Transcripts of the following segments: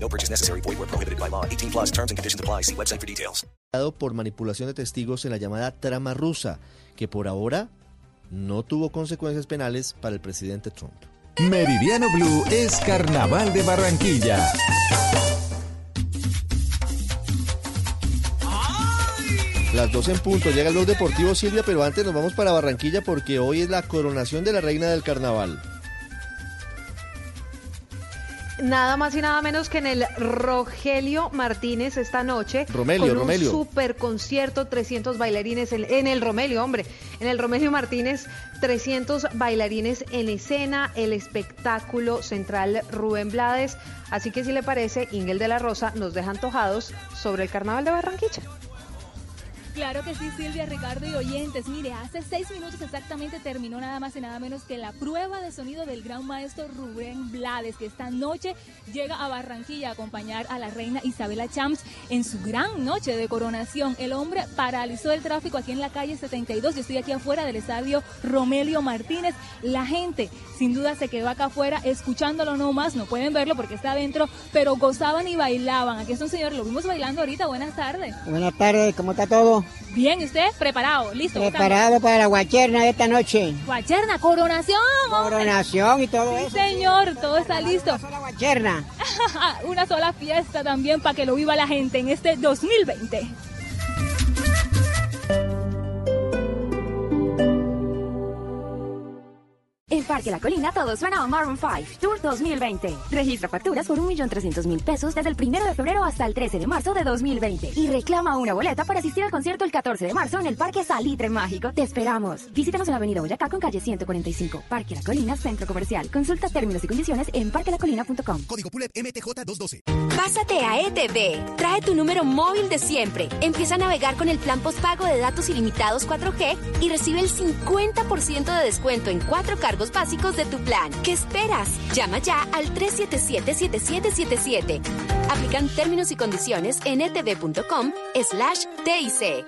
No purchase necessary. Void where prohibited by law. 18 plus terms and conditions apply. See website for details. por manipulación de testigos en la llamada trama rusa, que por ahora no tuvo consecuencias penales para el presidente Trump. Meridiano Blue es Carnaval de Barranquilla. Las dos en punto. Llega el blog deportivo Silvia, pero antes nos vamos para Barranquilla porque hoy es la coronación de la reina del carnaval. Nada más y nada menos que en el Rogelio Martínez esta noche. Romelio, con un Romelio. super concierto, 300 bailarines en, en el Romelio, hombre. En el Romelio Martínez, 300 bailarines en escena, el espectáculo central Rubén Blades. Así que si le parece, Ingel de la Rosa nos deja antojados sobre el carnaval de Barranquilla. Claro que sí, Silvia, Ricardo y oyentes. Mire, hace seis minutos exactamente terminó nada más y nada menos que la prueba de sonido del gran maestro Rubén Blades, que esta noche llega a Barranquilla a acompañar a la reina Isabela Champs en su gran noche de coronación. El hombre paralizó el tráfico aquí en la calle 72. Yo estoy aquí afuera del estadio Romelio Martínez. La gente, sin duda, se quedó acá afuera escuchándolo nomás. No pueden verlo porque está adentro, pero gozaban y bailaban. Aquí es un señor, lo vimos bailando ahorita. Buenas tardes. Buenas tardes, ¿cómo está todo? Bien, ¿y usted? ¿Preparado? ¿Listo? Preparado para la guacherna de esta noche. Guacherna, coronación. hombre. Coronación y todo Sí, eso. señor, todo está listo. La guacherna. Una sola fiesta también para que lo viva la gente en este 2020. En Parque La Colina todo suena a Maroon 5 Tour 2020. Registra facturas por 1.300.000 pesos desde el 1 de febrero hasta el 13 de marzo de 2020 y reclama una boleta para asistir al concierto el 14 de marzo en el Parque Salitre Mágico. Te esperamos. Visítanos en la Avenida Boyacá con calle 145, Parque La Colina, Centro Comercial. Consulta términos y condiciones en parquelacolina.com. Código PULEP MTJ212. Pásate a ETV. Trae tu número móvil de siempre. Empieza a navegar con el plan postpago de datos ilimitados 4G y recibe el 50% de descuento en cuatro cargos básicos de tu plan. ¿Qué esperas? Llama ya al 377-7777. Aplican términos y condiciones en etv.com slash TIC.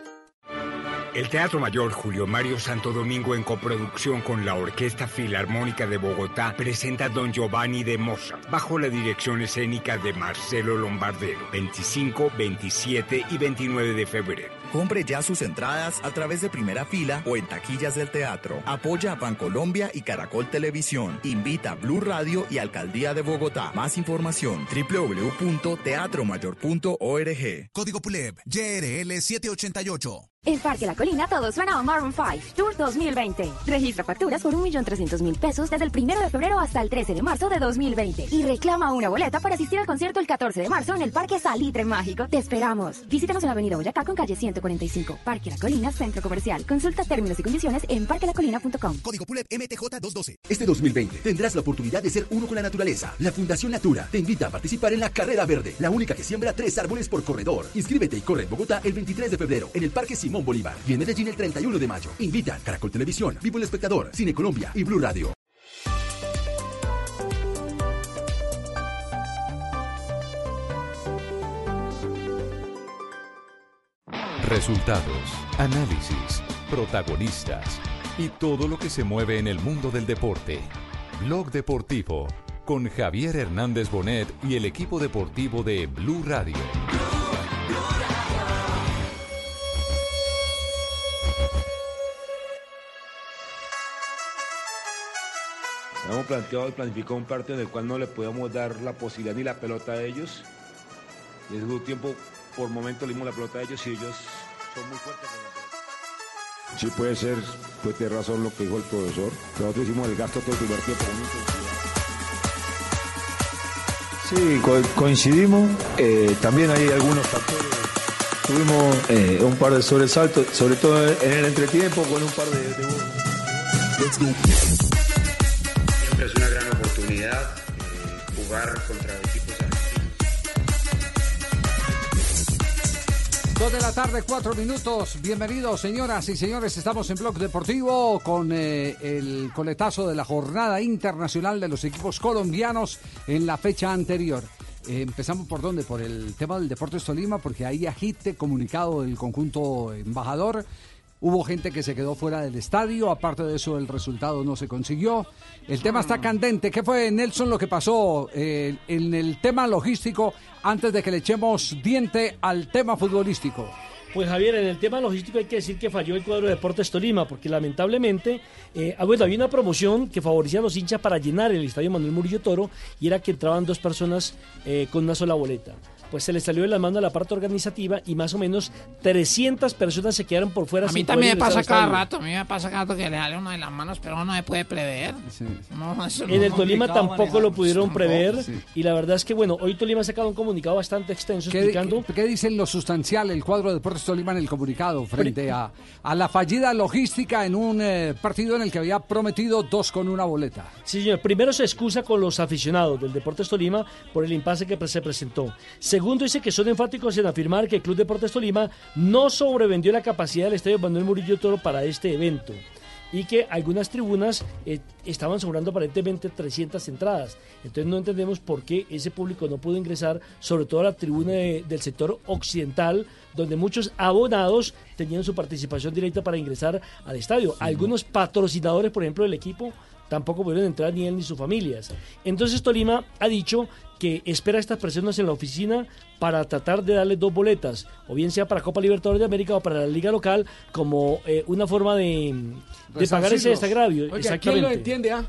El Teatro Mayor Julio Mario Santo Domingo en coproducción con la Orquesta Filarmónica de Bogotá presenta Don Giovanni de Mozart bajo la dirección escénica de Marcelo Lombardero 25, 27 y 29 de febrero. Compre ya sus entradas a través de primera fila o en taquillas del teatro. Apoya a Bancolombia y Caracol Televisión. Invita a Blue Radio y Alcaldía de Bogotá. Más información www.teatromayor.org. Código PULEP YRL 788. En Parque La Colina todo suena a Maroon 5 Tour 2020. Registra facturas por 1.300.000 pesos desde el 1 de febrero hasta el 13 de marzo de 2020 y reclama una boleta para asistir al concierto el 14 de marzo en el Parque Salitre Mágico. Te esperamos. Visítanos en la Avenida Boyacá con calle 145, Parque La Colina, Centro Comercial. Consulta términos y condiciones en parquelacolina.com. Código PULEP MTJ212. Este 2020 tendrás la oportunidad de ser uno con la naturaleza. La Fundación Natura te invita a participar en la Carrera Verde, la única que siembra tres árboles por corredor. Inscríbete y corre en Bogotá el 23 de febrero en el Parque Simón Bolívar y en Medellín el 31 de mayo. Invitan Caracol Televisión, Vivo el Espectador, Cine Colombia y Blue Radio. Resultados, análisis, protagonistas y todo lo que se mueve en el mundo del deporte. Blog Deportivo con Javier Hernández Bonet y el equipo deportivo de Blue Radio. Hemos planteado y planificado un partido en el cual no le podíamos dar la posibilidad ni la pelota a ellos. Y en ese tiempo, por momento, le dimos la pelota a ellos y ellos son muy fuertes. con la pelota. Sí puede ser, pues tiene razón lo que dijo el profesor. Nosotros hicimos el gasto todo el primer tiempo. Sí, co- coincidimos. Eh, también hay algunos factores. Tuvimos eh, un par de sobresaltos, sobre todo en el entretiempo, con un par de, de eh, jugar contra equipos. Dos de la tarde, cuatro minutos. Bienvenidos, señoras y señores. Estamos en Blog Deportivo con eh, el coletazo de la jornada internacional de los equipos colombianos en la fecha anterior. Eh, empezamos por dónde? Por el tema del Deportes Tolima, porque ahí agite comunicado del conjunto embajador. Hubo gente que se quedó fuera del estadio, aparte de eso el resultado no se consiguió. El tema está candente. ¿Qué fue, Nelson, lo que pasó eh, en el tema logístico antes de que le echemos diente al tema futbolístico? Pues Javier, en el tema logístico hay que decir que falló el cuadro de Deportes Tolima, porque lamentablemente eh, ah, bueno, había una promoción que favorecía a los hinchas para llenar el estadio Manuel Murillo Toro y era que entraban dos personas eh, con una sola boleta pues se le salió de la mano a la parte organizativa y más o menos 300 personas se quedaron por fuera. A mí también me pasa cada rato, a mí me pasa cada rato que le sale una de las manos, pero no se puede prever. en el Tolima tampoco lo pudieron prever y la verdad es que bueno, hoy Tolima ha sacado un comunicado bastante extenso explicando... ¿qué, dicen lo sustancial el cuadro de Deportes Tolima en el comunicado frente a, a la fallida logística en un eh, partido en el que había prometido dos con una boleta? Sí, señor. Primero se excusa con los aficionados del Deportes Tolima por el impasse que se presentó. Segundo, dice que son enfáticos en afirmar que el Club Deportes Tolima no sobrevendió la capacidad del Estadio Manuel Murillo Toro para este evento y que algunas tribunas eh, estaban sobrando aparentemente 300 entradas. Entonces no entendemos por qué ese público no pudo ingresar, sobre todo a la tribuna del sector occidental, donde muchos abonados tenían su participación directa para ingresar al estadio. Algunos patrocinadores, por ejemplo, del equipo, tampoco pudieron entrar ni él ni sus familias. Entonces Tolima ha dicho que espera a estas personas en la oficina para tratar de darle dos boletas, o bien sea para Copa Libertadores de América o para la liga local, como eh, una forma de, de pagar ese desagravio. ¿Quién lo entiende? Ah?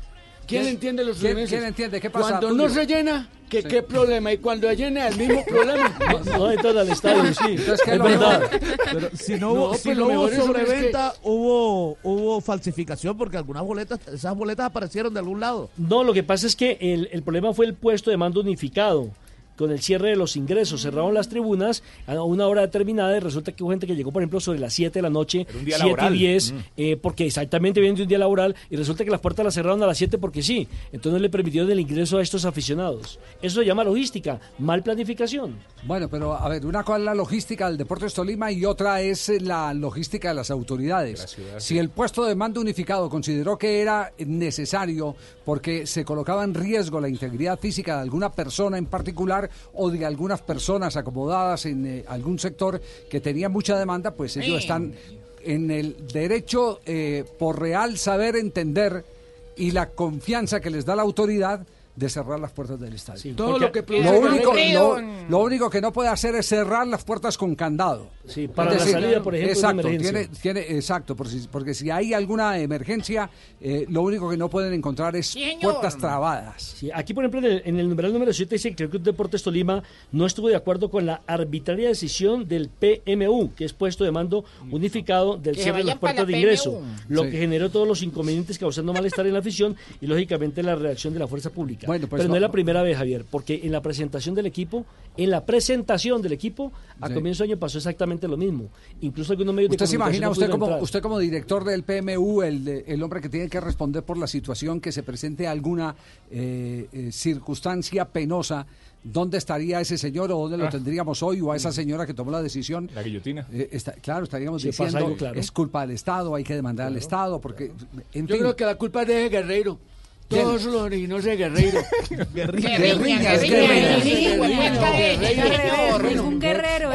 ¿Quién entiende los ¿Quién, ¿Quién entiende? ¿Qué pasa? Cuando no se llena, ¿qué, ¿qué problema? Y cuando se llena, el mismo problema. No, de todo el estadio, sí. Entonces, es verdad. Pero si no hubo, si no hubo sobreventa, hubo, hubo falsificación porque algunas boletas, esas boletas aparecieron de algún lado. No, lo que pasa es que el, el problema fue el puesto de mando unificado con el cierre de los ingresos. Cerraron las tribunas a una hora determinada y resulta que hubo gente que llegó, por ejemplo, sobre las 7 de la noche, 7 y 10, eh, porque exactamente viene de un día laboral y resulta que las puertas las cerraron a las 7 porque sí. Entonces no le permitieron el ingreso a estos aficionados. Eso se llama logística, mal planificación. Bueno, pero a ver, una cosa es la logística del Deportes Tolima y otra es la logística de las autoridades. si el puesto de mando unificado consideró que era necesario porque se colocaba en riesgo la integridad física de alguna persona en particular, o de algunas personas acomodadas en eh, algún sector que tenía mucha demanda, pues ellos están en el derecho eh, por real saber entender y la confianza que les da la autoridad de cerrar las puertas del estadio. Todo lo, que lo, único, lo, único que no puede hacer es cerrar las puertas con candado. Sí, para la salida, por ejemplo, exacto, tiene, tiene, exacto, porque si, porque si hay alguna emergencia, eh, lo único que no pueden encontrar es puertas trabadas. Sí, aquí, por ejemplo, en el, numeral número 7 dice que el Club Deportes Tolima no estuvo de acuerdo con la arbitraria decisión del PMU, que es puesto de mando unificado del cierre de las puertas de ingreso, lo que generó todos los inconvenientes causando malestar en la afición y, lógicamente, la reacción de la fuerza pública. Bueno, pues Pero no, es la primera vez, Javier, porque en la presentación del equipo, en la presentación del equipo, a comienzo de año pasó exactamente lo mismo. Incluso algunos medios ¿Usted de se imagina, usted como, usted como director del PMU, el, el hombre que tiene que responder por la situación que se presente alguna eh, eh, circunstancia penosa, ¿dónde estaría ese señor o dónde lo Ah. tendríamos hoy o a esa señora que tomó la decisión? La guillotina. Eh, está- claro, estaríamos diciendo algo, claro. es culpa del Estado, hay que demandar al Estado, porque, en Yo fin. creo que la culpa es de Guerreiro. Todos los Guerreiro. Guerriña, Guerriña, es Guerriña. Es un guerrero.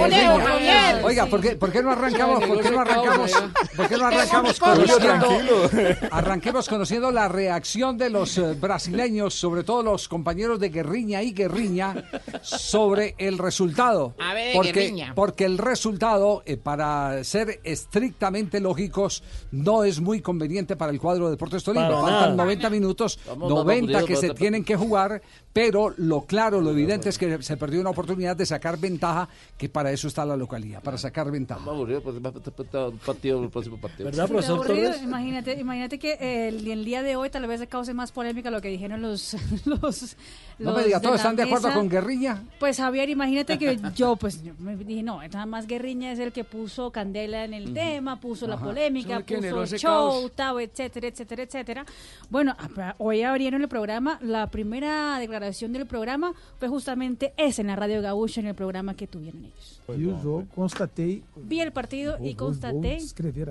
Oiga, ¿por qué, por qué no arrancamos? ¿Por qué no arrancamos? ¿Por qué no arrancamos conociendo? Arranquemos conociendo la reacción de los eh, brasileños, sobre todo los compañeros de Guerriña y Guerriña, sobre el resultado. A ver, porque, Guerriña. porque el resultado, eh, para ser estrictamente lógicos, no es muy conveniente para el cuadro de Deportes Tolima. Faltan nada. 90 minutos, Vamos, 90 vamos, que se vamos. tienen que jugar, pero lo claro, lo evidente es que se perdió una oportunidad de sacar ventaja, que para eso está la localía, para sacar ventaja. aburrido, pues va a un partido, el próximo partido. ¿Verdad, Pero aburrido, Imagínate, imagínate que el, el día de hoy tal vez se cause más polémica lo que dijeron los los, No los me diga, ¿todos están de acuerdo con Guerriña? Pues Javier, imagínate que yo pues yo me dije, no, nada más Guerriña es el que puso candela en el tema, puso la polémica, el puso ese show, tao, etcétera, etcétera, etcétera. Bueno, ah, hoy abrieron el programa, la primera declaración del programa fue justamente esa en la Radio Gaúcha, en el programa que tuvieron ellos. E o jogo, constatei. Vi el partido y Vou- vou- constaté,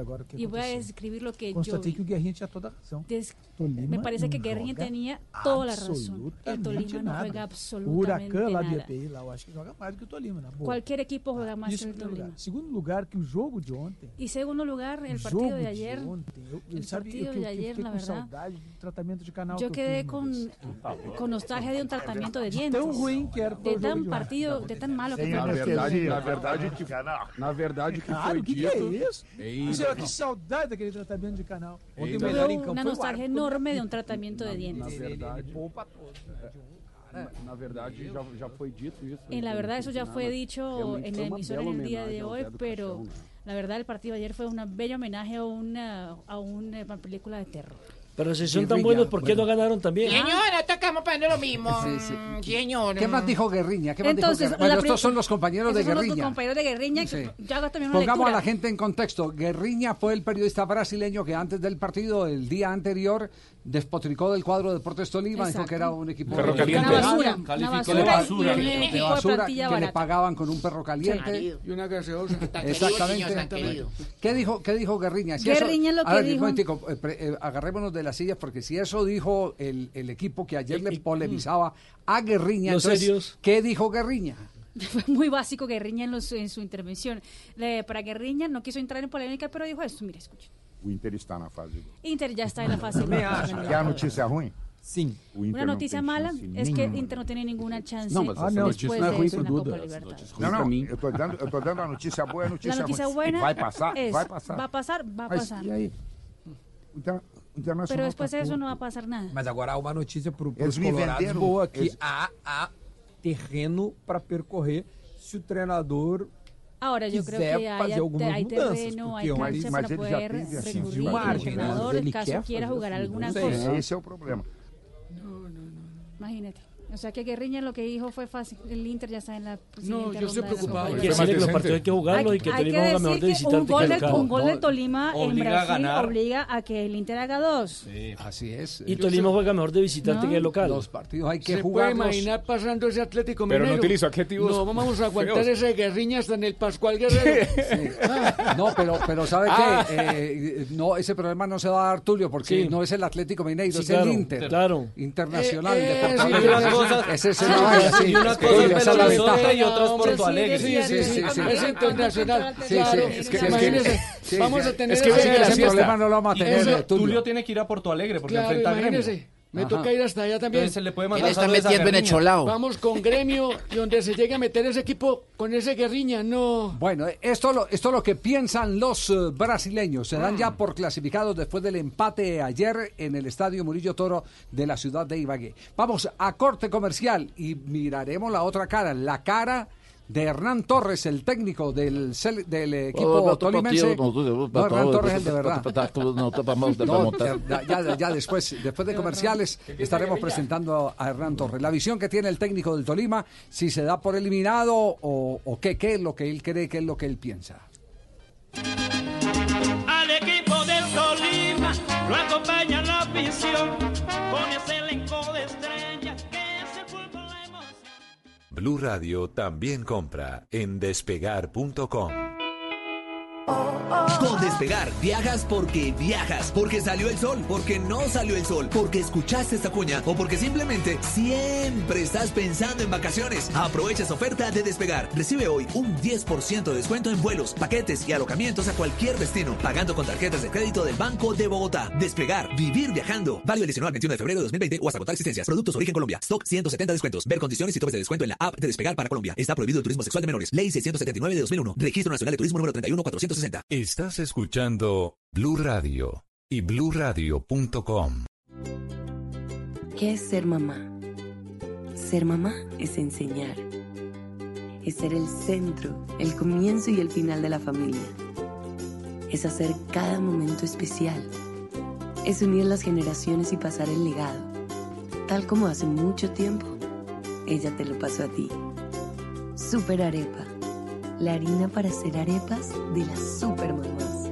Vou o que y voy a describir lo que yo Constatei vi. que Guerrinha tinha toda a razão. Des- me parece que Guerrinha tenía toda la razón. El Tolima no nada. juega absolutamente lá de nada. EPI, lá, eu acho que joga mais do que o Tolima, na boa. Cualquier equipo juega más Isso que el Tolima. lugar. Segundo lugar, que o jogo de ontem. Y segundo lugar, el partido de ayer, ontem, eu, el sabe, partido eu, de eu ayer, la verdad, saudade do tratamento de canal yo quedé con, con nostalgia de un tratamiento de dientes. Tão ruim que era de tan partido, de tan malo que fue na el partido. verdade- Na verdade, que, na verdade, que foi o que, dito. é isso? Que saudade daquele tratamento de canal. Ontem melhor em campo nostalgia enorme de un tratamiento de Na dientes. na, na verdade já, já foi dito isso. En la verdad eso ya fue dicho en la emisora en el día de hoy, pero la verdad el partido de ayer fue una bella homenaje a una, a una película de terror. Pero si son tan buenos, ¿por qué no ganaron también? Señor, no tocamos poniendo lo mismo. Sí, sí. Señor. ¿Qué más dijo Guerriña? ¿Qué más Entonces, dijo Guerriña? Bueno, estos son los compañeros de Esos son los Guerriña. compañeros de Guerriña. que Sí. Yo hago también una Pongamos a la gente en contexto. Guerriña fue el periodista brasileño que antes del partido, el día anterior, despotricó del cuadro de Deportes Tolima, dijo que era un equipo Perro de- caliente. Una basura, de- basura que le pagaban con un perro caliente. Y una gaseosa. Exactamente. ¿Qué dijo, qué dijo Guerriña? Si eso- lo a que ver, dijo- eh, eh, agarrémonos de las sillas porque si eso dijo el, el equipo que ayer le polemizaba a Guerriña, Los entonces, serios. ¿qué dijo Guerriña? Fue muy básico Guerriña en, los- en su intervención. Le- para Guerriña no quiso entrar en polémica, pero dijo esto, mire, escuche. O Inter está na fase. Inter ya está en la fase. Também acha. Quer a notícia ruim? Sim. O Inter Una não noticia tem mala chance es que nenhuma. Inter no tiene ninguna chance Não, mas essa después notícia não é de ruim eso en pro la Duda. Copa Libertadores. Não, não, eu tô dando, eu tô dando a notícia boa, é a notícia La noticia ruim. buena Vai passar? es, Vai passar. va a pasar, va a Mas pasar. e aí? Inter, Internacional Pero después tá de eso puto. no va a pasar nada. Mas agora há uma notícia para Eles os me colorados venderam- boa, que eles- há, há terreno para percorrer se o treinador Ahora yo creo que hay, hay terreno, hay cancha para poder recurrir al entrenador, ele caso quiera jugar alguna cosa. Esse é o problema. Imagínate. O sea que Guerriña lo que dijo fue fácil. El Inter ya está en la siguiente yo estoy de preocupado. Hay que decirle que los partidos hay que jugarlos y que Tolima juega mejor de visitante un gol, que del, local. un gol del Tolima en Obliga a Brasil obliga a que el Inter haga dos. Así es. Y Tolima juega mejor de visitante No. que de local. Los partidos hay que ¿Se puede jugarlos. imaginar pasando ese Atlético Pero no utilizo adjetivos No, vamos a aguantar feos. ese guerriña hasta en el Pascual Guerrero. No, pero, pero ¿sabe Ah. qué? Eh, no, ese problema no se va a dar Tulio porque Sí. no es el Atlético Mineiro, Sí, es claro, el Inter. claro. Internacional. Unas cosas- Ese es el Sí, vaina, sí, sí. unas Es que. Horizonte y otras Porto Alegre. Sí, sí, sí. sí. Es internacional. Sí, sí, es que- Imagínese, vamos a tener Es que ese- problema no lo vamos a tener, Tulio. Tiene que ir a Porto Alegre porque enfrenta a Gremio. Me Ajá. toca ir hasta allá también. Entonces se le puede Él está metiendo en. Vamos con gremio y donde se llegue a meter ese equipo con ese guerriña, no. Bueno, esto lo, esto es lo que piensan los eh, brasileños. Se dan ya por clasificados después del empate ayer en el Estadio Murillo Toro de la ciudad de Ibagué. Vamos a corte comercial y miraremos la otra cara, la cara de Hernán Torres, el técnico del, cel- del equipo tolimense. No, Hernán Torres es el de verdad. No, ya, ya- ya después, después de comerciales estaremos presentando a Hernán Torres. La visión que tiene el técnico del Tolima, si se da por eliminado o, o qué, qué es lo que él cree, qué es lo que él piensa. Blue Radio también compra en despegar.com. Con Despegar, viajas porque viajas, porque salió el sol, porque no salió el sol, porque escuchaste esta cuña o porque simplemente siempre estás pensando en vacaciones. Aprovecha esta oferta de Despegar. Recibe hoy un 10% de descuento en vuelos, paquetes y alojamientos a cualquier destino, pagando con tarjetas de crédito del Banco de Bogotá. Despegar, vivir viajando. Válido el 19 al 21 de febrero de 2020 o hasta agotar existencias. Productos Origen Colombia. Stock 170 descuentos. Ver condiciones y topes de descuento en la app de Despegar para Colombia. Está prohibido el turismo sexual de menores. Ley 679 de 2001. Registro Nacional de Turismo número 31460. Estás escuchando Blue Radio y bluradio.com. ¿Qué es ser mamá? Ser mamá es enseñar. Es ser el centro, el comienzo y el final de la familia. Es hacer cada momento especial. Es unir las generaciones y pasar el legado. Tal como hace mucho tiempo, ella te lo pasó a ti. Super Arepa. La harina para hacer arepas de las super mamás.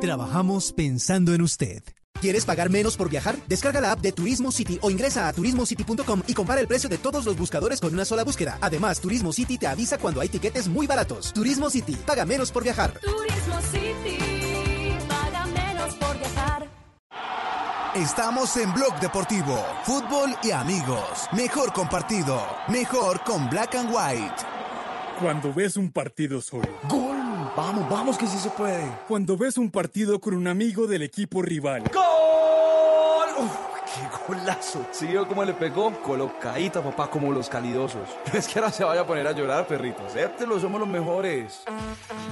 Trabajamos pensando en usted. ¿Quieres pagar menos por viajar? Descarga la app de Turismo City o ingresa a turismocity.com y compara el precio de todos los buscadores con una sola búsqueda. Además, Turismo City te avisa cuando hay tiquetes muy baratos. Turismo City, paga menos por viajar. Turismo City, paga menos por viajar. Estamos en Blog Deportivo, fútbol y amigos. Mejor compartido, mejor con Black and White. Cuando ves un partido solo. ¡Gol! Vamos, vamos, que sí se puede. Cuando ves un partido con un amigo del equipo rival. ¡Gol! Uf, ¡Qué golazo! ¿Sí vio cómo le pegó? Colocadita, papá, como los calidosos. No es que ahora se vaya a poner a llorar, perrito. Acéptelo, somos los mejores.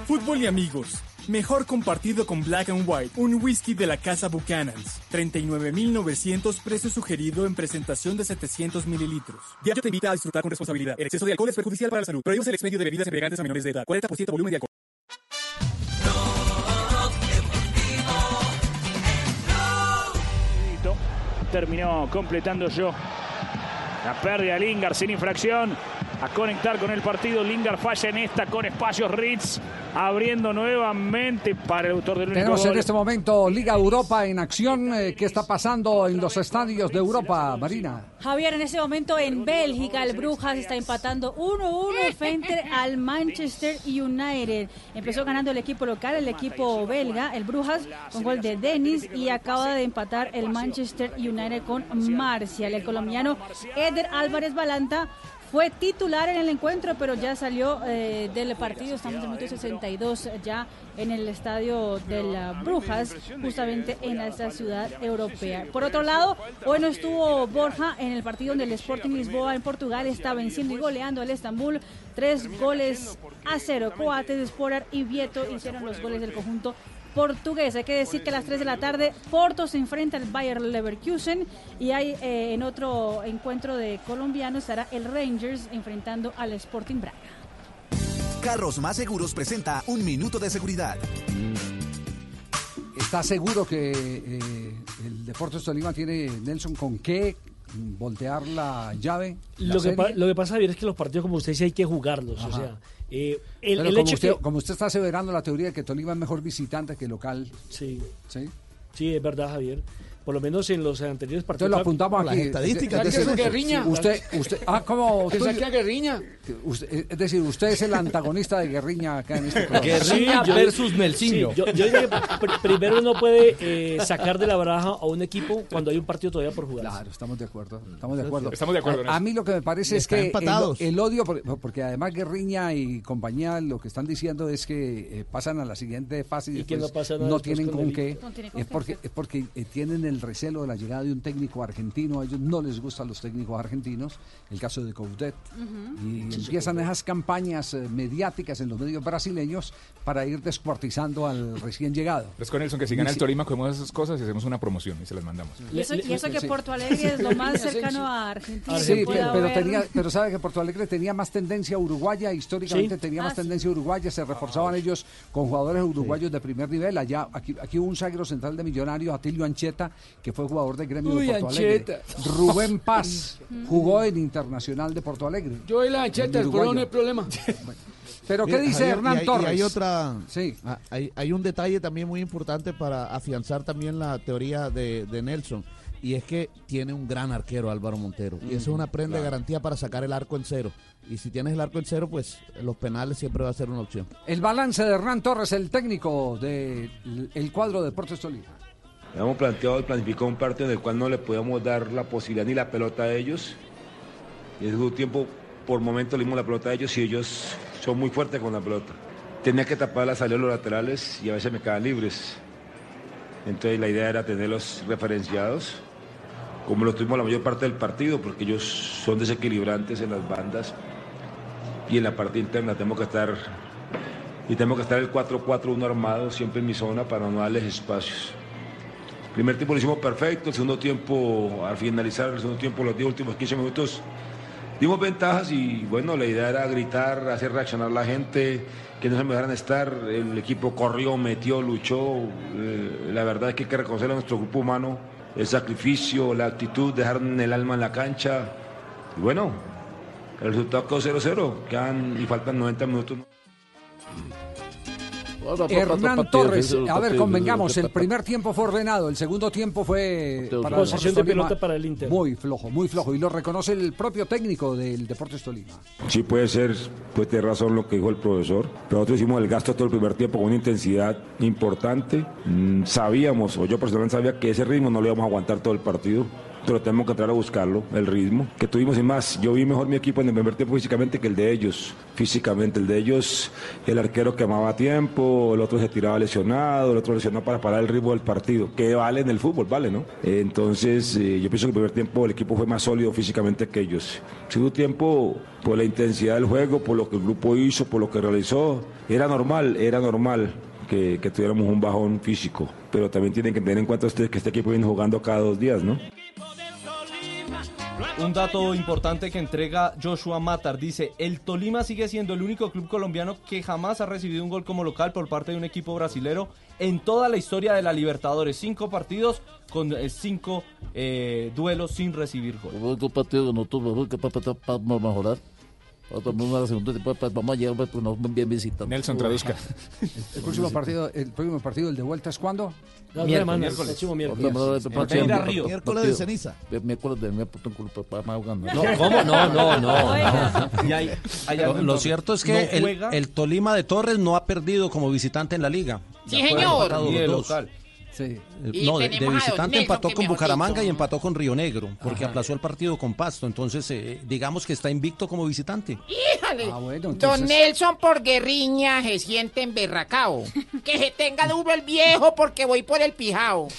Fútbol y amigos. Mejor compartido con Black and White, un whisky de la casa Buchanan's. 39.900 precio sugerido en presentación de 700 mililitros. Diario te invita a disfrutar con responsabilidad. El exceso de alcohol es perjudicial para la salud. Prohíbes el expendio de bebidas embriagantes a menores de edad. 40% volumen de alcohol. Terminó completando yo. La pérdida de Lingard sin infracción. A conectar con el partido. Lingard falla en esta con espacios Ritz. Abriendo nuevamente para el autor del único Tenemos en este momento Liga Europa en acción. Eh, ¿Qué está pasando en los estadios de Europa, Marina? Javier, en ese momento en Bélgica, el Brujas está empatando 1-1 frente al Manchester United. Empezó ganando el equipo local, el equipo belga, el Brujas, con gol de Dennis y acaba de empatar el Manchester United con Marcial. El colombiano Eder Álvarez Balanta fue titular en el encuentro, pero ya salió eh, del partido. Estamos en el minuto 62 ya en el estadio de las Brujas, justamente en esta ciudad europea. Por otro lado, hoy no estuvo Borja en el partido donde el Sporting Lisboa en Portugal está venciendo y goleando al Estambul. Tres goles a cero. Coates, Sporar y Vieto hicieron los goles del conjunto portugués. Hay que decir que a las 3 de la tarde Porto se enfrenta al Bayer Leverkusen y hay eh, en otro encuentro de colombianos estará el Rangers enfrentando al Sporting Braga. Carros Más Seguros presenta un minuto de seguridad. ¿Está seguro que eh, el Deportes Tolima tiene, Nelson, con qué voltear la llave? la Lo que, serie? pa- lo que pasa, Javier, es que los partidos, como usted dice, hay que jugarlos. O sea, eh, el, Pero el como, hecho usted, que... como usted está aseverando la teoría de que Tolima es mejor visitante que local. Sí. ¿Sí? Sí, es verdad, Javier. Por lo menos en los anteriores partidos. Entonces lo apuntamos aquí. estadísticas Es decir, Usted, usted, ah, ¿cómo? ¿Que Tú- saque a Guerriña? Usted- es decir, usted es el antagonista de Guerriña acá en este programa. Guerriña versus Nelsinho. yo, yo diría que pr- primero uno puede eh, sacar de la baraja a un equipo cuando hay un partido todavía por jugar. Claro, estamos de acuerdo. Estamos de acuerdo. Estamos de acuerdo A, a mí lo que me parece es que el, empatados. el odio, por- porque además Guerriña y compañía lo que están diciendo es que eh, pasan a la siguiente fase y, Y que después no pasa nada no tienen con qué. No tiene es porque, es porque eh, tienen el recelo de la llegada de un técnico argentino. A ellos no les gustan los técnicos argentinos. El caso de Coudet. Y empiezan esas campañas eh, mediáticas en los medios brasileños para ir descuartizando al recién llegado. Es con Nelson que si Y gana el Tolima, cogemos esas cosas y hacemos una promoción y se las mandamos. Y eso, y eso que Porto Alegre es lo más cercano a Argentina. Sí, pero, pero haber. tenía, pero sabe que Porto Alegre tenía más tendencia uruguaya, históricamente Sí. tenía más Ah, sí. tendencia uruguaya, se reforzaban ellos con jugadores uruguayos de primer nivel. Allá, aquí, aquí hubo un sagro central de Millonarios, Atilio Ancheta, que fue jugador de gremio Uy, de Porto Alegre. Ancheta. Rubén Paz jugó en Internacional de Porto Alegre. Yo y la ancheta, el no hay problema. Pero ¿qué Mira, dice Javier, Hernán y hay- Torres? Y hay otra. Sí. ah, Hay, hay un detalle también muy importante para afianzar también la teoría de, de Nelson. Y es que tiene un gran arquero Álvaro Montero. y eso es una prenda de garantía para sacar el arco en cero. Y si tienes el arco en cero, pues los penales siempre va a ser una opción. El balance de Hernán Torres, el técnico del el cuadro de Deportes Tolima. Habíamos planteado y planificado un partido en el cual no le podíamos dar la posibilidad ni la pelota a ellos. Y en ese tiempo, por momentos le dimos la pelota a ellos y ellos son muy fuertes con la pelota. Tenía que tapar la salida de los laterales y a veces me quedaban libres. Entonces la idea era tenerlos referenciados, como lo tuvimos la mayor parte del partido, porque ellos son desequilibrantes en las bandas y en la parte interna tenemos que estar y tenemos que estar el 4-4-1 armado siempre en mi zona para no darles espacios. Primer tiempo lo hicimos perfecto, el segundo tiempo, al finalizar el segundo tiempo, los 10 últimos 15 minutos, dimos ventajas y bueno, la idea era gritar, hacer reaccionar a la gente, que no se me dejaran estar, el equipo corrió, metió, luchó, eh, la verdad es que hay que reconocer a nuestro grupo humano el sacrificio, la actitud, dejaron el alma en la cancha. Y bueno, el resultado quedó 0-0, quedan y faltan 90 minutos. Hernán Torres, a ver, convengamos, el primer tiempo fue ordenado, el segundo tiempo fue para Posesión de pelota para el Inter. Muy flojo, muy flojo, y lo reconoce el propio técnico del Deportes Tolima. Sí puede ser, puede tener razón lo que dijo el profesor, pero nosotros hicimos el gasto todo el primer tiempo con una intensidad importante. Mm, Sabíamos, o yo personalmente sabía que ese ritmo no lo íbamos a aguantar todo el partido. Pero tenemos que entrar a buscarlo, el ritmo que tuvimos y más. Yo vi mejor mi equipo en el primer tiempo físicamente que el de ellos. Físicamente, el de ellos, el arquero quemaba tiempo, el otro se tiraba lesionado, el otro lesionado para parar el ritmo del partido. Que vale en el fútbol, vale, ¿no? Entonces, eh, yo pienso que el primer tiempo el equipo fue más sólido físicamente que ellos. Segundo tiempo, por la intensidad del juego, por lo que el grupo hizo, por lo que realizó, era normal, era normal que, que tuviéramos un bajón físico. Pero también tienen que tener en cuenta ustedes que este equipo viene jugando cada dos días, ¿no? Un dato importante que entrega Joshua Matar dice, el Tolima sigue siendo el único club colombiano que jamás ha recibido un gol como local por parte de un equipo brasilero en toda la historia de la Libertadores. Cinco partidos con eh, cinco eh, duelos sin recibir gol. No tuvo, para mejorar. Otro, una segunda tiempo, pues, vamos a llegar pues, nos bien visitando. Nelson, traduzca. El próximo partido, el próximo partido, el de vuelta es cuándo? La el próximo miércoles. Miércoles de ceniza. Miércoles de miércoles para jugando. No, ¿cómo? No, no, no. Lo, cierto es que el, Tolima de Torres no ha perdido como visitante en la liga. Sí, señor. Sí. Eh, Y No, de, visitante empató con Bucaramanga dicho. y empató con Río Negro, porque aplazó el partido con Pasto. Entonces, eh, digamos que está invicto como visitante. Híjale. Ah, bueno, Don Nelson por guerriña se siente emberracao. que se tenga duro el viejo porque voy por el pijao.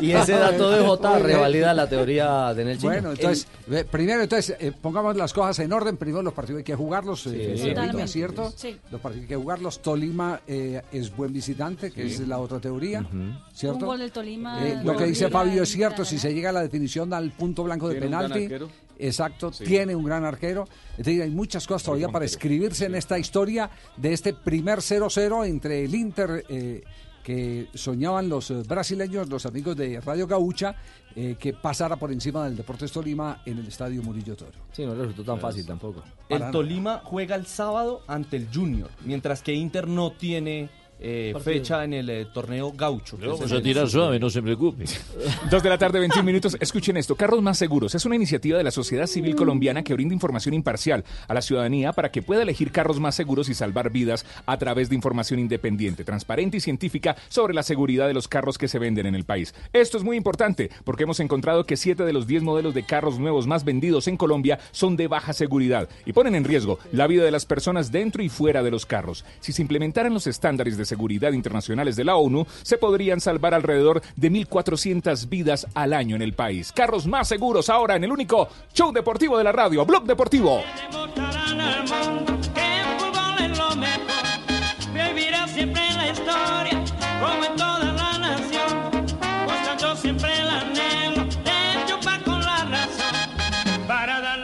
Y ese dato de Jota revalida la teoría de Nelson. Bueno, entonces, primero, entonces, eh, pongamos las cosas en orden. Primero, los partidos hay que jugarlos, eh, Sí. Totalmente. ¿cierto? Sí. Los partidos hay que jugarlos. Tolima eh, es buen visitante, que Sí. es la otra teoría, Un ¿cierto? gol del Tolima. Eh, lo que dice Fabio es cierto, si se llega a la definición al punto blanco de Tiene un gran penalti, arquero. exacto, Sí. tiene un gran arquero. Es decir, hay muchas cosas todavía para escribirse en esta historia de este primer 0-0 entre el Inter eh, que soñaban los eh, brasileños, los amigos de Radio Gaucha, eh, que pasara por encima del Deportes Tolima en el Estadio Murillo Toro. Sí, no resultó tan fácil tampoco. El Tolima juega el sábado ante el Junior, mientras que Inter no tiene eh, fecha en el eh, torneo gaucho. Vamos a tirar suave, no se preocupe. Dos de la tarde, 21 minutos. Escuchen esto. Carros Más Seguros es una iniciativa de la sociedad civil colombiana que brinda información imparcial a la ciudadanía para que pueda elegir carros más seguros y salvar vidas a través de información independiente, transparente y científica sobre la seguridad de los carros que se venden en el país. Esto es muy importante porque hemos encontrado que 7 de los 10 modelos de carros nuevos más vendidos en Colombia son de baja seguridad y ponen en riesgo la vida de las personas dentro y fuera de los carros. Si se implementaran los estándares de seguridad internacionales de la ONU, se podrían salvar alrededor de 1.400 vidas al año en el país. Carros más seguros ahora en el único show deportivo de la radio, Blog Deportivo.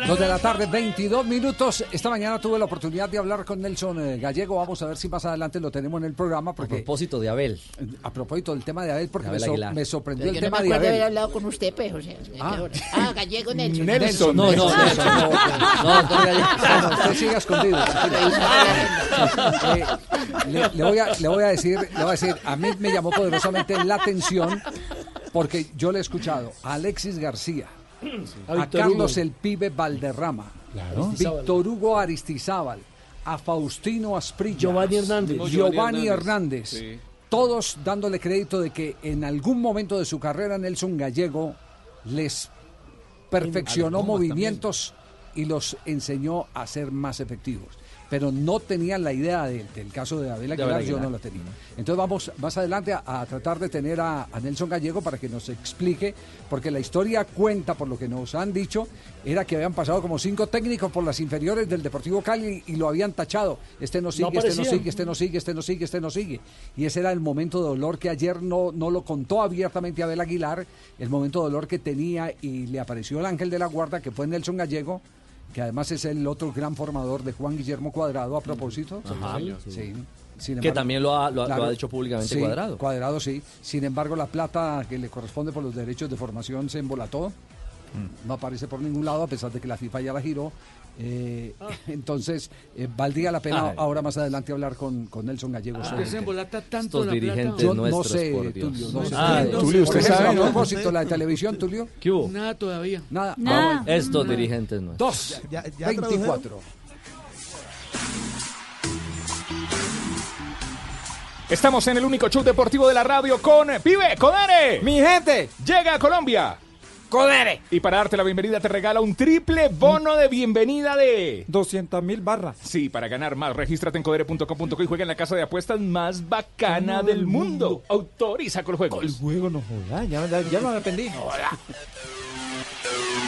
Dos de la tarde, 22 minutos. Esta mañana tuve la oportunidad de hablar con Nelson eh, Gallego. Vamos a ver si más adelante lo tenemos en el programa. Porque, a propósito de Abel. A propósito del tema de Abel, porque De me, Abel so- me sorprendió Pero el yo no tema me de de haber Abel. hablado con usted, pues, o sea, Ah. ah, Gallego Nelson. Nelson, No, no, Nelson, no. No. No, usted sigue escondido. Eh, le, le voy a, le voy a decir, le voy a decir, a mí me llamó poderosamente la atención porque yo le he escuchado a Alexis García, A Carlos Hugo. el Pibe Valderrama, Claro. Víctor Hugo Aristizábal, a Faustino Asprilla, Giovanni Hernández. Giovanni, Giovanni Hernández, Hernández. Sí. todos dándole crédito de que en algún momento de su carrera Nelson Gallego les perfeccionó movimientos y los enseñó a ser más efectivos. Pero no tenían la idea de- del caso de Abel De Aguilar, yo no la tenía. Entonces vamos más adelante a, a tratar de tener a, a Nelson Gallego para que nos explique, porque la historia cuenta, por lo que nos han dicho, era que habían pasado como cinco técnicos por las inferiores del Deportivo Cali y lo habían tachado. Este no sigue, este no sigue, este no sigue, este no sigue, este no sigue. Y ese era el momento de dolor que ayer no, no lo contó abiertamente Abel Aguilar, el momento de dolor que tenía y le apareció el ángel de la guarda, que fue Nelson Gallego, que además es el otro gran formador de Juan Guillermo Cuadrado, a propósito. Ajá. Sí. Sin Que también lo ha- lo ha- lo ha claro, dicho públicamente sí, Cuadrado. Cuadrado, sí. Sin embargo, la plata que le corresponde por los derechos de formación se embolató. Mm. No aparece por ningún lado, a pesar de que la FIFA ya la giró. Eh, entonces, eh, valdría la pena Ay. ahora más adelante hablar con, con Nelson Gallegos. Ah, se embolata tanto Estos la dirigentes plata. Yo no nuestros, sé, por Dios. Tulio. No sé. Ah, Tulio, Tulio, ¿usted ejemplo, sabe, A propósito, la de televisión, Tulio. ¿Qué hubo? Nada todavía. Nada. Nada. Estos dirigentes no. Dos. Ya- ya 24. Estamos en el único show deportivo de la radio con Pibe, Codere. Mi gente. Llega a Colombia. Codere. Y para darte la bienvenida te regala un triple bono de bienvenida de 200 mil barras. Sí, para ganar más, regístrate en codere.com.co y juega en la casa de apuestas más bacana del mundo. Autoriza con los juegos. El juego no joda, ya, ya, ya me arrepentí. Pásate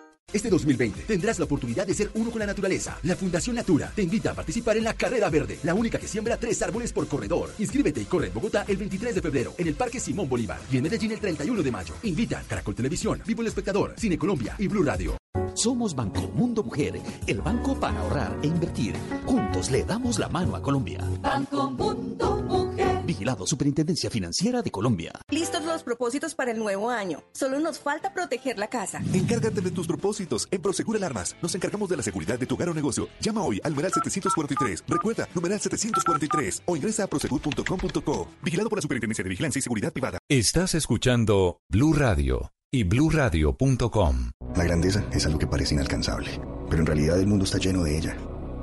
Este 2020 tendrás la oportunidad de ser uno con la naturaleza. La Fundación Natura te invita a participar en la Carrera Verde, la única que siembra tres árboles por corredor. Inscríbete y corre en Bogotá el 23 de febrero en el Parque Simón Bolívar y en Medellín el 31 de mayo. Invitan Caracol Televisión, Vivo el Espectador, Cine Colombia y Blue Radio. Somos Banco Mundo Mujer, el banco para ahorrar e invertir. Juntos le damos la mano a Colombia. Banco Mundo Mujer. Vigilado Superintendencia Financiera de Colombia. Listos los propósitos para el nuevo año. Solo nos falta proteger la casa. Encárgate de tus propósitos. En Prosegur Alarmas nos encargamos de la seguridad de tu hogar o negocio. Llama hoy al numeral 743. Recuerda, numeral 743 o ingresa a prosegur.com.co. Vigilado por la Superintendencia de Vigilancia y Seguridad Privada. Estás escuchando Blue Radio y bluradio.com. La grandeza es algo que parece inalcanzable, pero en realidad el mundo está lleno de ella.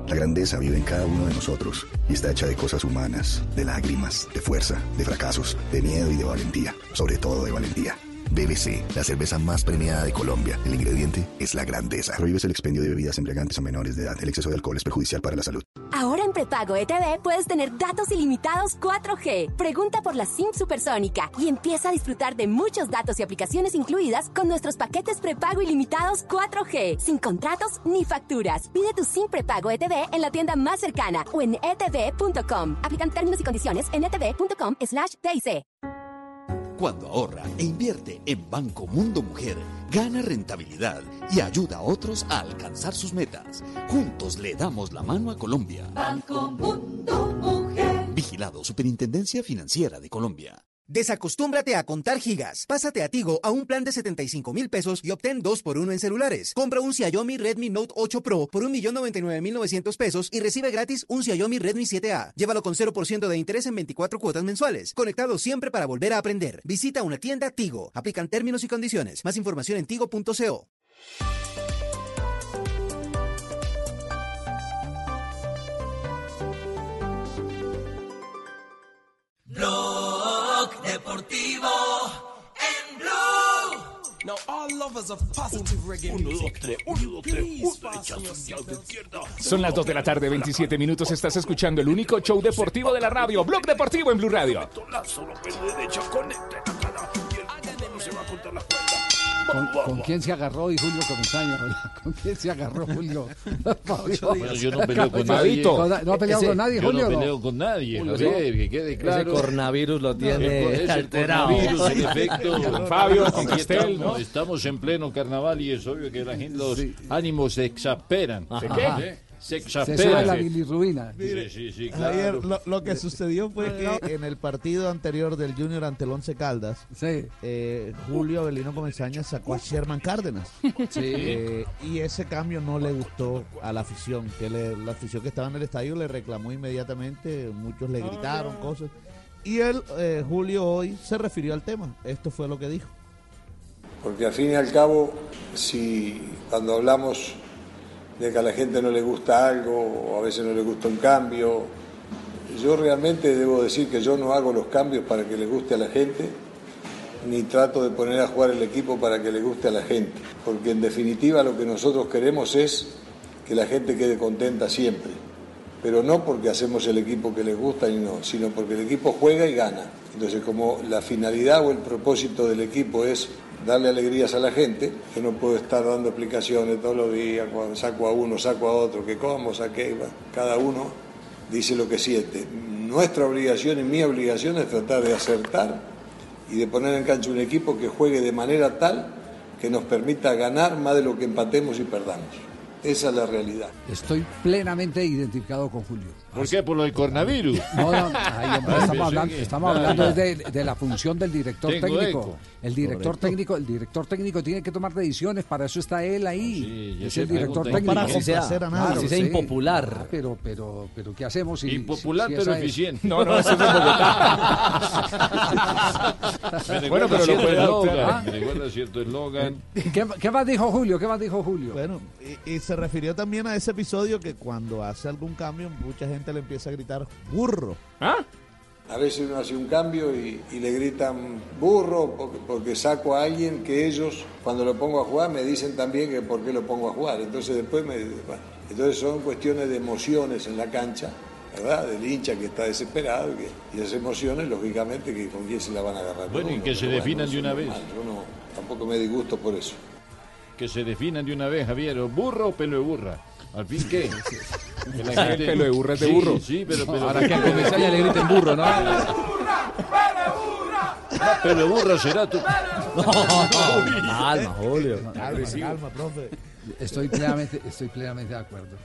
La grandeza vive en cada uno de nosotros y está hecha de cosas humanas, de lágrimas, de fuerza, de fracasos, de miedo y de valentía, sobre todo de valentía. BBC, la cerveza más premiada de Colombia. El ingrediente es la grandeza. Prohíbes el expendio de bebidas embriagantes a menores de edad. El exceso de alcohol es perjudicial para la salud. Ahora en prepago ETV puedes tener datos ilimitados 4G. Pregunta por la SIM supersónica y empieza a disfrutar de muchos datos y aplicaciones incluidas con nuestros paquetes prepago ilimitados 4G, sin contratos ni facturas. Pide tu SIM prepago ETV en la tienda más cercana o en etv.com. Aplican términos y condiciones en etv.com slash TIC. Cuando ahorra e invierte en Banco Mundo Mujer, gana rentabilidad y ayuda a otros a alcanzar sus metas. Juntos le damos la mano a Colombia. Banco Mundo Mujer. Vigilado Superintendencia Financiera de Colombia. Desacostúmbrate a contar gigas. Pásate a Tigo a un plan de 75 mil pesos y obtén 2 por 1 en celulares. Compra un Xiaomi Redmi Note 8 Pro por 1.099.900 pesos y recibe gratis un Xiaomi Redmi 7A. Llévalo con 0% de interés en 24 cuotas mensuales. Conectado siempre para volver a aprender. Visita una tienda Tigo. Aplican términos y condiciones. Más información en tigo.co. Deportivo en Blue. Now all lovers of positive reggae music. Son las 2 de la tarde, 27 minutos. Estás escuchando el único show deportivo de la radio, Blog Deportivo en Blue Radio. ¿Con, con quién se agarró y Julio Comesaña? ¿Con quién se agarró Julio? Bueno, yo no peleo con nadie. ¿No ha peleado Ese- con nadie, yo Julio? no peleo con nadie, Julio, Javier, no. que quede claro. Ese coronavirus lo tiene Ese alterado. coronavirus, en efecto. Fabio, con Castel, estamos, ¿no? Estamos en pleno carnaval y es obvio que la gente, los ánimos se exasperan. ¿De qué? Se Se sube la bilirrubina. Sí, sí, sí, Ayer claro. lo, lo que sucedió fue que en el partido anterior del Junior ante el Once Caldas, eh, Julio Avelino Comesaña sacó a Sherman Cárdenas. Sí. Eh, y ese cambio no le gustó a la afición, que le- la afición que estaba en el estadio le reclamó inmediatamente, muchos le gritaron cosas. Y él, eh, Julio, hoy se refirió al tema. Esto fue lo que dijo. Porque al fin y al cabo, si cuando hablamos de que a la gente no le gusta algo o a veces no le gusta un cambio, yo realmente debo decir que yo no hago los cambios para que le guste a la gente, ni trato de poner a jugar el equipo para que le guste a la gente, porque en definitiva lo que nosotros queremos es que la gente quede contenta siempre, pero no porque hacemos el equipo que les gusta y no, sino porque el equipo juega y gana. Entonces como la finalidad o el propósito del equipo es darle alegrías a la gente, que no puedo estar dando explicaciones todos los días, cuando saco a uno, saco a otro, que cómo, saqué, cada uno dice lo que siente. Nuestra obligación y mi obligación es tratar de acertar y de poner en cancha un equipo que juegue de manera tal que nos permita ganar más de lo que empatemos y perdamos. Esa es la realidad. Estoy plenamente identificado con Julio. ¿Por qué? ¿Por lo del coronavirus? No, no, ay, hombre, estamos hablando, estamos hablando de, de la función del director Tengo técnico. eco. El director Correcto. técnico, el director técnico tiene que tomar decisiones, para eso está él ahí. yo es sé, el director técnico. Para complacer a nadie. Así sea impopular. Ah, pero, pero, pero ¿qué hacemos? si- Impopular si- si pero es- eficiente. No, no, eso es Me Bueno, recuerda pero lo eslogan. ¿Ah? Me recuerda cierto eslogan. ¿Qué, qué más dijo Julio? ¿Qué más dijo Julio? Bueno, y, y se refirió también a ese episodio que cuando hace algún cambio, mucha gente le empieza a gritar burro. A veces uno hace un cambio y, y le gritan burro porque, porque saco a alguien que ellos, cuando lo pongo a jugar, me dicen también que por qué lo pongo a jugar. Entonces después me... bueno, entonces son cuestiones de emociones en la cancha, ¿verdad? Del hincha que está desesperado y, que- y esas emociones, lógicamente, que con quién se la van a agarrar. Bueno, y que se definan de una vez. Yo no, tampoco me disgusto por eso. Que se definan de una vez, Javier. ¿o ¿Burro o pelo de burra? ¿Al fin qué? El pelo de burra es de burro. Sí, pero... pero Ahora que al comisario le griten burro, ¿no? Pelo de burra será tu... Calma, Julio. Calma, calma, profe. Estoy plenamente, estoy plenamente de acuerdo.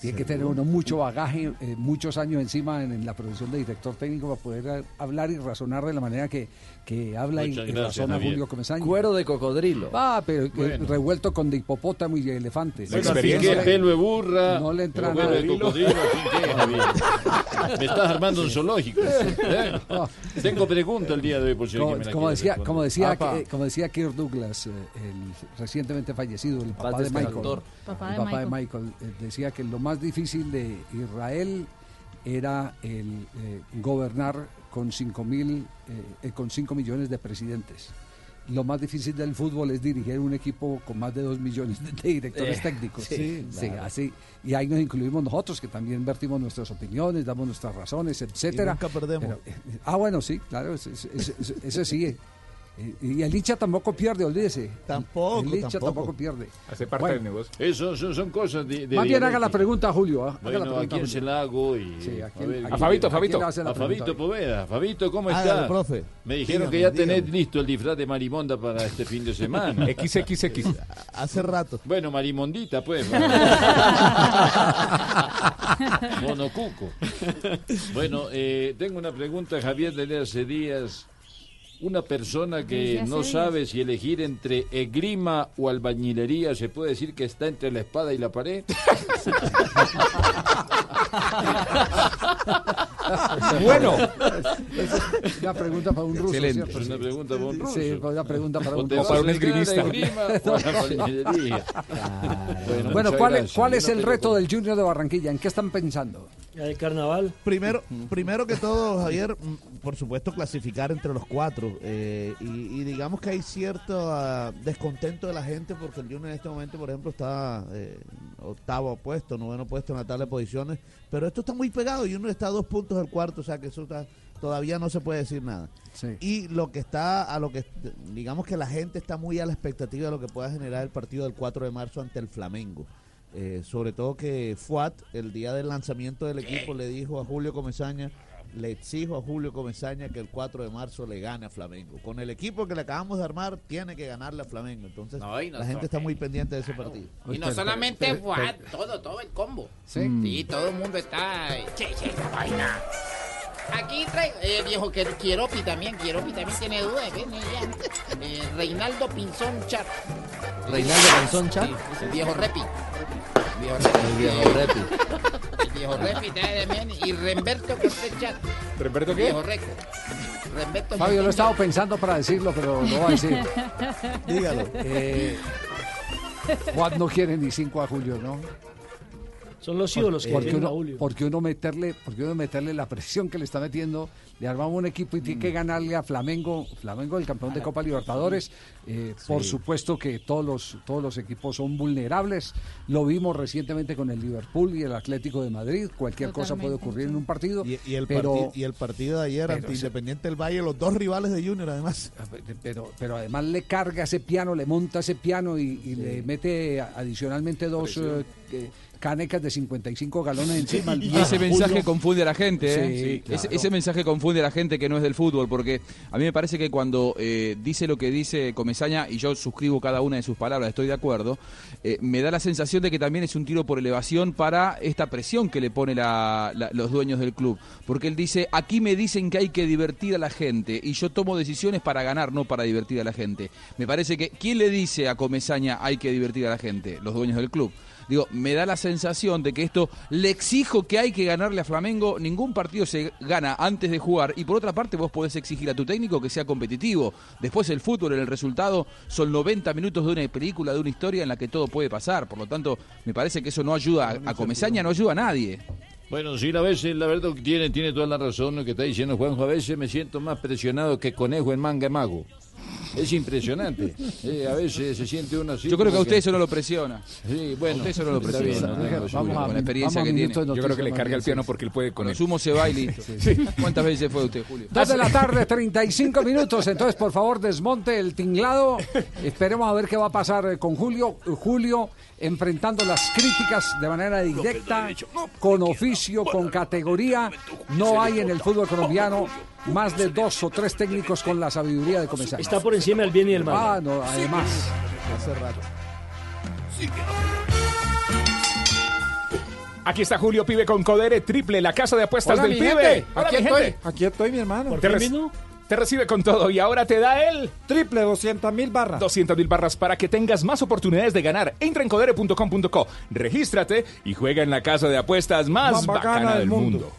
Tiene que tener uno mucho bagaje, eh, muchos años encima en, en la profesión de director técnico para poder hablar y razonar de la manera que, que habla y, Muchas y gracias, razona. Julio Comesaña. Cuero de cocodrilo. Ah, pero eh, Bueno. revuelto con de hipopótamo y de elefante. Fin que pelo de burra, No le entra nada. de cocodrilo, que. Me estás armando un zoológico. ¿eh? Tengo pregunta el día de hoy por si Como, me la como decía, como decía, Apa. eh, como decía Kirk Douglas, eh, el recientemente fallecido, el papá de descanse. Michael. Papá el de papá de Michael. Michael, eh, decía que lo más difícil de Israel era el eh, gobernar con 5 mil, eh, eh, con 5 millones de presidentes. Lo más difícil del fútbol es dirigir un equipo con más de 2 millones de, directores Eh, técnicos. sí, claro. así. Y ahí nos incluimos nosotros, que también vertimos nuestras opiniones, damos nuestras razones, etcétera. nunca perdemos. Pero, ah, bueno, sí, claro, ese- ese- ese sí. Y el hincha tampoco pierde, olvídese. Tampoco, El hincha tampoco. tampoco, pierde. Hace parte Bueno, del negocio. Eso son, son cosas de, de Más bien haga la pregunta, Julio. ¿ah? Haga la Bueno, ¿a pregunta, quién se Julio. la hago? Y, Sí, ¿a quién- ver, a A Fabito, quién- a Fabito. la A pregunta Fabito? Poveda. Fabito, ¿cómo Hágalo, está? profe. Me dijeron Dígame, que ya dígame. tenés listo el disfraz de marimonda para este fin de semana. XXX. Hace rato. Bueno, marimondita, pues. Monocuco. Bueno, eh, tengo una pregunta, Javier, desde hace días. Una persona que no sabe si elegir entre esgrima o albañilería, ¿se puede decir que está entre la espada y la pared? Bueno. Esa es una pregunta para un ruso, Excelente. Es una pregunta para un ruso. Sí, una pregunta para ¿O un vas para un esgrimista. o? Bueno, ¿cuál, es. ¿cuál es el reto del Junior de Barranquilla? ¿En qué están pensando? El carnaval. Primero, primero que todo, Javier, por supuesto clasificar entre los cuatro. eh, y, y digamos que hay cierto ah, descontento de la gente porque el Junior en este momento, por ejemplo, está eh, octavo puesto, noveno puesto en la tabla de posiciones. Pero esto está muy pegado y uno está a dos puntos del cuarto, o sea que eso está, todavía no se puede decir nada. Sí. Y lo que está, a lo que, digamos que la gente está muy a la expectativa de lo que pueda generar el partido del 4 de marzo ante el Flamengo. Eh, sobre todo que Fuat, el día del lanzamiento del equipo, le dijo a Julio Comesaña, le exijo a Julio Comesaña que el 4 de marzo le gane a Flamengo. Con el equipo que le acabamos de armar, tiene que ganarle a Flamengo. Entonces, No, la gente está muy pendiente de ese partido. Y no solamente Fuad, todo, todo el combo. Sí. Sí, todo el mundo está. Che, che, esa vaina. Aquí traigo, eh, viejo que Quieropi también, Quieropi también tiene dudas, ven ella. Eh, Reinaldo Pinzón Chat. Reinaldo Pinzón Chat. Sí, viejo Repi. El viejo Repi. El viejo Repi. El viejo Repi también. Y Remberto Cortés Chat. ¿Remberto El qué? viejo Reco. Remberto Fabio, lo he estado pensando para decirlo, pero lo voy a decir. Dígalo. Eh, Juan no quiere ni 5 a Julio, ¿no? Son los ídolos que porque uno, Julio. porque uno meterle, porque uno meterle la presión que le está metiendo, le armamos un equipo y tiene Mm. que ganarle a Flamengo, Flamengo el campeón de Copa Libertadores. Eh, Por supuesto que todos los, todos los equipos son vulnerables. Lo vimos recientemente con el Liverpool y el Atlético de Madrid. Cualquier cosa puede ocurrir en un partido. Y, y el pero, y el partido de ayer ante Independiente del Valle, los dos rivales de Junior además. pero, pero además le carga ese piano, le monta ese piano y, y le mete adicionalmente dos eh, canecas de 55 galones encima. Y ese mensaje confunde a la gente, ¿eh? Sí, ese, mensaje confunde a la gente que no es del fútbol, porque a mí me parece que cuando eh, dice lo que dice Comesaña, y yo suscribo cada una de sus palabras, estoy de acuerdo, eh, me da la sensación de que también es un tiro por elevación para esta presión que le pone la- la- los dueños del club. Porque él dice, aquí me dicen que hay que divertir a la gente, y yo tomo decisiones para ganar, no para divertir a la gente. Me parece que, ¿quién le dice a Comesaña hay que divertir a la gente? Los dueños del club. Digo, me da la sensación de que esto le exijo que hay que ganarle a Flamengo. Ningún partido se gana antes de jugar. Y por otra parte, vos podés exigir a tu técnico que sea competitivo. Después, el fútbol, el resultado, son 90 minutos de una película, de una historia en la que todo puede pasar. Por lo tanto, me parece que eso no ayuda a, a Comesaña, no ayuda a nadie. Bueno, sí, a veces, la verdad, tiene, tiene toda la razón lo que está diciendo Juanjo. A veces me siento más presionado que conejo en manga mago. Es impresionante. Eh, a veces se siente uno así. Yo creo que a usted eso no lo presiona. Sí, bueno. A usted eso no lo presiona. bien, no tengo Vamos Con la experiencia que tiene. Yo creo que le carga el piano porque él puede con él. sumo se va y listo. ¿Cuántas veces fue usted, Julio? Dos de la tarde, 35 minutos. Entonces, por favor, desmonte el tinglado. Esperemos a ver qué va a pasar con Julio. Julio enfrentando las críticas de manera directa, con oficio, con categoría. No hay en el fútbol colombiano más de dos o tres técnicos con la sabiduría de comenzar. Está por encima del bien y del mal. Ah, no, además. Hace rato. Aquí está Julio Pibe con Codere Triple, la casa de apuestas Hola, del mi Pibe. gente. Hola, Aquí mi estoy. gente. Aquí estoy, mi hermano. Te, reci- te recibe con todo y ahora te da el triple 200 mil barras. 200 mil barras para que tengas más oportunidades de ganar. Entra en codere.com.co, regístrate y juega en la casa de apuestas más, Más bacana, del mundo.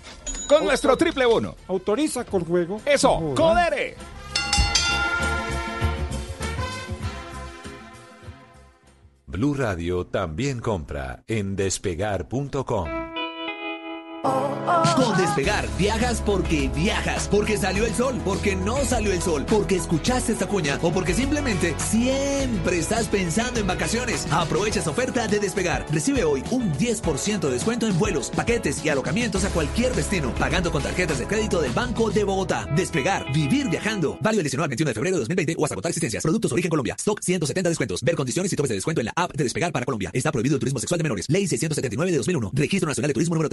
Con nuestro triple bono. Autoriza con juego. Eso. Codere. Blue Radio también compra en despegar.com. Con Despegar viajas porque viajas, porque salió el sol, porque no salió el sol, porque escuchaste esta cuña o porque simplemente siempre estás pensando en vacaciones. Aprovecha esta oferta de Despegar. Recibe hoy un 10% de descuento en vuelos, paquetes y alojamientos a cualquier destino, pagando con tarjetas de crédito del Banco de Bogotá. Despegar, vivir viajando. Válido el 19 al 21 de febrero de 2020 o hasta agotar existencias. Productos origen Colombia. Stock 170 descuentos. Ver condiciones y topes de descuento en la app de Despegar para Colombia. Está prohibido el turismo sexual de menores. Ley 679 de 2001. Registro Nacional de Turismo número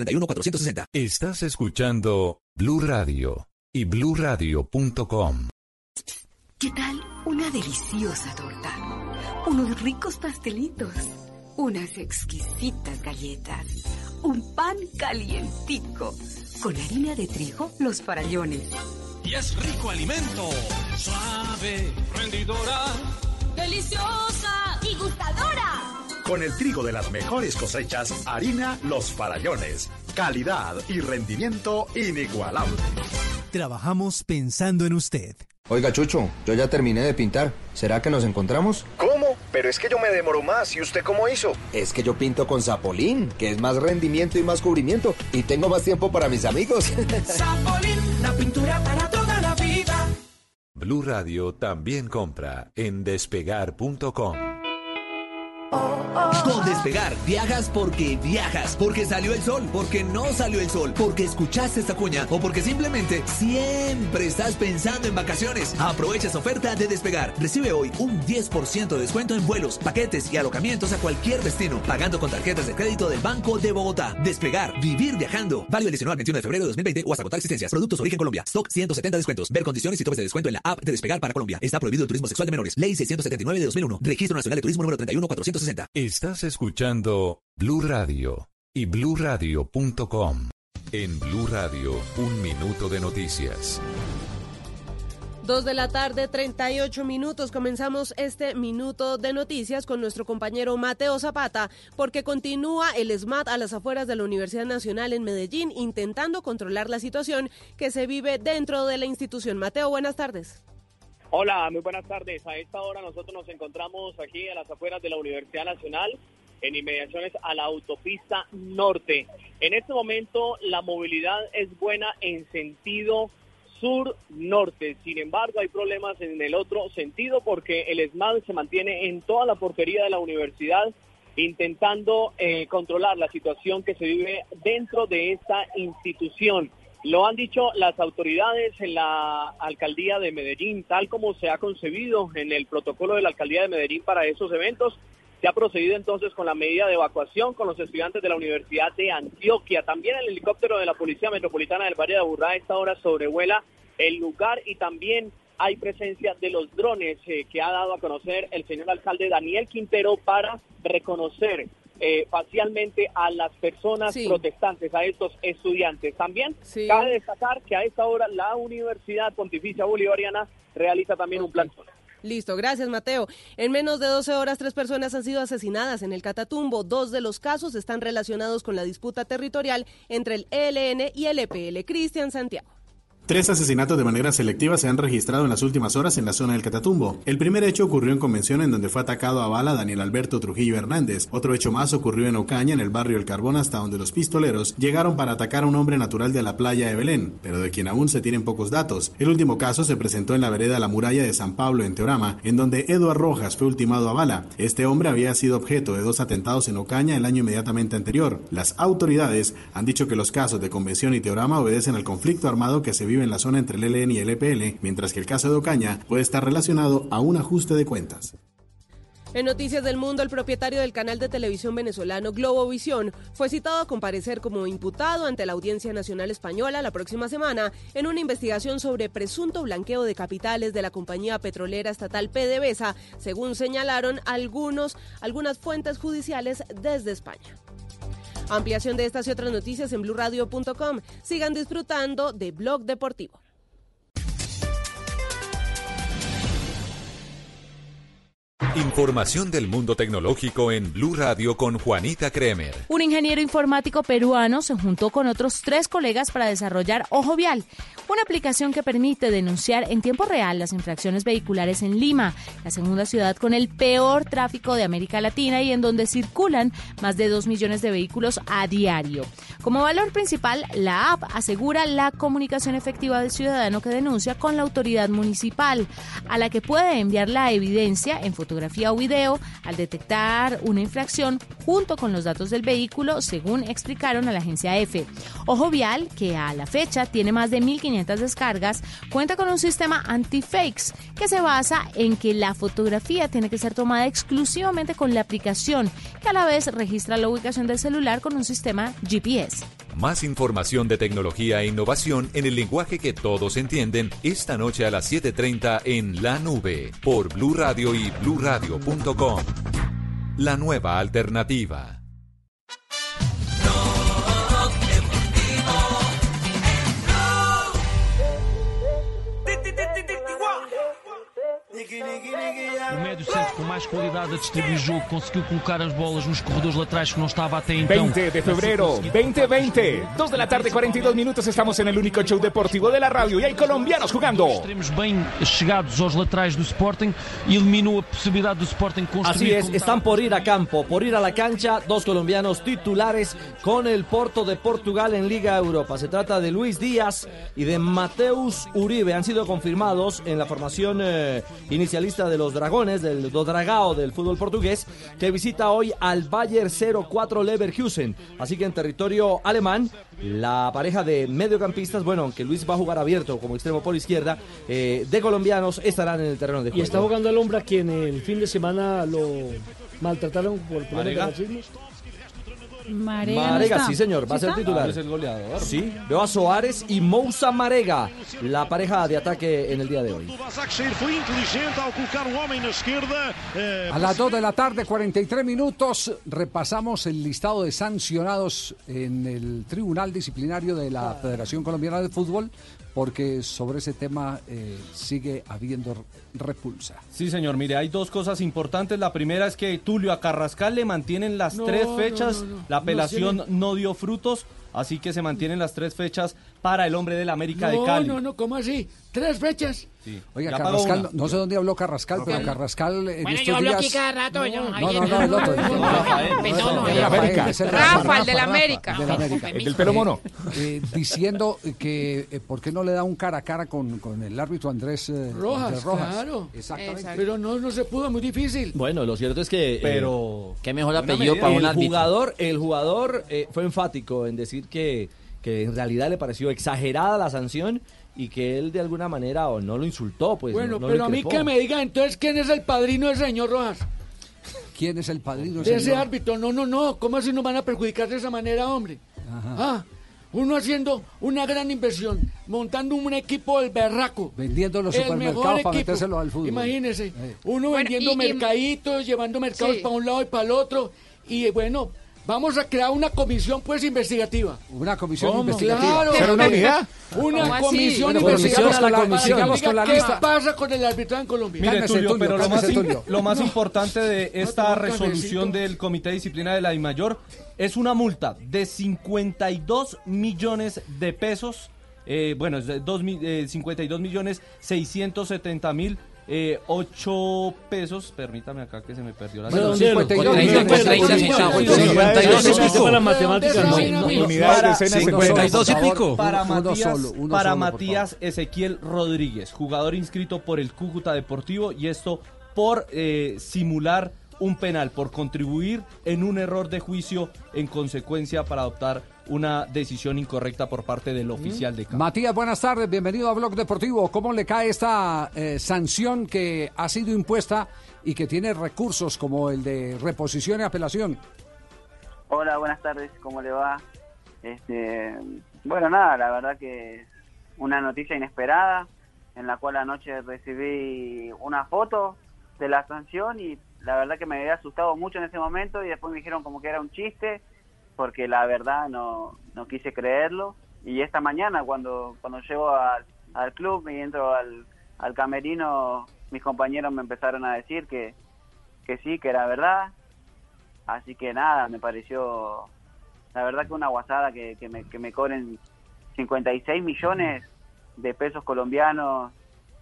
31460. Estás escuchando Blue Radio y bluradio.com. ¿Qué tal una deliciosa torta? Unos ricos pastelitos, unas exquisitas galletas, un pan calientico, con harina de trigo, los farallones. Y es rico alimento, suave, rendidora. Deliciosa y gustadora. Con el trigo de las mejores cosechas, harina Los Farallones. Calidad y rendimiento inigualable. Trabajamos pensando en usted. Oiga, Chucho, yo ya terminé de pintar. ¿Será que nos encontramos? ¿Cómo? Pero es que yo me demoro más. ¿Y usted cómo hizo? Es que yo pinto con Zapolín, que es más rendimiento y más cubrimiento. Y tengo más tiempo para mis amigos. Zapolín, la pintura para toda la vida. Blue Radio también compra en despegar.com. oh, oh. oh. Con Despegar viajas porque viajas, porque salió el sol, porque no salió el sol, porque escuchaste esta cuña o porque simplemente siempre estás pensando en vacaciones. Aprovecha esta oferta de Despegar. Recibe hoy un 10% de descuento en vuelos, paquetes y alojamientos a cualquier destino, pagando con tarjetas de crédito del Banco de Bogotá. Despegar, vivir viajando. Válido el 19 al 21 de febrero de 2020 o hasta agotar existencias. Productos origen Colombia. Stock 170 descuentos. Ver condiciones y topes de descuento en la app de Despegar para Colombia. Está prohibido el turismo sexual de menores. Ley 679 de 2001. Registro Nacional de Turismo número 31460. Estás escuchando Blue Radio y bluradio.com. En Blue Radio, un minuto de noticias. Dos de la tarde, 38 minutos. Comenzamos este minuto de noticias con nuestro compañero Mateo Zapata, porque continúa el SMAT a las afueras de la Universidad Nacional en Medellín, intentando controlar la situación que se vive dentro de la institución. Mateo, buenas tardes. Hola, muy buenas tardes. A esta hora nosotros nos encontramos aquí a las afueras de la Universidad Nacional. en inmediaciones a la autopista norte. En este momento la movilidad es buena en sentido sur-norte. Sin embargo, hay problemas en el otro sentido porque el ESMAD se mantiene en toda la portería de la universidad intentando eh, controlar la situación que se vive dentro de esta institución. Lo han dicho las autoridades en la alcaldía de Medellín, tal como se ha concebido en el protocolo de la alcaldía de Medellín para esos eventos. Se ha procedido entonces con la medida de evacuación con los estudiantes de la Universidad de Antioquia. También el helicóptero de la Policía Metropolitana del Valle de Aburrá a esta hora sobrevuela el lugar y también hay presencia de los drones eh, que ha dado a conocer el señor alcalde Daniel Quintero para reconocer eh, facialmente a las personas Sí. protestantes, a estos estudiantes. También cabe destacar que a esta hora la Universidad Pontificia Bolivariana realiza también un plan. Listo, gracias Mateo. En menos de 12 horas, tres personas han sido asesinadas en el Catatumbo. Dos de los casos están relacionados con la disputa territorial entre el ELN y el EPL. Cristian Santiago. Tres asesinatos de manera selectiva se han registrado en las últimas horas en la zona del Catatumbo. El primer hecho ocurrió en Convención en donde fue atacado a bala Daniel Alberto Trujillo Hernández. Otro hecho más ocurrió en Ocaña, en el barrio El Carbón, hasta donde los pistoleros llegaron para atacar a un hombre natural de la playa de Belén, pero de quien aún se tienen pocos datos. El último caso se presentó en la vereda La Muralla de San Pablo, en Teorama, en donde Eduard Rojas fue ultimado a bala. Este hombre había sido objeto de dos atentados en Ocaña el año inmediatamente anterior. Las autoridades han dicho que los casos de Convención y Teorama obedecen al conflicto armado que se vive en la zona entre el ELN y el EPL, mientras que el caso de Ocaña puede estar relacionado a un ajuste de cuentas. En Noticias del Mundo, el propietario del canal de televisión venezolano Globovisión fue citado a comparecer como imputado ante la Audiencia Nacional Española la próxima semana en una investigación sobre presunto blanqueo de capitales de la compañía petrolera estatal PDVSA, según señalaron algunos, algunas fuentes judiciales desde España. Ampliación de estas y otras noticias en blurradio.com. Sigan disfrutando de Blog Deportivo. Información del mundo tecnológico en Blue Radio con Juanita Kremer. Un ingeniero informático peruano se juntó con otros tres colegas para desarrollar Ojo Vial, una aplicación que permite denunciar en tiempo real las infracciones vehiculares en Lima, la segunda ciudad con el peor tráfico de América Latina y en donde circulan más de 2 millones de vehículos a diario. Como valor principal, la app asegura la comunicación efectiva del ciudadano que denuncia con la autoridad municipal, a la que puede enviar la evidencia en fotografía o video al detectar una infracción junto con los datos del vehículo, según explicaron a la agencia EFE. Ojo Vial, que a la fecha tiene más de 1.500 descargas, cuenta con un sistema anti-fakes que se basa en que la fotografía tiene que ser tomada exclusivamente con la aplicación, que a la vez registra la ubicación del celular con un sistema GPS. Más información de tecnología e innovación en el lenguaje que todos entienden esta noche a las 7:30 en La Nube por Blue Radio y bluradio.com. La nueva alternativa. O médio centro com mais qualidade a distribuir jogo conseguiu colocar as bolas nos corredores laterais que não estava até então. 20 de febrero 2020, 2 de la tarde, 42 minutos. Estamos en el único show deportivo de la radio y hay colombianos jugando. Extremos bem chegados aos laterais do Sporting e eliminou a possibilidade do Sporting construir. Así es, están por ir a campo, por ir a la cancha, dos colombianos titulares con el Porto de Portugal en Liga Europa. Se trata de Luis Díaz y de Mateus Uribe. Han sido confirmados en la formación eh, inicialista de los Dragones, del do Dragao del fútbol portugués, que visita hoy al Bayer 04 Leverkusen. Así que en territorio alemán, la pareja de mediocampistas, bueno, aunque Luis va a jugar abierto como extremo por izquierda, eh, de colombianos estarán en el terreno de Y juego. está jugando al hombre a quien el fin de semana lo maltrataron por problemas de racismo. Marega, sí señor, va a ¿Sí ser está? titular. Es el goleador. Sí, veo a Soares y Moussa Marega, la pareja de ataque en el día de hoy. Eh, A las 2 de la tarde, 43 minutos, repasamos el listado de sancionados en el Tribunal Disciplinario de la Federación Colombiana de Fútbol, porque sobre ese tema eh, sigue habiendo repulsa. Sí, señor. Mire, hay dos cosas importantes. La primera es que Tulio a Carrascal le mantienen las No, tres fechas. no, no. La No apelación no dio frutos. Así que se mantienen las tres fechas para el hombre del América de No, Cali. no, no, ¿cómo así? ¿Tres fechas? Sí. Oiga, Carrascal, no sé dónde habló Carrascal, pero. Carrascal en Bueno, estos yo hablo días... aquí cada rato. yo, No, no, no, el otro. No, no, Rafa, el del América. del América. El del pelo mono. Eh, eh, diciendo que eh, por qué no le da un cara a cara con, con el árbitro Andrés eh, Rojas, Andrés Rojas. claro. Exactamente. Pero no, no se pudo, muy difícil. Bueno, lo cierto es que. Pero- Qué mejor apellido para un árbitro. jugador, el jugador eh, fue enfático en decir que, que en realidad le pareció exagerada la sanción y que él de alguna manera o no lo insultó, pues. bueno, no- no pero a mí que me digan entonces quién es el padrino del señor Rojas. ¿Quién es el padrino? De ese árbitro. No, no, no. ¿Cómo así nos van a perjudicar de esa manera, hombre? Ah, uno haciendo una gran inversión, montando un equipo del berraco. Vendiendo los El supermercados mejor para metérselo al fútbol. Imagínese, Eh. uno Bueno, vendiendo y- y- mercaditos, llevando mercados Sí. para un lado y para el otro. Y bueno, vamos a crear una comisión pues investigativa. Una comisión ¿Cómo? investigativa. Claro. ¿Será una unidad? Una comisión Bueno, investigativa. la para que con la ¿Qué lista. pasa con el arbitraje en Colombia? Mire, Cálmese, Tulio, pero lo más, lo más No. importante de esta resolución del Comité de Disciplina de la DIMAYOR es una multa de 52 millones de pesos. eh, bueno, es de dos eh, 52 millones 670 mil. Eh, 8 pesos, permítame acá que se me perdió la Bueno, cifra. 52 Con millones. 30 centavos. Unidades, 52 de y pico. pico. para matemáticas. ¿De no. dónde No, salen, no. Unidades, Para- decenas, sí, cincuenta. por y pico. Para Matías, para Matías Ezequiel Rodríguez, jugador inscrito por el Cúcuta Deportivo y esto por eh, simular un penal, por contribuir en un error de juicio en consecuencia para adoptar una decisión incorrecta por parte del oficial de campo. Matías, buenas tardes, bienvenido a Blog Deportivo. ¿Cómo le cae esta eh, sanción que ha sido impuesta y que tiene recursos como el de reposición y apelación? Hola, buenas tardes, ¿cómo le va? Este, bueno, nada, la verdad que una noticia inesperada en la cual anoche recibí una foto de la sanción y la verdad que me había asustado mucho en ese momento y después me dijeron como que era un chiste porque la verdad no, no quise creerlo y esta mañana cuando, cuando llego al, club y entro al, al camerino mis compañeros me empezaron a decir que, que sí, que era verdad Así que nada, me pareció, la verdad que una guasada que, me, que me cobren 56 millones de pesos colombianos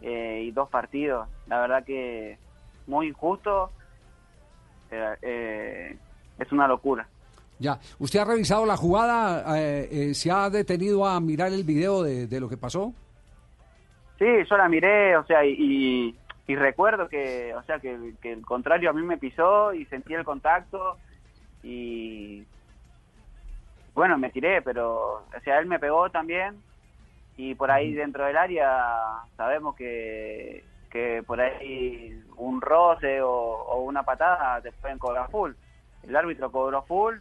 eh, y dos partidos. La verdad que muy injusto, eh, es una locura. Ya, ¿usted ha revisado la jugada? Eh, eh, ¿Se ha detenido a mirar el video de, de lo que pasó? Sí, yo la miré, o sea, y, y, y recuerdo que, o sea, que, que el contrario a mí me pisó y sentí el contacto y bueno, me tiré, pero, o sea, él me pegó también y por ahí dentro del área sabemos que, que por ahí un roce o, o una patada te pueden cobrar full. El árbitro cobró full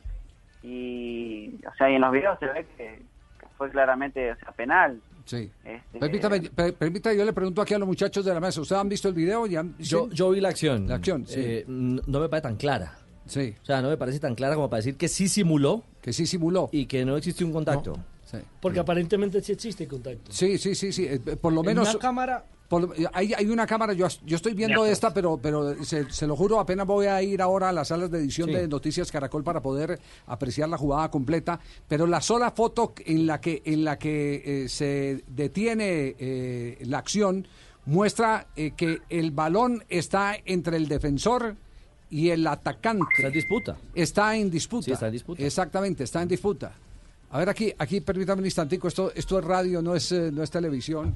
y, o sea, y en los videos se ve que, que fue claramente, o sea, penal. Sí. Este, Permítame, per- permítame, yo le pregunto aquí a los muchachos de la mesa. ¿Ustedes han visto el video? ¿Ya, Yo, sí? yo vi la acción. La acción, sí. Eh, no me parece tan clara. Sí. O sea, no me parece tan clara como para decir que sí simuló. Que sí simuló. Y que no existió un contacto. Sí. Porque aparentemente sí existe contacto. Sí, sí, sí, sí. eh, Por lo En menos. una cámara por lo- hay, hay una cámara, yo, yo estoy viendo esta, pero, pero se, se lo juro, apenas voy a ir ahora a las salas de edición Sí. de Noticias Caracol para poder apreciar la jugada completa. Pero la sola foto en la que, en la que eh, se detiene eh, la acción muestra eh, que el balón está entre el defensor y el atacante. Está en disputa. Está en disputa. Sí, está en disputa. Exactamente, está en disputa. A ver, aquí, aquí permítame un instantico, esto, esto es radio, no es, eh, no es televisión,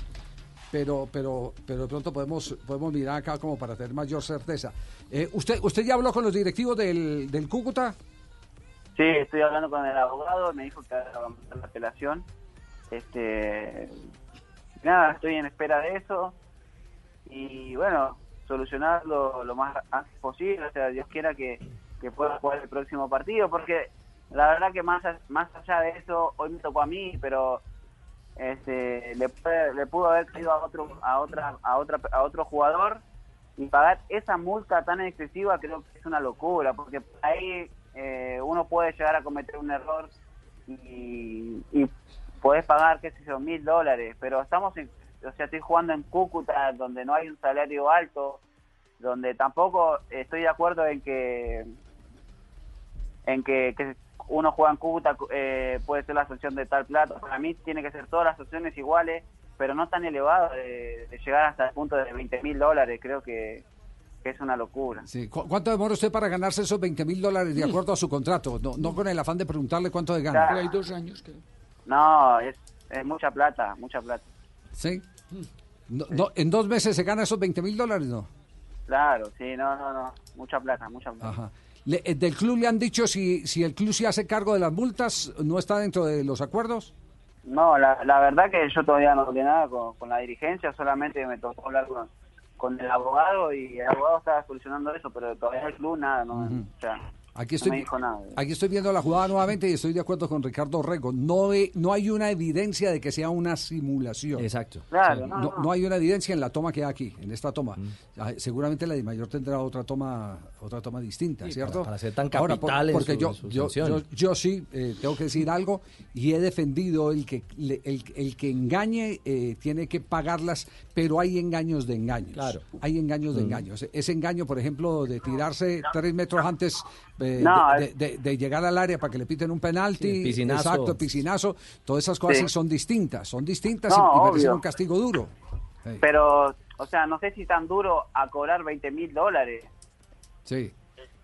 pero, pero, pero de pronto podemos, podemos mirar acá como para tener mayor certeza. Eh, ¿usted, ¿Usted ya habló con los directivos del, del Cúcuta? Sí, estoy hablando con el abogado, me dijo que vamos a hacer la apelación. Este, nada, estoy en espera de eso y bueno, solucionarlo lo más antes posible, o sea, Dios quiera que, que pueda jugar el próximo partido, porque la verdad que más, más allá de eso, hoy me tocó a mí, pero este, le, puede- le pudo haber caído a otro, a otra, a otra, a otro jugador y pagar esa multa tan excesiva creo que es una locura, porque por ahí eh, uno puede llegar a cometer un error y, y podés pagar, qué sé yo, mil dólares, pero estamos en, o sea, estoy jugando en Cúcuta, donde no hay un salario alto, donde tampoco estoy de acuerdo en que en que, que uno juega en Cúcuta, eh, puede ser la sanción de tal plata. Para mí tiene que ser todas las sanciones iguales, pero no tan elevadas de, de llegar hasta el punto de 20 mil dólares. Creo que, que es una locura. Sí. ¿Cu- ¿Cuánto demora usted para ganarse esos 20 mil dólares de acuerdo a su contrato? No, no con el afán de preguntarle cuánto de gana. Claro. Hay dos años que... No, es, es mucha plata, mucha plata. ¿Sí? No, no, ¿En dos meses se gana esos 20 mil dólares? No. Claro, sí, no, no, no, mucha plata, mucha plata. Ajá. Le- eh, ¿Del club le han dicho si, si el club se hace cargo de las multas? ¿No está dentro de los acuerdos? No, la, la verdad que yo todavía no hablé nada con, con la dirigencia, solamente me tocó hablar con, con el abogado y el abogado estaba solucionando eso, pero todavía el club nada, no, o sea, Aquí no estoy, me dijo nada. aquí estoy viendo la jugada nuevamente y estoy de acuerdo con Ricardo Rego. No, no hay una evidencia de que sea una simulación. Exacto. Claro, no, no, no. no hay una evidencia en la toma que hay aquí, en esta toma. Ah, Seguramente la de mayor tendrá otra toma, otra toma distinta, Sí, ¿cierto? para- para ser tan Ahora, por- capital en porque su- yo, en su yo, yo, yo sí eh, tengo que decir algo y he defendido el que el, el que engañe eh, tiene que pagarlas, pero hay engaños de engaños. Claro. Hay engaños de Mm. engaños. Ese engaño, por ejemplo, de tirarse tres metros antes eh, No, de, es- de- de- de llegar al área para que le piten un penalti, Sí, piscinazo. exacto, piscinazo, todas esas cosas Sí. son distintas, son distintas y- No, y, merecen un castigo duro. Pero, o sea, no sé si tan duro a cobrar 20 mil dólares. Sí.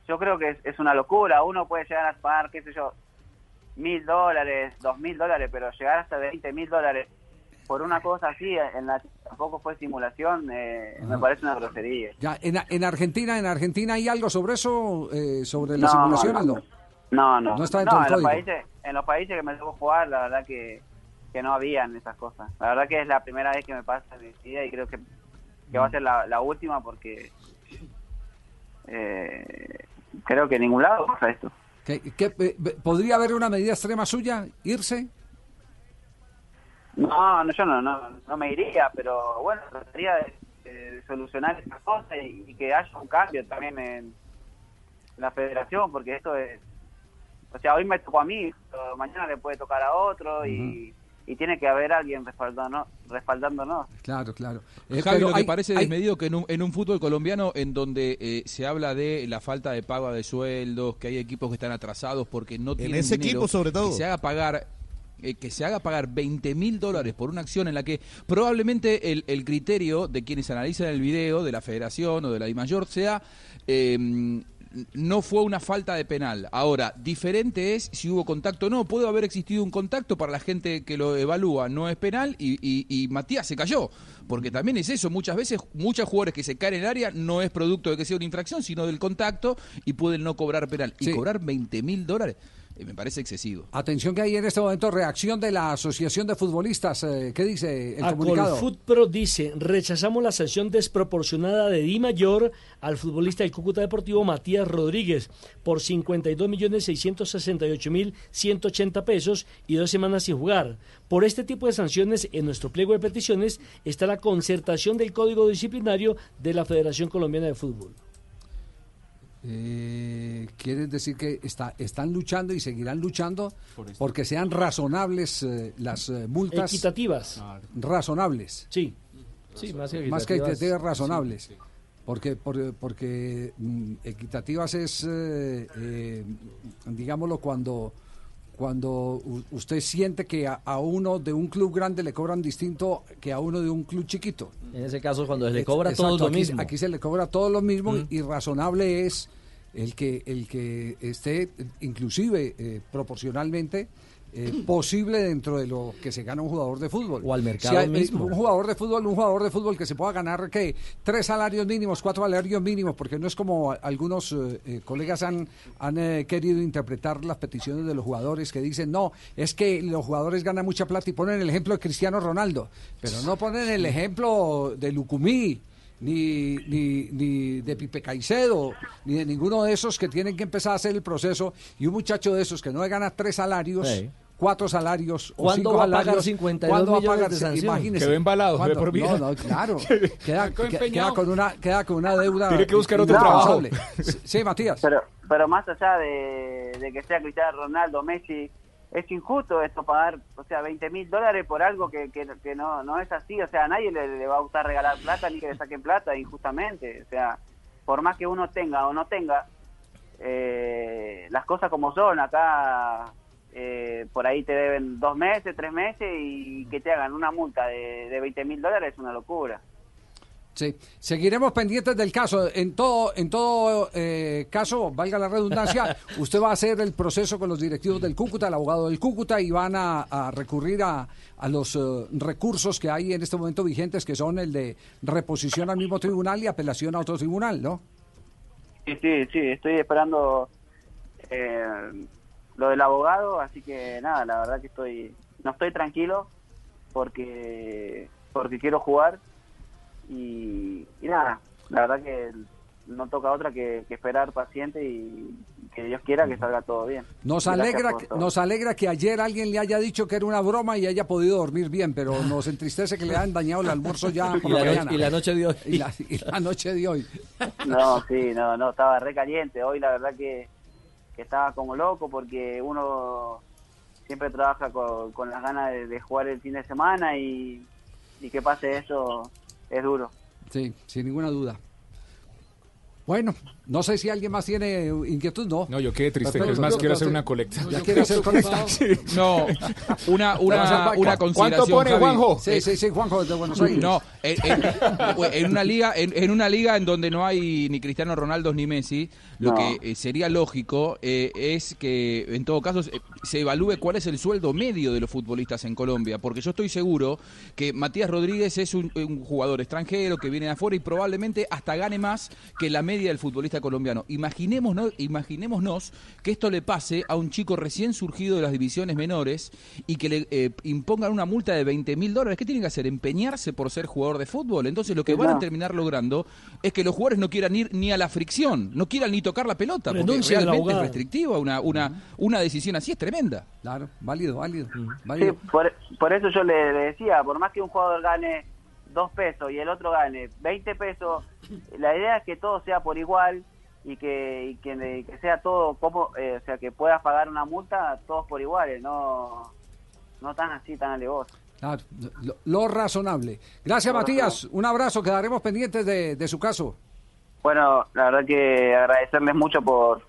Yo creo que es, es una locura. Uno puede llegar a pagar, qué sé yo, mil dólares, dos mil dólares, pero llegar hasta 20 mil dólares por una cosa así, en la tampoco fue simulación, eh, me parece una grosería. Ya, en, en Argentina, en Argentina hay algo sobre eso, eh, sobre No, las simulaciones, no, no. No, no. No está dentro No, del en los países, en los países que me tocó jugar, la verdad que, que no habían esas cosas. La verdad que es la primera vez que me pasa en mi vida y creo que, que va a ser la, la última porque eh, creo que en ningún lado pasa esto. ¿Qué- qué- eh, ¿Podría haber una medida extrema suya? ¿Irse? No, no, yo no, no, no me iría, pero bueno, trataría de, de solucionar estas cosas y, y que haya un cambio también en la federación, porque esto es, o sea, hoy me tocó a mí, pero mañana le puede tocar a otro y, y tiene que haber alguien respaldándonos. respaldándonos. Claro, claro. Eh, Javi, pero lo que hay- parece hay- desmedido que en un, en un fútbol colombiano en donde eh, se habla de la falta de pago de sueldos, que hay equipos que están atrasados porque no tienen ese dinero, equipo, sobre todo. que se haga pagar eh, que se haga pagar 20 mil dólares por una acción en la que probablemente el, el criterio de quienes analizan el video de la federación o de la DIMAYOR sea eh, no fue una falta de penal. Ahora, diferente es si hubo contacto o no. Puede haber existido un contacto para la gente que lo evalúa, no es penal y, y- y Matías se cayó. Porque también es eso, muchas veces, muchos jugadores que se caen en el área no es producto de que sea una infracción, sino del contacto y pueden no cobrar penal. Y cobrar 20 mil dólares me parece excesivo. Atención que hay en este momento reacción de la Asociación de Futbolistas. eh, ¿Qué dice el A comunicado? Pro dice, rechazamos la sanción desproporcionada de Di Mayor al futbolista del Cúcuta Deportivo Matías Rodríguez por 52.668.180 pesos y dos semanas sin jugar. Por este tipo de sanciones, en nuestro pliego de peticiones está la concertación del Código Disciplinario de la Federación Colombiana de Fútbol. Eh, quiere decir que está, están luchando y seguirán luchando Por porque sean razonables eh, las eh, multas. Equitativas. Razonables. Sí. Sí, más Más que equitativas, razonables. sí, Porque, por- porque mm, equitativas es, eh, eh, digámoslo, cuando, cuando usted siente que a, a uno de un club grande le cobran distinto que a uno de un club chiquito. En ese caso, cuando se le cobra exacto, todo lo aquí, mismo. Aquí se le cobra todo lo mismo y razonable es el que el que esté inclusive eh, proporcionalmente eh, posible dentro de lo que se gana un jugador de fútbol. O al mercado Si hay, eh, mismo. Un jugador de fútbol, un jugador de fútbol que se pueda ganar que tres salarios mínimos, cuatro salarios mínimos, porque no es como algunos eh, eh, colegas han, han eh, querido interpretar las peticiones de los jugadores que dicen, no, es que los jugadores ganan mucha plata y ponen el ejemplo de Cristiano Ronaldo, pero no ponen el ejemplo de Lucumí. Ni, ni, ni de Pipe Caicedo, ni de ninguno de esos que tienen que empezar a hacer el proceso. Y un muchacho de esos que no gana tres salarios, Sí. cuatro salarios o ¿Cuándo cinco va a pagar salarios, 52 ¿cuándo va a millones pagar? de sanción? Imagínese. Quedó embalado, de ¿Cuándo? por vida. No, no, claro. Queda, queda con una, queda con una deuda. Tiene que buscar otro irresponsable. Sí, Matías. Pero, pero más allá de, de que sea Cristiano Ronaldo, Messi, es injusto esto pagar, o sea, 20 mil dólares por algo que, que, que no, no es así. O sea, a nadie le, va a gustar regalar plata ni que le saquen plata injustamente. O sea, por más que uno tenga o no tenga, eh, las cosas como son. Acá eh, por ahí te deben dos meses, tres meses y que te hagan una multa de, de 20 mil dólares es una locura. Sí, seguiremos pendientes del caso. En todo, en todo eh, caso, valga la redundancia, usted va a hacer el proceso con los directivos del Cúcuta, el abogado del Cúcuta, y van a, a recurrir a, a los eh, recursos que hay en este momento vigentes, que son el de reposición al mismo tribunal y apelación a otro tribunal, ¿no? Sí, sí, sí, estoy esperando eh, lo del abogado, así que nada, la verdad que estoy, no estoy tranquilo porque, porque quiero jugar y, y nada, la verdad que no toca otra que, que esperar paciente y que Dios quiera que salga todo bien. Nos alegra, que- todo. nos alegra que ayer alguien le haya dicho que era una broma y haya podido dormir bien, pero nos entristece que le hayan dañado el almuerzo ya por Y la no- mañana. y la noche de hoy. Y la, y la noche de hoy. No, sí, no, no, estaba re caliente. Hoy la verdad que, que estaba como loco porque uno siempre trabaja con, con las ganas de, de jugar el fin de semana y, y que pase eso es duro. Sí, sin ninguna duda. Bueno, no sé si alguien más tiene inquietud, ¿no? No, yo quedé triste. Perfecto. Es más, Yo- quiero yo- hacer una colecta. ¿Ya quiere hacer colecta? No, una, ¿Qué va a hacer, una, una consideración. pone, Javi. Juanjo? Sí, sí, sí, Juanjo, de Buenos Aires. No, en, en- en una liga, en, en una liga en donde no hay ni Cristiano Ronaldo ni Messi, lo No. que eh, sería lógico eh, es que en todo caso se evalúe cuál es el sueldo medio de los futbolistas en Colombia, porque yo estoy seguro que Matías Rodríguez es un, un jugador extranjero que viene de afuera y probablemente hasta gane más que la media del futbolista colombiano. Imaginémonos, imaginémonos que esto le pase a un chico recién surgido de las divisiones menores y que le eh, impongan una multa de 20 mil dólares. ¿Qué tiene que hacer? ¿Empeñarse por ser jugador de fútbol? Entonces lo que van a terminar logrando es que los jugadores no quieran ir ni a la fricción, no quieran ni tocar la pelota, porque Renuncia realmente es restrictiva. Una, una, una decisión así es tremenda. Claro, válido, válido. Sí, válido. por, por eso yo le, le decía, por más que un jugador gane dos pesos y el otro gane 20 pesos, la idea es que todo sea por igual y que, y que, que sea todo como, eh, o sea, que puedas pagar una multa todos por iguales, no, no tan así, tan alevoso. Claro, lo, lo razonable. Gracias, Lo Matías. Un abrazo, quedaremos pendientes de, de su caso. Bueno, la verdad que agradecerles mucho por,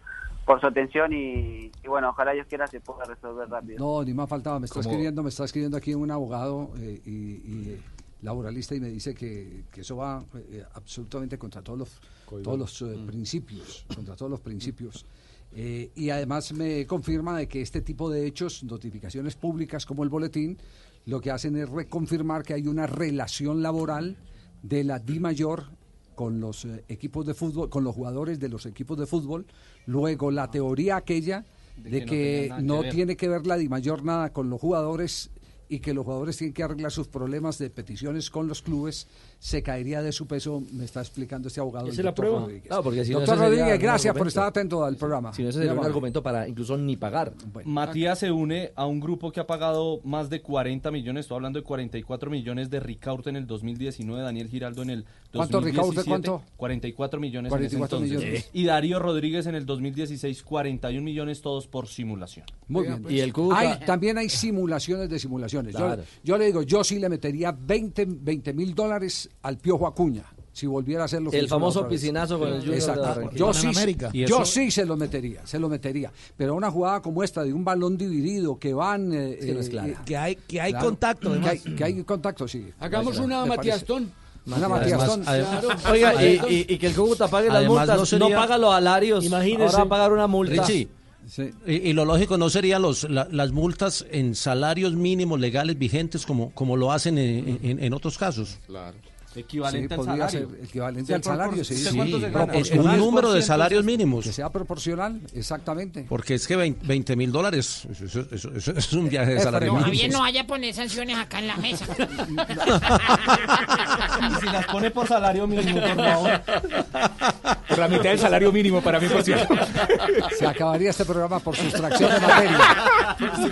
por su atención y, y bueno, ojalá Dios quiera se pueda resolver rápido. No, ni más faltaba. Me está Como- escribiendo, me está escribiendo aquí un abogado eh, y, y, eh, laboralista y me dice que, que eso va eh, absolutamente contra todos los, todos los eh, principios, contra todos los principios. Eh, y además me confirma de que este tipo de hechos, notificaciones públicas como el boletín, lo que hacen es reconfirmar que hay una relación laboral de la Di Mayor con los eh, equipos de fútbol, con los jugadores de los equipos de fútbol. Luego la teoría aquella de, que no que no tiene que ver la Di Mayor nada con los jugadores y que los jugadores tienen que arreglar sus problemas de peticiones con los clubes, se caería de su peso, me está explicando este abogado. Esa es la prueba. Rodríguez. Claro, porque si no, doctor sería Rodríguez, gracias por estar atento al programa. Si no, ese sería un argumento para incluso ni pagar. Matías se une a un grupo que ha pagado más de 40 millones, estoy hablando de 44 millones de Ricaurte en el 2019, Daniel Giraldo en el 2017. ¿Cuánto, Ricaurte, cuánto? 44 millones 44 en ese entonces. millones. Y Darío Rodríguez en el 2016, 41 millones todos por simulación. Muy bien. Y el Cúcuta- Hay, también hay simulaciones de simulaciones. Yo- Claro. Yo, le digo, yo sí le metería 20 mil dólares al Piojo Acuña. Si volviera a hacer lo que El famoso piscinazo con el Junior. Yo sí, yo sí se lo metería, se lo metería. Pero una jugada como esta de un balón dividido que van... eh, que no es eh, Que hay, que hay claro, contacto, Que hay, además. que hay contacto, sí. Hagamos una Matías. Una Matías Claro. Oiga, y, y- y que el Cúcuta pague las Además, multas, no paga los alarios, Imagínese. ahora va a pagar una multa. Richie, y, y lo lógico no serían los, la- las multas en salarios mínimos legales vigentes como, como lo hacen en, en- en otros casos. Claro. Equivalente Sí, al podría salario. ser equivalente Sí, al salario, un número de salarios Que mínimos. sea proporcional, exactamente. Porque es que 20 mil dólares, eso, eso- eso- eso es un viaje de Es salario mínimo. Javier, no vaya a poner sanciones acá en la mesa. Y si las pone por salario mínimo, por favor. Por la mitad del salario mínimo para mí, por cierto. Se acabaría este programa por sustracción de materia.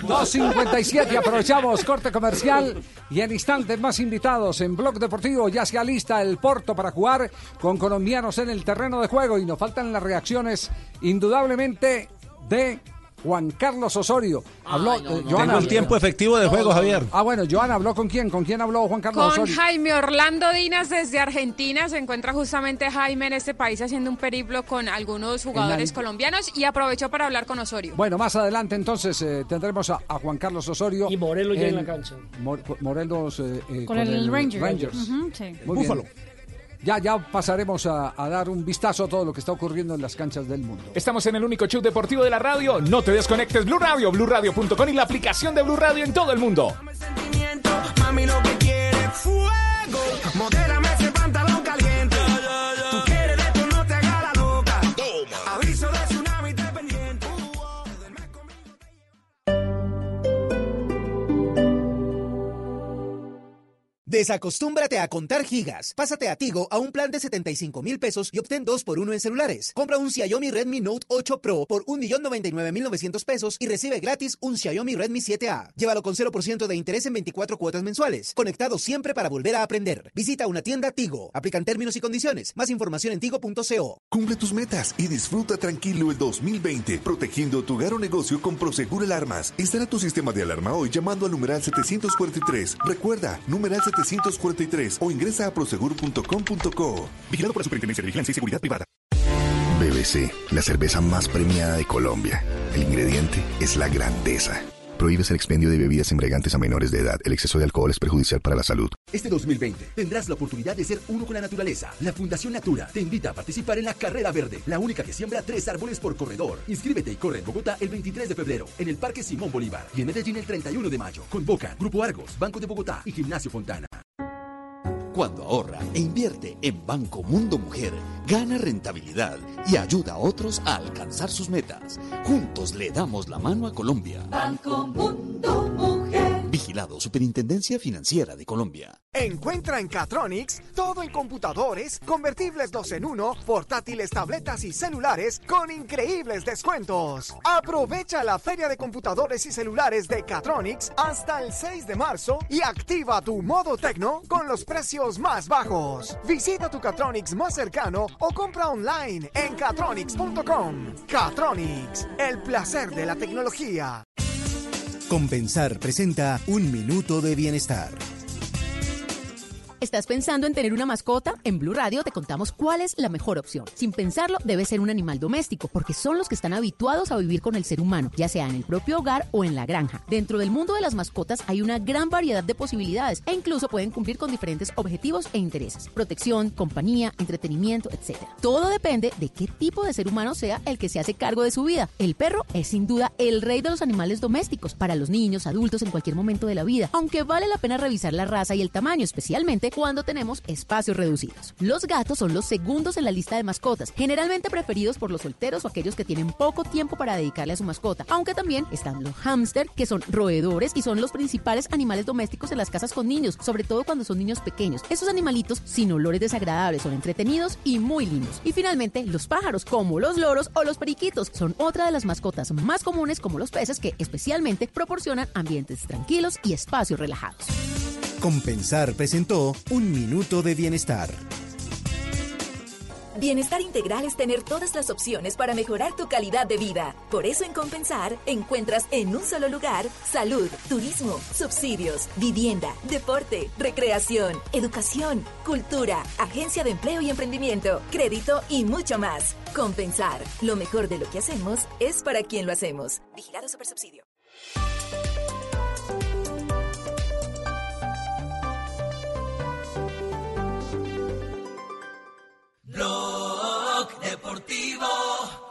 2.57, aprovechamos corte comercial y en instantes más invitados en Blog Deportivo. Ya el Porto para jugar con colombianos en el terreno de juego. Y nos faltan las reacciones indudablemente de Juan Carlos Osorio. Habló, Ay, no, eh, no. Joana, Tengo el tiempo efectivo de juego, Javier. Ah, bueno, Joana habló con quién, con quién habló Juan Carlos Con Osorio. Jaime Orlando Dinas desde Argentina. Se encuentra justamente Jaime en este país haciendo un periplo con algunos jugadores colombianos y aprovechó para hablar con Osorio. Bueno, más adelante entonces eh, tendremos a, a Juan Carlos Osorio. Y Morelos ya en la cancha. Mor- Morelos eh, eh, Con el Rangers. Sí. Muy bien. Ya, ya pasaremos a, a dar un vistazo a todo lo que está ocurriendo en las canchas del mundo. Estamos en el único show deportivo de la radio. No te desconectes. Blue Radio, BlueRadio.com y la aplicación de Blue Radio en todo el mundo. Mami lo que quiere fuego. Modérame Desacostúmbrate a contar gigas. Pásate a Tigo a un plan de 75 mil pesos y obtén 2 por 1 en celulares. Compra un Xiaomi Redmi Note 8 Pro por 1.099.900 pesos y recibe gratis un Xiaomi Redmi 7A. Llévalo con 0% de interés en 24 cuotas mensuales. Conectado siempre para volver a aprender. Visita una tienda Tigo. Aplican términos y condiciones. Más información en tigo.co. Cumple tus metas y disfruta tranquilo el 2020, protegiendo tu hogar negocio con Prosegur Alarmas. Instala tu sistema de alarma hoy llamando al numeral 743. Recuerda, numeral 743 o ingresa a prosegur.com.co. Vigilado por la Superintendencia de Vigilancia y Seguridad Privada. BBC, la cerveza más premiada de Colombia. El ingrediente es la grandeza. Prohíbes el expendio de bebidas embriagantes a menores de edad. El exceso de alcohol es perjudicial para la salud. Este 2020 tendrás la oportunidad de ser uno con la naturaleza. La Fundación Natura te invita a participar en la Carrera Verde, la única que siembra tres árboles por corredor. Inscríbete y corre en Bogotá el 23 de febrero, en el Parque Simón Bolívar y en Medellín el 31 de mayo. Convoca Grupo Argos, Banco de Bogotá y Gimnasio Fontana. Cuando ahorra e invierte en Banco Mundo Mujer, gana rentabilidad y ayuda a otros a alcanzar sus metas. Juntos le damos la mano a Colombia. Banco Mundo Mujer. Vigilado Superintendencia Financiera de Colombia. Encuentra en Catronics todo en computadores, convertibles 2 en 1, portátiles, tabletas y celulares con increíbles descuentos. Aprovecha la feria de computadores y celulares de Catronics hasta el 6 de marzo y activa tu modo tecno con los precios más bajos. Visita tu Catronics más cercano o compra online en catronics.com. Catronics, el placer de la tecnología. Compensar presenta Un Minuto de Bienestar. ¿Estás pensando en tener una mascota? En Blue Radio te contamos cuál es la mejor opción. Sin pensarlo, debe ser un animal doméstico, porque son los que están habituados a vivir con el ser humano, ya sea en el propio hogar o en la granja. Dentro del mundo de las mascotas hay una gran variedad de posibilidades e incluso pueden cumplir con diferentes objetivos e intereses. Protección, compañía, entretenimiento, etc. Todo depende de qué tipo de ser humano sea el que se hace cargo de su vida. El perro es sin duda el rey de los animales domésticos para los niños, adultos en cualquier momento de la vida, aunque vale la pena revisar la raza y el tamaño, especialmente cuando tenemos espacios reducidos. Los gatos son los segundos en la lista de mascotas, generalmente preferidos por los solteros o aquellos que tienen poco tiempo para dedicarle a su mascota, aunque también están los hámster, que son roedores y son los principales animales domésticos en las casas con niños, sobre todo cuando son niños pequeños. Estos animalitos sin olores desagradables son entretenidos y muy lindos. Y finalmente, los pájaros, como los loros o los periquitos, son otra de las mascotas más comunes como los peces que especialmente proporcionan ambientes tranquilos y espacios relajados. Compensar presentó Un Minuto de Bienestar. Bienestar integral es tener todas las opciones para mejorar tu calidad de vida. Por eso en Compensar encuentras en un solo lugar salud, turismo, subsidios, vivienda, deporte, recreación, educación, cultura, agencia de empleo y emprendimiento, crédito y mucho más. Compensar, lo mejor de lo que hacemos es para quien lo hacemos. Vigilado Supersubsidio. Blog Deportivo.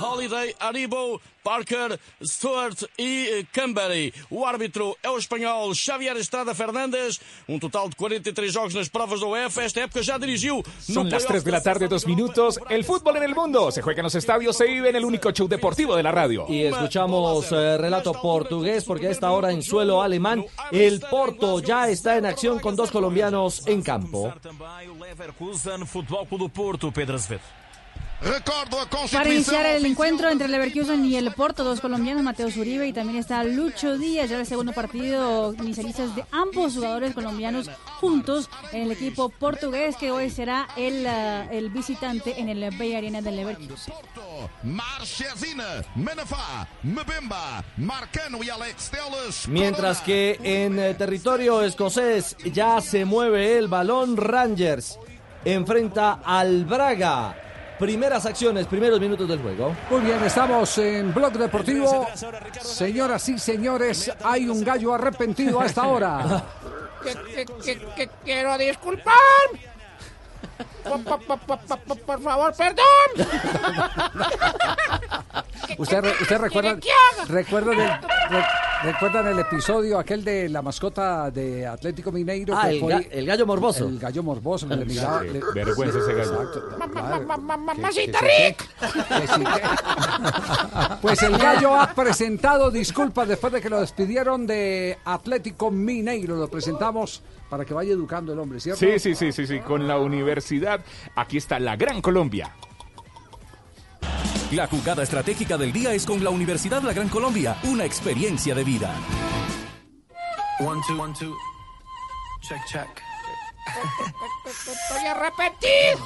Holiday, Aribo, Parker, Stewart e eh, Cambery. O árbitro é o espanhol Xavier Estrada Fernandes. Um total de 43 jogos nas provas da UEFA. Esta época já dirigiu no Son las playoff 3 de la tarde, dos minutos. El fútbol en el mundo se juega en los estadios, se vive en el único show deportivo de la radio. Y escuchamos eh, relato portugués porque a esta hora en suelo alemán el Porto ya está en acción con dos colombianos en campo. Leverkusen, Futebol Clube do Porto, Pedro Azevedo. Para iniciar el encuentro entre el Leverkusen y el Porto, dos colombianos, Mateo Uribe y también está Lucho Díaz, ya el segundo partido inicialistas de ambos jugadores colombianos juntos en el equipo portugués que hoy será el, uh, el visitante en el Bay Arena del Leverkusen. Mientras que en eh, territorio escocés ya se mueve el balón Rangers. Enfrenta al Braga. Primeras acciones, primeros minutos del juego. Muy bien, estamos en Blog Deportivo. Señoras y señores, hay un gallo arrepentido a esta hora. Que, que- que- que quiero disculpar. Por, por- por- por- favor, perdón. ¿Usted, re- usted recuerda, quiere que haga? recuerda del- re- recuerdan el episodio aquel de la mascota de Atlético Mineiro? Ah, que el fue ga- el gallo morboso. El gallo morboso que le miraba. Sí, le- vergüenza ese gallo. Exacto, Ma- ma- ma- ma- Mamacita Rick. que sí, que- Pues el gallo ha presentado disculpas después de que lo despidieron de Atlético Mineiro. Lo presentamos para que vaya educando el hombre, ¿cierto? Sí, sí, sí, sí, sí, con la universidad. Aquí está la Gran Colombia. La jugada estratégica del día es con la Universidad La Gran Colombia, una experiencia de vida. One, two, one, two. Check, check. Estoy arrepentido.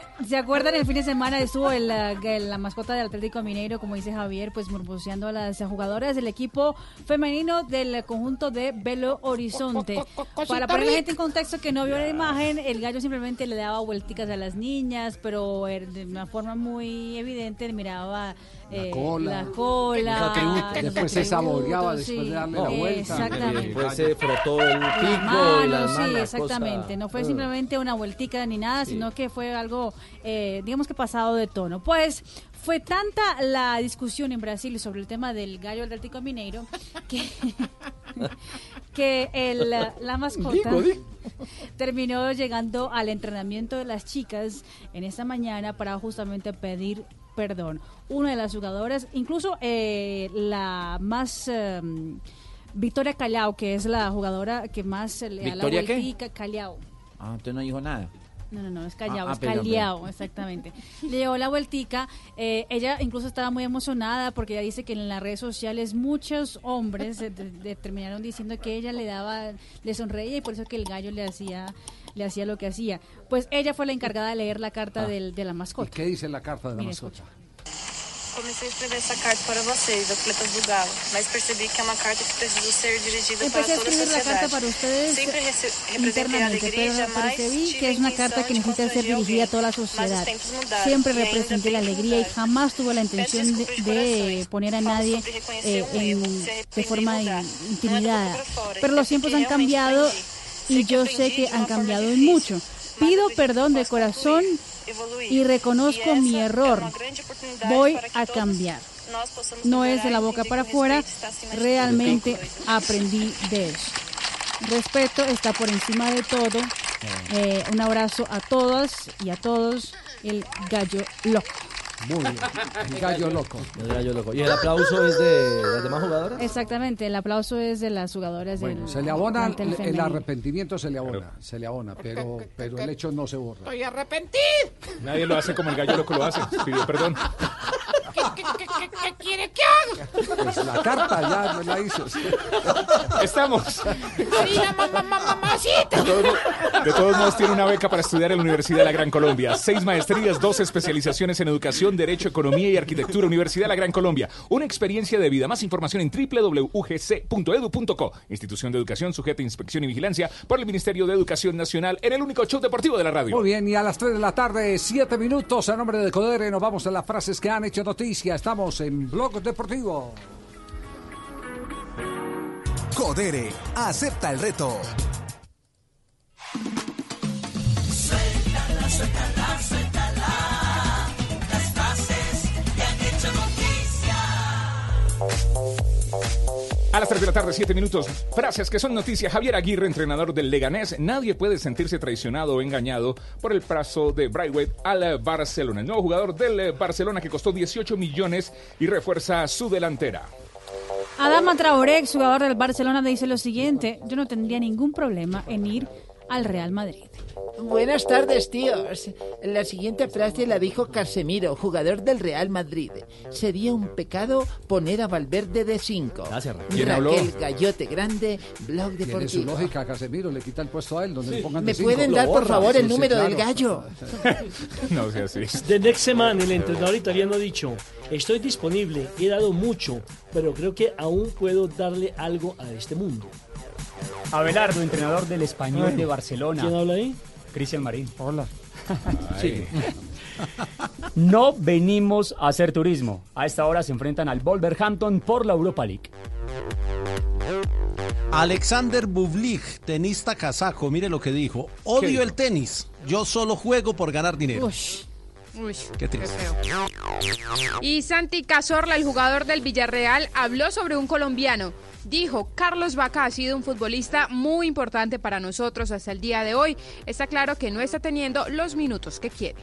¿Se acuerdan? El fin de semana estuvo el, la mascota del Atlético Mineiro, como dice Javier, pues morboseando a las jugadoras del equipo femenino del conjunto de Belo Horizonte. Para poner a la gente en contexto que no vio la imagen, el gallo simplemente le daba vuelticas a las niñas, pero er- de una forma muy evidente miraba eh, cola. la cola, Después se saboreaba después de darle la vuelta. Exactamente. Después se frotó el pico y las sí, exactamente. cosa- No fue simplemente una vueltica ni nada, Sí. sino que fue algo, eh, digamos que pasado de tono. Pues fue tanta la discusión en Brasil sobre el tema del gallo Atlético Mineiro que, que el, la mascota Digo, digo. terminó llegando al entrenamiento de las chicas en esta mañana para justamente pedir perdón. Una de las jugadoras, incluso eh, la más... eh, Victoria Callao, que es la jugadora que más le da la ¿Victoria qué? vueltica, Callao. Ah, usted no dijo nada. No, no, no, es Callao, Ah, ah, es perdón, Callao, exactamente. Le dio la vueltica. eh, ella incluso estaba muy emocionada porque ella dice que en las redes sociales muchos hombres de- de- terminaron diciendo que ella le daba, le sonreía y por eso que el gallo le hacía le hacía lo que hacía. Pues ella fue la encargada de leer la carta Ah. del- de la ¿Y mascota. qué dice la carta de la Mire, mascota? Comecei a escrever essa carta para vocês, atletas do Galo, mas percebi que é uma carta que precisa ser dirigida para Empecé a toda a escribir la carta sociedade. para ustedes Sempre representei a y pero jamais percibí tive que es una carta que necesita ser dirigida a toda la sociedad. Siempre representé la alegría y jamás tuve la intención de, de poner a nadie eh, en- de forma in- intimidada. Pero los tiempos han cambiado y yo sé que han cambiado mucho. Pido perdón de corazón y reconozco mi error. Voy a cambiar. No es de la boca para afuera, realmente aprendí de eso. Respeto está por encima de todo. Eh, un abrazo a todas y a todos. El gallo loco. Muy bien. El gallo loco. El gallo loco. ¿Y el aplauso es de las demás jugadoras? Exactamente, el aplauso es de las jugadoras Bueno, del se le abona, el, el arrepentimiento se le abona, se le abona, pero, pero el hecho no se borra. Estoy arrepentido. Nadie lo hace como el gallo loco lo hace. Pidió perdón. ¿Qué, qué, qué, quiere que haga? Pues la carta ya no la hizo. Estamos. Marina, mamá, mamá, mamacita. De todos, de todos modos, tiene una beca para estudiar en la Universidad de la Gran Colombia. Seis maestrías, dos especializaciones en educación, derecho, economía y arquitectura. Universidad de la Gran Colombia. Una experiencia de vida. Más información en www.ugc.edu.co. Institución de educación sujeta a inspección y vigilancia por el Ministerio de Educación Nacional en el único show deportivo de la radio. Muy bien, y a las 3 de la tarde, 7 minutos, a nombre de Codere, nos vamos a las frases que han hecho noticia. Estamos en Blog Deportivo. Codere, acepta el reto. Suéltala, suéltala, suéltala. Las frases que han hecho noticia. A las 3 de la tarde, 7 minutos. Frases que son noticia. Javier Aguirre, entrenador del Leganés. Nadie puede sentirse traicionado o engañado por el paso de Braithwaite al Barcelona. El nuevo jugador del Barcelona que costó 18 millones y refuerza su delantera. Adama Traoré, jugador del Barcelona, dice lo siguiente: Yo no tendría ningún problema en ir al Real Madrid. Buenas tardes, tíos. La siguiente frase la dijo Casemiro, jugador del Real Madrid. Sería un pecado poner a Valverde de 5. Gracias, ¿Quién habló? Raquel Gallote Grande, Blog Tiene su Deportivo. lógica, Casemiro, le quita el puesto a él, donde le pongan ¿Me de cinco. pueden dar, por favor, el Sí, sí, número claro. del gallo? No sea así. The next man, el entrenador italiano ha dicho, estoy disponible, he dado mucho, pero creo que aún puedo darle algo a este mundo. Abelardo, entrenador del español Ay. de Barcelona. ¿Quién habla ahí? Cristian Marín. Hola. Sí. No venimos a hacer turismo. A esta hora se enfrentan al Wolverhampton por la Europa League. Alexander Bublik, tenista kazajo, mire lo que dijo. Odio dijo? el tenis. Yo solo juego por ganar dinero. Uy, Qué triste. feo. Y Santi Cazorla, el jugador del Villarreal, habló sobre un colombiano. Dijo, Carlos Vaca ha sido un futbolista muy importante para nosotros hasta el día de hoy. Está claro que no está teniendo los minutos que quiere.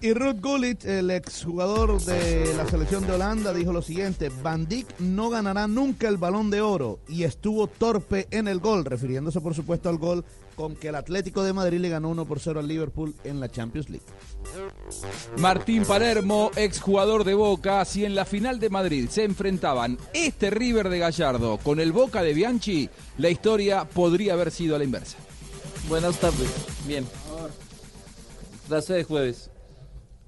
Y Ruud Gullit, el exjugador de la selección de Holanda, dijo lo siguiente: Van Dijk no ganará nunca el balón de oro y estuvo torpe en el gol, refiriéndose por supuesto al gol con que el Atlético de Madrid le ganó 1 por 0 al Liverpool en la Champions League. Martín Palermo, exjugador de Boca, si en la final de Madrid se enfrentaban este River de Gallardo con el Boca de Bianchi, la historia podría haber sido a la inversa. Buenas tardes. Bien. Frase de jueves.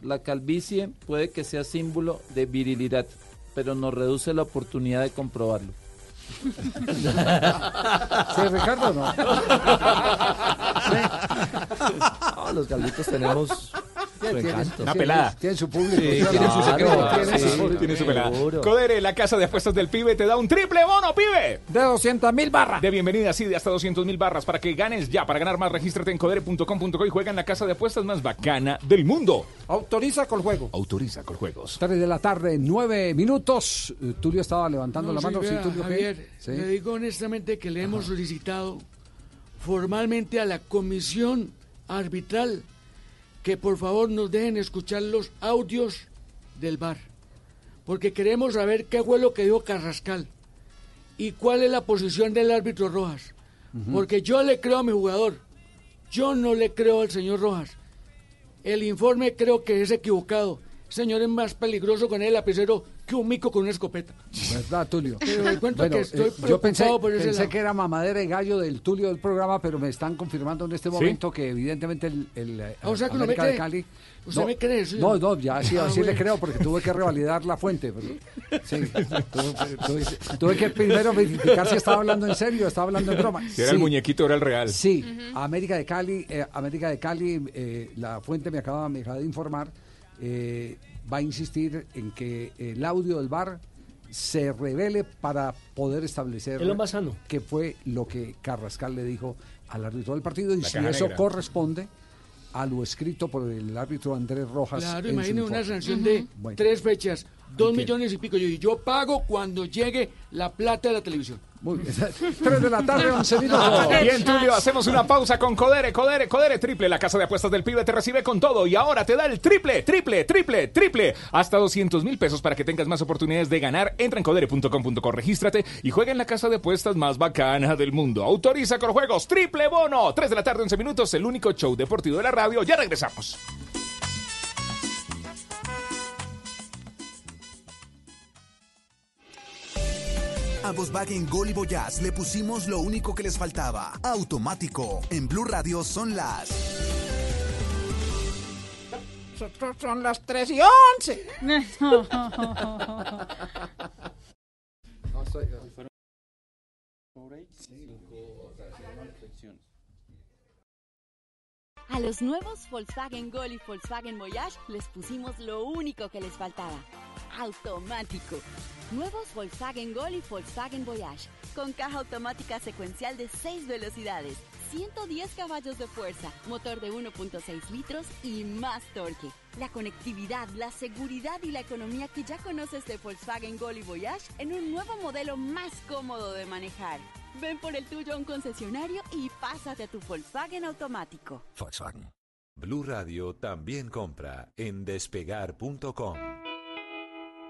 La calvicie puede que sea símbolo de virilidad, pero nos reduce la oportunidad de comprobarlo. Sí, Ricardo, no. No, los galditos tenemos. Una pelada. Tienen su público. Sí, claro. tienen su secreto. Sí, su- pelada. seguro. Codere, la casa de apuestas del pibe, te da un triple bono, pibe. De 200 mil barras. De bienvenida, sí, de hasta 200 mil barras. Para que ganes ya, para ganar más, regístrate en codere.com.co y juega en la casa de apuestas más bacana del mundo. Autoriza con juego. Autoriza con juegos. 3 de la tarde, 9 minutos. Eh, Tulio estaba levantando No, la mano. sí, Tulio, ¿qué? Javier, Sí. le digo honestamente que le hemos solicitado formalmente a la comisión arbitral que por favor nos dejen escuchar los audios del bar, porque queremos saber qué fue lo que dijo Carrascal y cuál es la posición del árbitro Rojas, porque yo le creo a mi jugador, yo no le creo al señor Rojas. El informe creo que es equivocado. Señor es más peligroso con el lapicero que un mico con una escopeta. ¿Verdad, Tulio? Pero cuento Bueno, que estoy eh, yo pensé, por ese pensé que era mamadera y gallo del Tulio del programa, pero me están confirmando en este ¿Sí? momento que evidentemente el, el, eh, Ah, o sea que no me América de. Cali... ¿Usted no, me cree, sí? No, no, ya sí, Ah, así le creo porque tuve que revalidar la fuente. pero- sí, tuve, tuve- tuve que primero verificar si estaba hablando en serio o estaba hablando en broma. Si era el Sí. muñequito, era el real. Sí, América de Cali, eh, América de Cali, eh, la fuente me acaba, me acaba de informar, eh, va a insistir en que el audio del bar se revele para poder establecer Es lo más sano. qué fue lo que Carrascal le dijo al árbitro del partido y La si eso negra. corresponde a lo escrito por el árbitro Andrés Rojas. Claro, imagine una sanción de Bueno. tres fechas, dos ¿Y millones y pico. Yo, yo pago cuando llegue la plata de la televisión. Muy bien. Tres de la tarde, 11 minutos. Bien, Tulio, hacemos una pausa con Codere, Codere, Codere, triple. La casa de apuestas del pibe te recibe con todo y ahora te da el triple, triple, triple, triple. Hasta 200 mil pesos para que tengas más oportunidades de ganar. Entra en codere.com.co, regístrate y juega en la casa de apuestas más bacana del mundo. Autoriza con juegos, triple bono. 3 de la tarde, 11 minutos, el único show deportivo de la radio. Ya regresamos. A Volkswagen Gol y Voyage le pusimos lo único que les faltaba. Automático. En Blue Radio son las... Son las 3 y 11. A los nuevos Volkswagen Gol y Volkswagen Voyage les pusimos lo único que les faltaba. Automático. Nuevos Volkswagen Gol y Volkswagen Voyage. Con caja automática secuencial de 6 velocidades, 110 caballos de fuerza, motor de 1.6 litros y más torque. La conectividad, la seguridad y la economía que ya conoces de Volkswagen Gol y Voyage en un nuevo modelo más cómodo de manejar. Ven por el tuyo a un concesionario y pásate a tu Volkswagen automático. Volkswagen. Blue Radio también compra en despegar.com.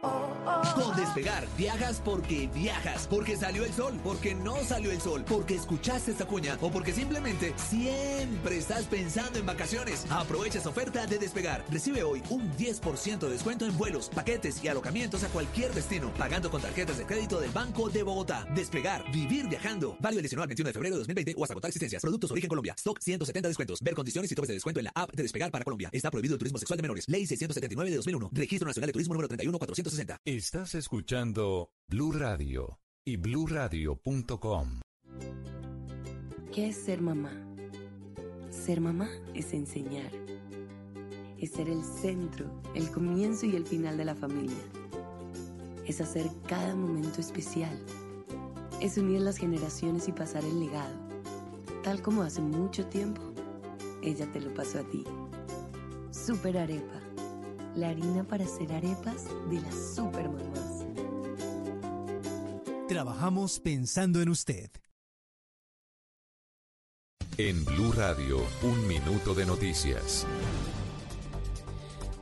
Con Despegar, viajas porque viajas, porque salió el sol, porque no salió el sol, porque escuchaste esta cuña o porque simplemente siempre estás pensando en vacaciones. Aprovecha esta oferta de Despegar. Recibe hoy un 10% de descuento en vuelos, paquetes y alojamientos a cualquier destino, pagando con tarjetas de crédito del Banco de Bogotá. Despegar, vivir viajando. Válido el 19 al 21 de febrero de 2020 o hasta agotar existencias. Productos Origen Colombia. Stock 170 descuentos. Ver condiciones y topes de descuento en la app de Despegar para Colombia. Está prohibido el turismo sexual de menores. Ley 679 de 2001. Registro Nacional de Turismo número 31460. Estás escuchando Blue Radio y bluradio.com. ¿Qué es ser mamá? Ser mamá es enseñar. Es ser el centro, el comienzo y el final de la familia. Es hacer cada momento especial. Es unir las generaciones y pasar el legado. Tal como hace mucho tiempo, ella te lo pasó a ti. Super Arepa. La harina para hacer arepas de las super mamás. Trabajamos pensando en usted. En Blue Radio, un minuto de noticias.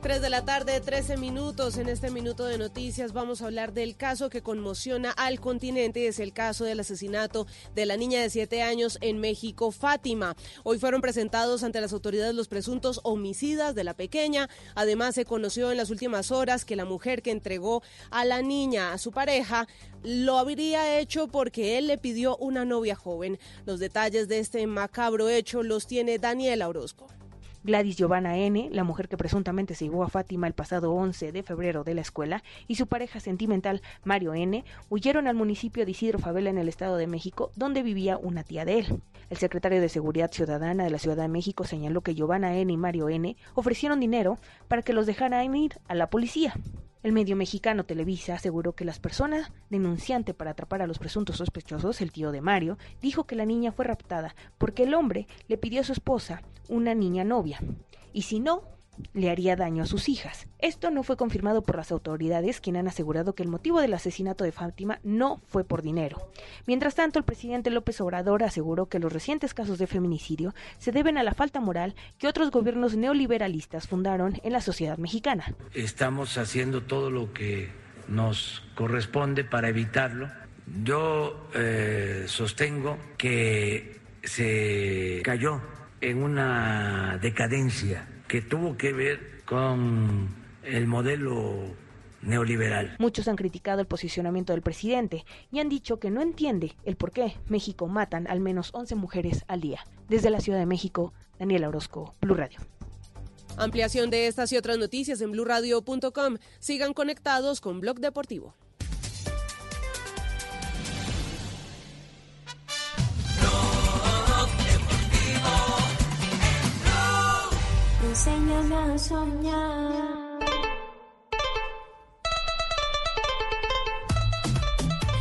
3 de la tarde, 13 minutos. En este minuto de noticias vamos a hablar del caso que conmociona al continente. Es el caso del asesinato de la niña de 7 años en México, Fátima. Hoy fueron presentados ante las autoridades los presuntos homicidas de la pequeña. Además, se conoció en las últimas horas que la mujer que entregó a la niña a su pareja lo habría hecho porque él le pidió una novia joven. Los detalles de este macabro hecho los tiene Daniela Orozco. Gladys Giovanna N., la mujer que presuntamente se llevó a Fátima el pasado 11 de febrero de la escuela, y su pareja sentimental, Mario N., huyeron al municipio de Isidro Favela en el Estado de México, donde vivía una tía de él. El secretario de Seguridad Ciudadana de la Ciudad de México señaló que Giovanna N. y Mario N. ofrecieron dinero para que los dejaran ir a la policía. El medio mexicano Televisa aseguró que las personas denunciante para atrapar a los presuntos sospechosos, el tío de Mario, dijo que la niña fue raptada porque el hombre le pidió a su esposa una niña novia. Y si no, le haría daño a sus hijas. Esto no fue confirmado por las autoridades, quienes han asegurado que el motivo del asesinato de Fátima no fue por dinero. Mientras tanto, el presidente López Obrador aseguró que los recientes casos de feminicidio se deben a la falta moral que otros gobiernos neoliberalistas fundaron en la sociedad mexicana. Estamos haciendo todo lo que nos corresponde para evitarlo. Yo eh, sostengo que se cayó en una decadencia que tuvo que ver con el modelo neoliberal. Muchos han criticado el posicionamiento del presidente y han dicho que no entiende el por qué México matan al menos 11 mujeres al día. Desde la Ciudad de México, Daniela Orozco, Blue Radio. Ampliación de estas y otras noticias en blurradio.com. Sigan conectados con Blog Deportivo. Enséñame a soñar.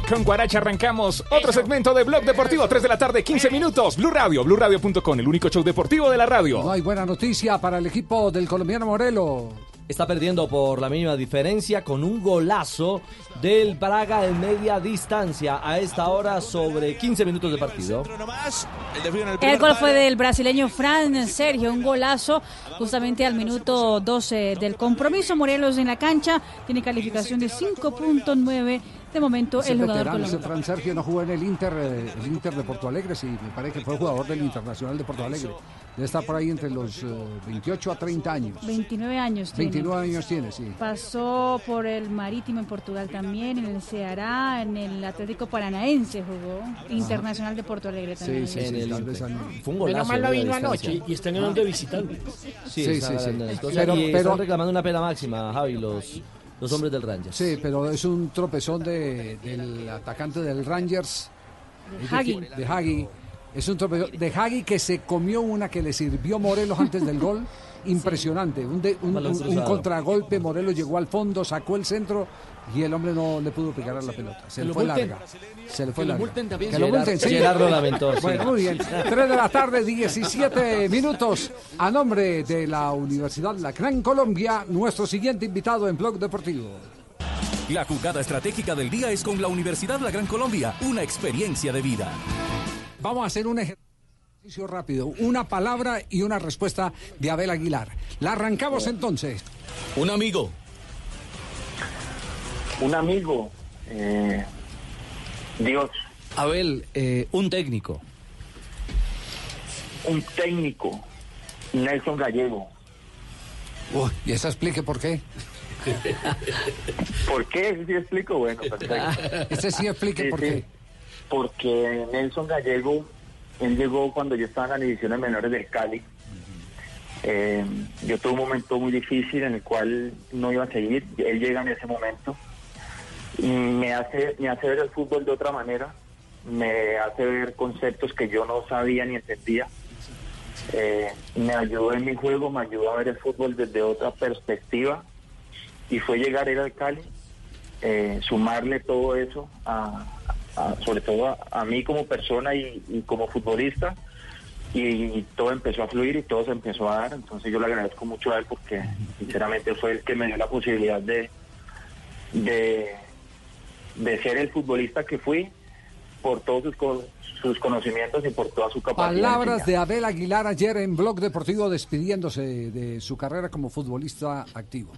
Con Guaracha arrancamos otro segmento de Blog Deportivo, 3 de la tarde, 15 minutos. Blue Radio, BlueRadio.com, el único show deportivo de la radio. No hay buena noticia para el equipo del colombiano Morelo. Está perdiendo por la mínima diferencia con un golazo del Braga en media distancia a esta hora sobre 15 minutos de partido. El gol fue del brasileño Fran Sergio, un golazo justamente al minuto 12 del compromiso. Morelos en la cancha tiene calificación de 5.9. De momento Ese el jugador colombiano. Fran Sergio no jugó en el Inter, eh, el Inter de Porto Alegre, sí, me parece que fue jugador del Internacional de Porto Alegre. Debe estar por ahí entre los eh, 28 a 30 años. 29 años tiene. 29 años tiene, sí. Pasó por el Marítimo en Portugal también, en el Ceará, en el Atlético Paranaense jugó, Internacional de Porto Alegre también. Sí, sí, En sí, el tal vez Inter. al- Fue un golazo. Menos mal no de vino anoche. Y están ganando de visitante. Sí, Sí, sí, sí. cosas Pero- y pero- están reclamando una pena máxima, Javi, los, los hombres del Rangers. Sí, pero es un tropezón de- del atacante del Rangers. De Hagi. De Hagi. Es un tropezón de Hagi que se comió una que le sirvió Morelos antes del gol. Impresionante. Un, de- un- Balón un- un cruzado. contragolpe. Morelos llegó al fondo, sacó el centro y el hombre no le pudo pegar a la pelota. Se le lo fue multen. larga. Se le fue Que lo larga. multen también. Que lo multen, sí. Gerard lo lamentó, sí. Bueno, muy bien. 3 de la tarde, 17 minutos. A nombre de la Universidad La Gran Colombia, nuestro siguiente invitado en Blog Deportivo. La jugada estratégica del día es con la Universidad La Gran Colombia, una experiencia de vida. Vamos a hacer un ejercicio rápido. Una palabra y una respuesta de Abel Aguilar. La arrancamos entonces. Un amigo, Un amigo, eh, Dios, Abel, eh, un técnico. un técnico, Nelson Gallego. Uy, y eso explique por qué. ¿Por qué? ¿Sí explico? Bueno, perfecto. Este sí explique por qué. Porque Nelson Gallego, él llegó cuando yo estaba en las divisiones menores del Cali. Eh, yo tuve un momento muy difícil en el cual no iba a seguir. Él llega en ese momento me hace, me hace ver el fútbol de otra manera. Me hace ver conceptos que yo no sabía ni entendía. Eh, me ayudó en mi juego, me ayudó a ver el fútbol desde otra perspectiva y fue llegar él al Cali, eh, sumarle todo eso, sobre todo a, mí como persona y, como futbolista, y, todo empezó a fluir y todo se empezó a dar, entonces yo le agradezco mucho a él porque sinceramente fue el que me dio la posibilidad de, de ser el futbolista que fui por todos sus, co- sus conocimientos y por toda su capacidad. Palabras de de Abel Aguilar ayer en Blog Deportivo despidiéndose de su carrera como futbolista activo.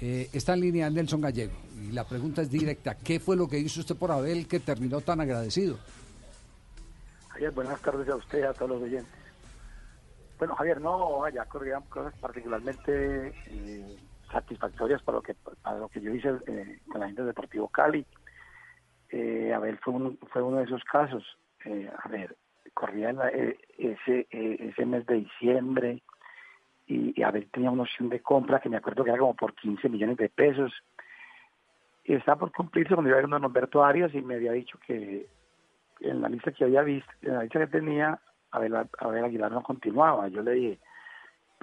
Eh, está en línea Nelson Gallego y la pregunta es directa. ¿Qué fue lo que hizo usted por Abel que terminó tan agradecido? Javier, buenas tardes a usted y a todos los oyentes. Bueno, Javier, no, ya corrían cosas particularmente eh, satisfactorias para lo que para lo que yo hice eh, con la gente del Deportivo Cali. Eh, Abel fue, un- fue uno de esos casos. Eh, a ver, corría la- eh, ese, ese mes de diciembre y, y Abel tenía una opción de compra que me acuerdo que era como por 15 millones de pesos. Y estaba por cumplirse cuando iba a ver a don Humberto Arias y me había dicho que en la lista que había visto, en la lista que tenía, Abel, Abel Aguilar no continuaba. Yo le dije,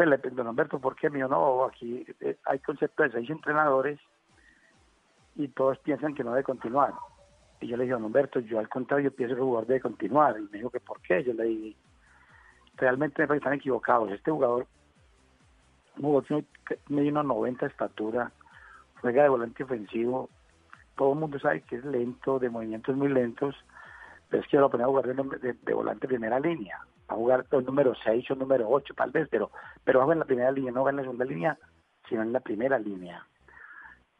le- don Humberto, ¿por qué? mío no, aquí eh, hay concepto de seis entrenadores y todos piensan que no debe continuar. Y yo le dije, don Humberto, yo al contrario pienso que el jugador debe continuar. Y me dijo que ¿por qué? Yo le dije, realmente me parece que están equivocados. Este jugador, un jugador que medio unos 90 de estatura, juega de volante ofensivo, todo el mundo sabe que es lento, de movimientos muy lentos, pero es que lo ponen a jugar de, de- de volante primera línea, a jugar el número 6 o número 8 tal vez, pero pero va en la primera línea, no va en la segunda línea, sino en la primera línea.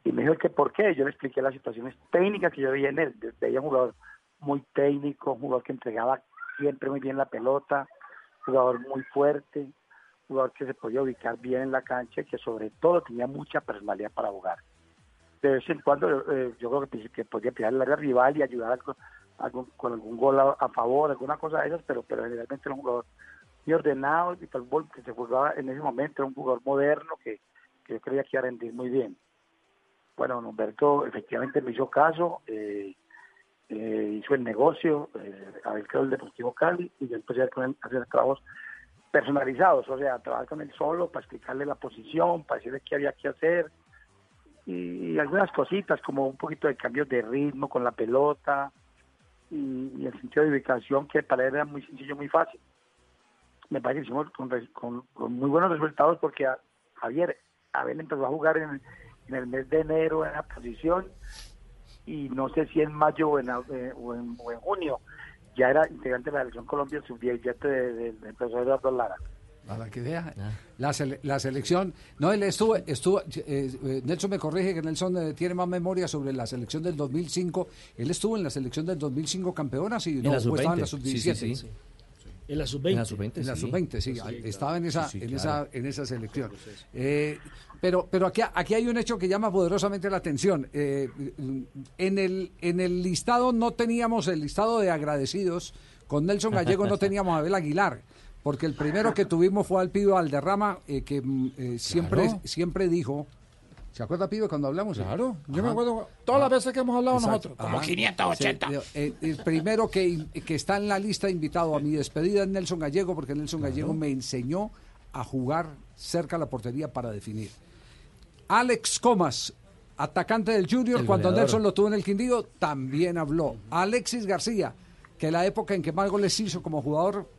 Y me dijo que por qué, yo le expliqué las situaciones técnicas que yo veía en él, veía un jugador muy técnico, un jugador que entregaba siempre muy bien la pelota, jugador muy fuerte, jugador que se podía ubicar bien en la cancha y que sobre todo tenía mucha personalidad para jugar. De vez en cuando eh, yo creo que, que podía pillar el área rival y ayudar a- algún- con algún gol a, a favor, alguna cosa de esas, pero, pero generalmente era un jugador muy ordenado y para el fútbol que se jugaba en ese momento era un jugador moderno que, que yo creía que iba a rendir muy bien. Bueno, Humberto efectivamente me hizo caso, eh, eh, hizo el negocio, eh, a ver creó el Deportivo Cali y yo empecé con él a hacer trabajos personalizados, o sea, trabajar con él solo para explicarle la posición, para decirle qué había que hacer y, y algunas cositas como un poquito de cambios de ritmo con la pelota y, y el sentido de ubicación que para él era muy sencillo, muy fácil. Me parece que hicimos con, con- muy buenos resultados porque a- Javier Abel empezó a jugar en, el mes de enero en la posición y no sé si en mayo o en, eh, junio ya era integrante de la selección Colombia sub-17 de- de- del profesor Eduardo Lara. Para que vea. La, sele- la selección. No, él estuvo. estuvo eh, eh, Nelson me corrige que Nelson eh, tiene más memoria sobre la selección del 2005. Él estuvo en la selección del 2005 campeona, sí, En no, la o estaba en la sub-20. Sí, sub-17. sí, sí. En la sub-20. En la sub-20, En la sí. sub-20, sí, Sí, sí, estaba en esa, Sí, sí, en claro. esa, en esa selección. Eh, pero, pero aquí, aquí hay un hecho que llama poderosamente la atención. Eh, en el, en el listado no teníamos el listado de agradecidos. Con Nelson Gallego no teníamos a Abel Aguilar. Porque el primero que tuvimos fue al Pido Alderrama, eh, que mm, eh, siempre, Claro. siempre dijo. ¿Se acuerda, Pido, cuando hablamos? Claro, yo me acuerdo todas las veces que hemos hablado Exacto. nosotros. Como Ajá. 580. Sí, eh, el primero que, que está en la lista invitado a mi despedida es Nelson Gallego, porque Nelson Gallego me enseñó a jugar cerca a la portería para definir. Alex Comas, atacante del Junior, El cuando goleador. Nelson lo tuvo en el Quindío, también habló. Alexis García, que la época en que más goles hizo como jugador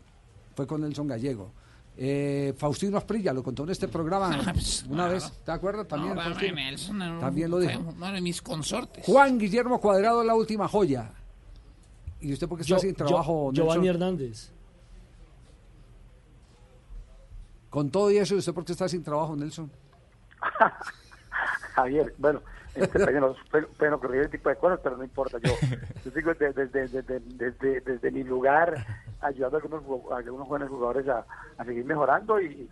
fue con Nelson Gallego. Eh, Faustino Asprilla lo contó en este programa una vez, ¿te acuerdas? También, No, Faustino? Nelson, no, También lo fue dijo. Uno de mis consortes. Juan Guillermo Cuadrado, la última joya. ¿Y usted por qué está Yo- sin yo- trabajo, Giovanni Nelson? Hernández. Con todo y eso, ¿y usted por qué está sin trabajo, Nelson? Javier, bueno, en este ocurrir ese tipo de cosas, pero no importa. Yo, yo sigo desde, desde, desde, desde, mi lugar ayudando a algunos, a algunos jóvenes jugadores a, a seguir mejorando y,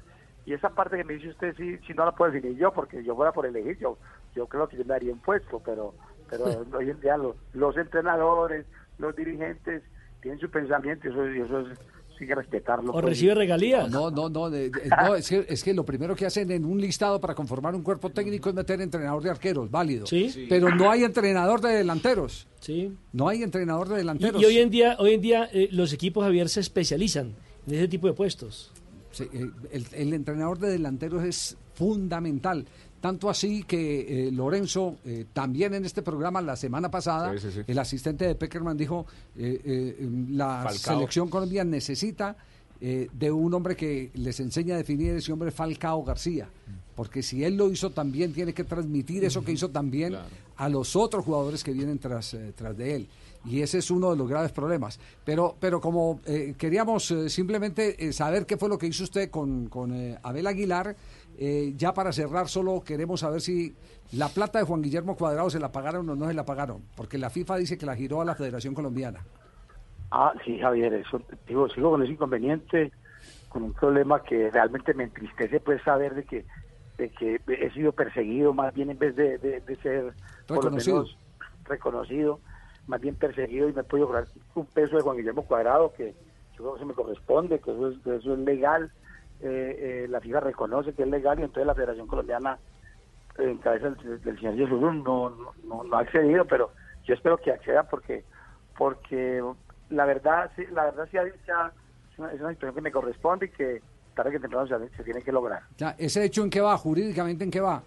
y esa parte que me dice usted sí, sí no la puedo definir yo porque yo fuera por elegir, yo, yo creo que yo me haría un puesto, pero, pero hoy en día los, los entrenadores, los dirigentes tienen su pensamiento y eso, y eso es, sí que respetarlo. O pues. recibe regalías. No, no, no, de- de- no, es, que, es que lo primero que hacen en un listado para conformar un cuerpo técnico es meter entrenador de arqueros, válido. Sí. Pero no hay entrenador de delanteros. Sí. No hay entrenador de delanteros. y hoy en día, hoy en día eh, los equipos Javier se especializan en ese tipo de puestos. Sí, eh, el, el entrenador de delanteros es fundamental. Tanto así que eh, Lorenzo, eh, también en este programa la semana pasada, Sí, sí, sí. el asistente de Peckerman dijo, eh, eh, la Falcao. selección colombiana necesita de un hombre que les enseñe a definir ese hombre Falcao García. Porque si él lo hizo también, tiene que transmitir eso que hizo también a los otros jugadores que vienen tras, tras de él. Y ese es uno de los graves problemas. Pero, pero como eh, queríamos eh, simplemente eh, saber qué fue lo que hizo usted con, con Abel Aguilar, eh, ya para cerrar solo queremos saber si la plata de Juan Guillermo Cuadrado se la pagaron o no se la pagaron. Porque la FIFA dice que la giró a la Federación Colombiana. Ah, sí, Javier, eso, digo, sigo con ese inconveniente, con un problema que realmente me entristece pues saber de que de que he sido perseguido más bien en vez de, de- de ser por lo Reconocido. menos reconocido, más bien perseguido y me he podido cobrar un peso de Juan Guillermo Cuadrado que yo creo que se me corresponde, que eso es, que eso es legal, eh, eh, la FIFA reconoce que es legal y entonces la Federación Colombiana en cabeza del, del señor Yesurún no, no, no, no ha accedido, pero yo espero que acceda porque porque la verdad sí, la verdad sí ha dicho es una, es una situación que me corresponde y que tarde que temprano se, se tiene que lograr. Ya, ¿Ese hecho en qué va? ¿Jurídicamente en qué va?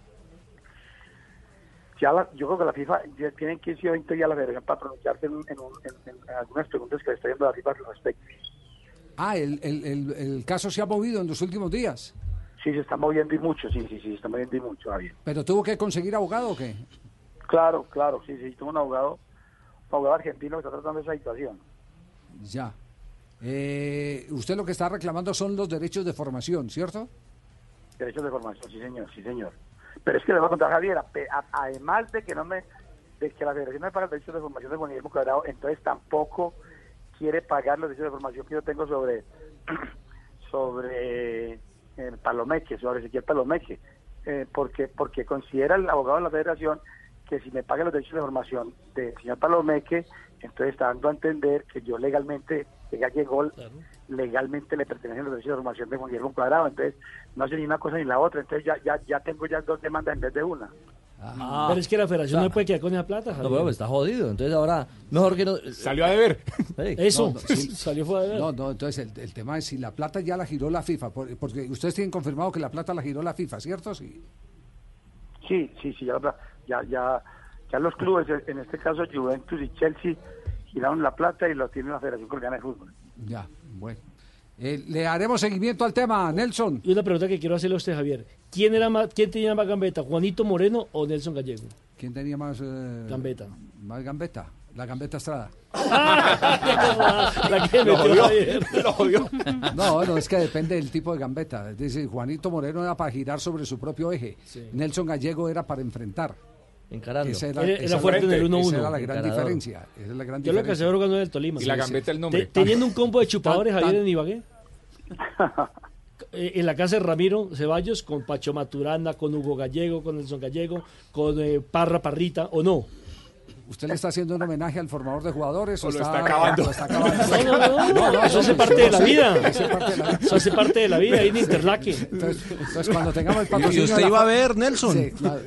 Ya la- yo creo que la FIFA ya tiene que ir 20 días la federación para pronunciarse en, en en- en algunas preguntas que le está yendo la FIFA al respecto. Ah, el, el, el, el caso se ha movido en los últimos días. Sí, se está moviendo y mucho, sí, sí, sí, se está moviendo y mucho, Javier. ¿Pero tuvo que conseguir abogado o qué? Claro, claro, sí, sí, tengo un abogado, un abogado argentino que está tratando esa situación. Ya. Eh, usted lo que está reclamando son los derechos de formación, ¿cierto? Derechos de formación, sí señor, sí señor. Pero es que le voy a contar, Javier, ape- a- además de que no me, de que la Federación me paga los derechos de formación de Guillermo Cuadrado, entonces tampoco quiere pagar los derechos de formación que yo tengo sobre sobre el Palomeque, sobre Ezequiel Palomeque, eh, porque porque considera el abogado de la Federación que si me paga los derechos de formación del señor Palomeque, entonces está dando a entender que yo legalmente, que ya llegó, legalmente le pertenecen los derechos de formación de Juan Guillermo Cuadrado, entonces no hace ni una cosa ni la otra, entonces ya ya, ya tengo ya dos demandas en vez de una. Pero es que la federación o sea, no puede quedar con esa plata, No, Javier. pero está jodido. Entonces ahora, mejor que no. Salió a deber. Eso, No, no, sí. salió fuera de ver. No, no, entonces el, el tema es si la plata ya la giró la FIFA, por- porque ustedes tienen confirmado que la plata la giró la FIFA, ¿cierto? Sí. Sí, sí, sí, ya, ya, ya, ya los clubes, en este caso Juventus y Chelsea, giraron la plata y lo tiene la Federación Colombiana de Fútbol. Ya, bueno. Eh, le haremos seguimiento al tema, Nelson. Y una pregunta que quiero hacerle a usted, Javier. ¿Quién, era más, quién tenía más gambeta, Juanito Moreno o Nelson Gallego? ¿Quién tenía más eh, Gambeta. Más gambeta. La gambeta Estrada. La que Lo jodió, lo jodió. No, no, es que depende del tipo de gambeta. Es decir, Juanito Moreno era para girar sobre su propio eje. Nelson Gallego era para enfrentar. Encarando. Esa Era- era esa fuerte en el esa 1-1. era la gran Encarador. diferencia. Esa es la gran Yo lo que diferencia. aseguro con el Tolima. Y la gambeta el nombre. Te- teniendo un combo de chupadores, Javier, en Ibagué. Eh, en la casa de Ramiro Ceballos, con Pacho Maturana, con Hugo Gallego, con Nelson Gallego, con eh, Parra Parrita, ¿o no? ¿Usted le está haciendo un homenaje al formador de jugadores o, O lo está acabando. lo está acabando? No, no, no, no, eso hace no, parte de la sí, vida. Eso hace parte de la vida, ahí en Interlaque. Entonces, entonces, cuando tengamos el ¿Y patrocinio. usted de la iba a ver, Nelson? Sí, claro.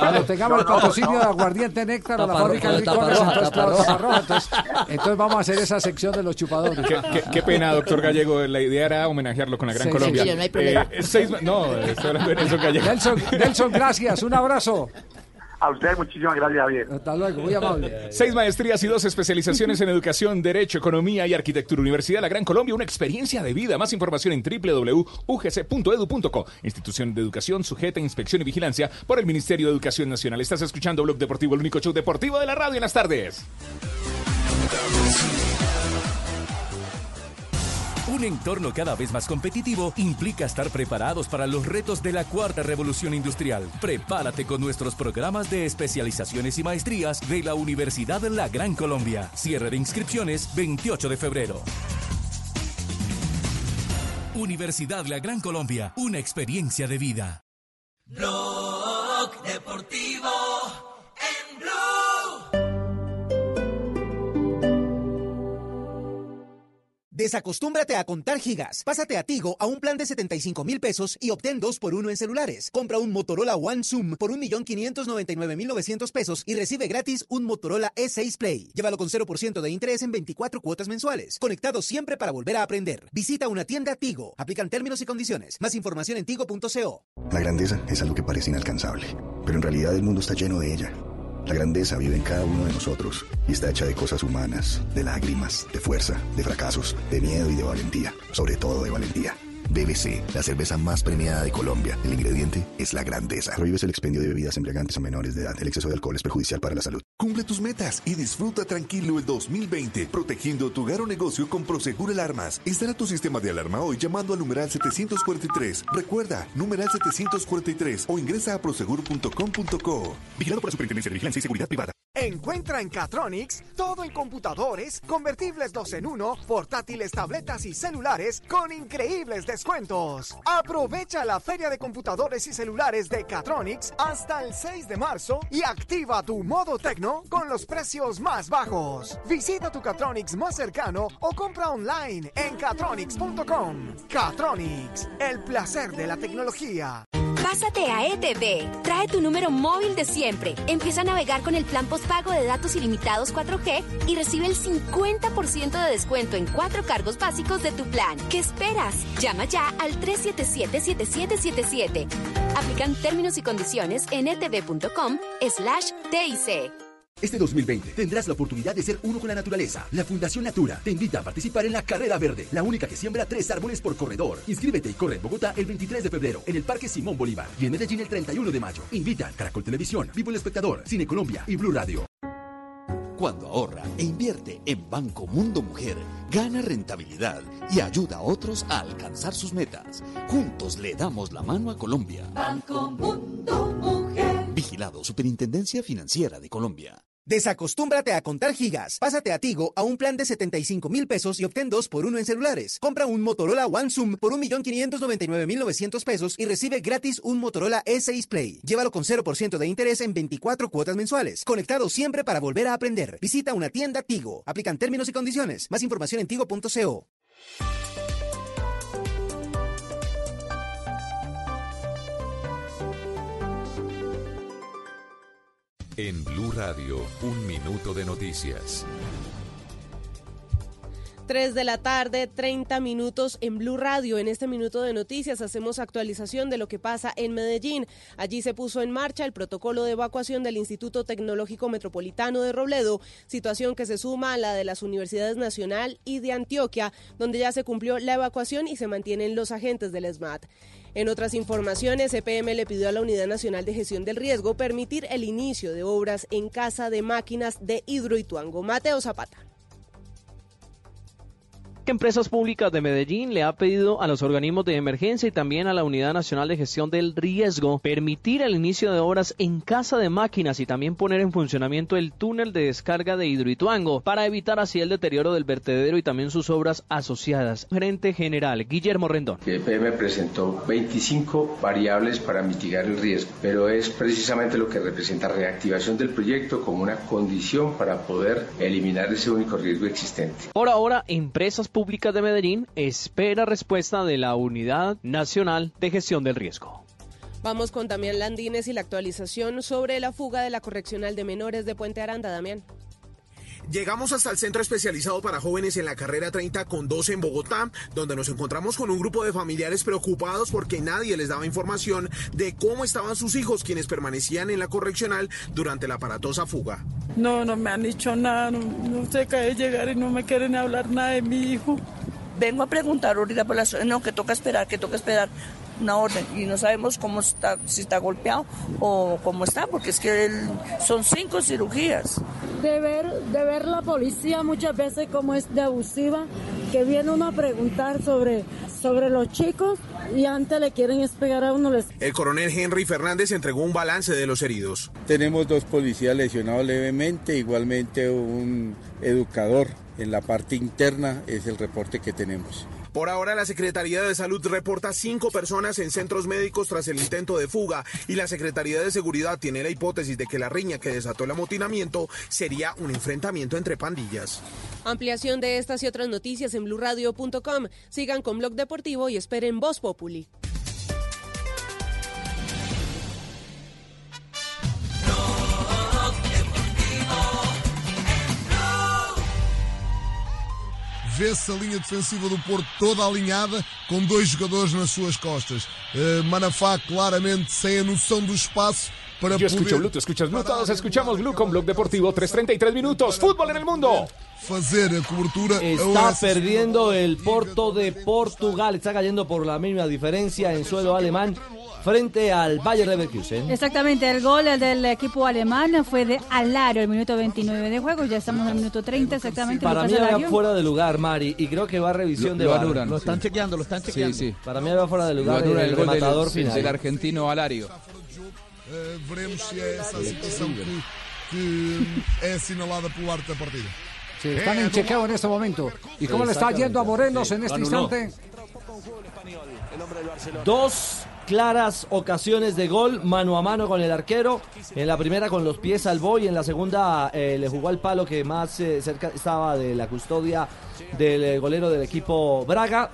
Cuando tengamos el patrocinio de Aguardiente Néctar o la fábrica de licores, entonces, claro, entonces, entonces vamos a hacer esa sección de los chupadores. Qué, qué- qué pena, doctor Gallego. La idea era homenajearlo con la Gran Sí, Colombia. tranquilo, no hay problema. Eh, seis no, estoy hablando de Nelson Gallego. Nelson, Nelson, gracias, un abrazo. A ustedes muchísimas gracias, Javier. Hasta luego, muy amable. Seis maestrías y dos especializaciones en educación, derecho, economía y arquitectura. Universidad de la Gran Colombia, una experiencia de vida. Más información en www.ugc.edu.co. Institución de educación sujeta a inspección y vigilancia por el Ministerio de Educación Nacional. Estás escuchando Blog Deportivo, el único show deportivo de la radio en las tardes. Un entorno cada vez más competitivo implica estar preparados para los retos de la cuarta revolución industrial. Prepárate con nuestros programas de especializaciones y maestrías de la Universidad La Gran Colombia. Cierre de inscripciones 28 de febrero. Universidad La Gran Colombia, una experiencia de vida. Blog Deportivo Desacostúmbrate a contar gigas. Pásate a Tigo a un plan de 75 mil pesos y obtén dos por uno en celulares. Compra un Motorola One Zoom por 1.599.900 pesos y recibe gratis un Motorola E6 Play. Llévalo con 0% de interés en 24 cuotas mensuales. Conectado siempre para volver a aprender. Visita una tienda Tigo. Aplican términos y condiciones. Más información en tigo.co. La grandeza es algo que parece inalcanzable, pero en realidad el mundo está lleno de ella. La grandeza vive en cada uno de nosotros y está hecha de cosas humanas, de lágrimas, de fuerza, de fracasos, de miedo y de valentía, sobre todo de valentía. BBC, la cerveza más premiada de Colombia. El ingrediente es la grandeza. Prohíbes el expendio de bebidas embriagantes a menores de edad. El exceso de alcohol es perjudicial para la salud. Cumple tus metas y disfruta tranquilo el 2020, protegiendo tu hogar o negocio con Prosegur Alarmas. Instala tu sistema de alarma hoy llamando al numeral 743. Recuerda, numeral 743 o ingresa a prosegur.com.co. Vigilado por la Superintendencia de Vigilancia y Seguridad Privada. Encuentra en Catronics todo en computadores, convertibles 2 en 1, portátiles, tabletas y celulares con increíbles descuentos. Aprovecha la feria de computadores y celulares de Catronics hasta el 6 de marzo y activa tu modo tecno con los precios más bajos. Visita tu Catronics más cercano o compra online en catronics.com. Catronics, el placer de la tecnología. Pásate a ETV. Trae tu número móvil de siempre. Empieza a navegar con el plan postpago de datos ilimitados 4G y recibe el 50% de descuento en cuatro cargos básicos de tu plan. ¿Qué esperas? Llama ya al 377-7777. Aplican términos y condiciones en etv.com slash TIC. Este 2020 tendrás la oportunidad de ser uno con la naturaleza. La Fundación Natura te invita a participar en la Carrera Verde, la única que siembra tres árboles por corredor. Inscríbete y corre en Bogotá el 23 de febrero en el Parque Simón Bolívar y en Medellín el 31 de mayo. Invitan Caracol Televisión, Vivo el Espectador, Cine Colombia y Blue Radio. Cuando ahorra e invierte en Banco Mundo Mujer, gana rentabilidad y ayuda a otros a alcanzar sus metas. Juntos le damos la mano a Colombia. Banco Mundo Mujer. Vigilado Superintendencia Financiera de Colombia. Desacostúmbrate a contar gigas. Pásate a Tigo a un plan de 75 mil pesos y obtén dos por uno en celulares. Compra un Motorola One Zoom por 1.599.900 pesos y recibe gratis un Motorola E6 Play. Llévalo con 0% de interés en 24 cuotas mensuales. Conectado siempre para volver a aprender. Visita una tienda Tigo. Aplican términos y condiciones. Más información en tigo.co. En Blue Radio, un minuto de noticias. 3 de la tarde, 30 minutos en Blue Radio. En este minuto de noticias hacemos actualización de lo que pasa en Medellín. Allí se puso en marcha el protocolo de evacuación del Instituto Tecnológico Metropolitano de Robledo, situación que se suma a la de las Universidades Nacional y de Antioquia, donde ya se cumplió la evacuación y se mantienen los agentes del SMAT. En otras informaciones, EPM le pidió a la Unidad Nacional de Gestión del Riesgo permitir el inicio de obras en casa de máquinas de Hidroituango. Mateo Zapata. Empresas Públicas de Medellín le ha pedido a los organismos de emergencia y también a la Unidad Nacional de Gestión del Riesgo permitir el inicio de obras en casa de máquinas y también poner en funcionamiento el túnel de descarga de Hidroituango para evitar así el deterioro del vertedero y también sus obras asociadas. Gerente General Guillermo Rendón. EPM presentó 25 variables para mitigar el riesgo, pero es precisamente lo que representa reactivación del proyecto como una condición para poder eliminar ese único riesgo existente. Por ahora, Empresas Públicas de Medellín espera respuesta de la Unidad Nacional de Gestión del Riesgo. Vamos con Damián Landines y la actualización sobre la fuga de la correccional de menores de Puente Aranda, Damián. Llegamos hasta el centro especializado para jóvenes en la carrera 30 con 12 en Bogotá, donde nos encontramos con un grupo de familiares preocupados porque nadie les daba información de cómo estaban sus hijos quienes permanecían en la correccional durante la aparatosa fuga. No, no me han dicho nada, no, no sé qué de llegar y no me quieren hablar nada de mi hijo. Vengo a preguntar ahorita por las... No, que toca esperar, que toca esperar una orden y no sabemos cómo está, si está golpeado o cómo está, porque es que él, son cinco cirugías. De ver, de ver la policía muchas veces como es de abusiva, que viene uno a preguntar sobre, sobre los chicos y antes le quieren es pegar a uno. Les... El coronel Henry Fernández entregó un balance de los heridos. Tenemos dos policías lesionados levemente, igualmente un educador en la parte interna es el reporte que tenemos. Por ahora, la Secretaría de Salud reporta cinco personas en centros médicos tras el intento de fuga y la Secretaría de Seguridad tiene la hipótesis de que la riña que desató el amotinamiento sería un enfrentamiento entre pandillas. Ampliación de estas y otras noticias en blurradio.com. Sigan con Blog Deportivo y esperen Voz Populi. Vê-se a linha defensiva do Porto toda alinhada, com dois jogadores nas suas costas. Eh, Manafá claramente sem a noção do espaço para Yo escucho Blue, tú escuchas Blue, todos escuchamos Blue con Blog Deportivo, 3.33 minutos, fútbol en el mundo. a cobertura Está perdiendo el Porto de Portugal. Está cayendo por la misma diferencia en suelo alemán frente al Bayer Leverkusen. Exactamente, el gol del equipo alemán fue de Alario, el minuto 29 de juego, ya estamos en el minuto 30 exactamente. Para mí Alario. fuera de lugar, Mari, y creo que va a revisión de Lo anulan, Lo están sí. chequeando, lo están chequeando. Sí, sí. Para mí había fuera de Lo lugar el, el gol del, rematador sí, final. del argentino Alario. Eh, veremos se é essa a situação que, que é assinalada pelo arte da partida. Sí, están en chequeo en este momento. ¿Y cómo le está yendo a Morelos en este Anuló. instante? Dos claras ocasiones de gol mano a mano con el arquero. En la primera con los pies al boy, en la segunda eh, le jugó al palo que más eh, cerca estaba de la custodia del eh, golero del equipo Braga.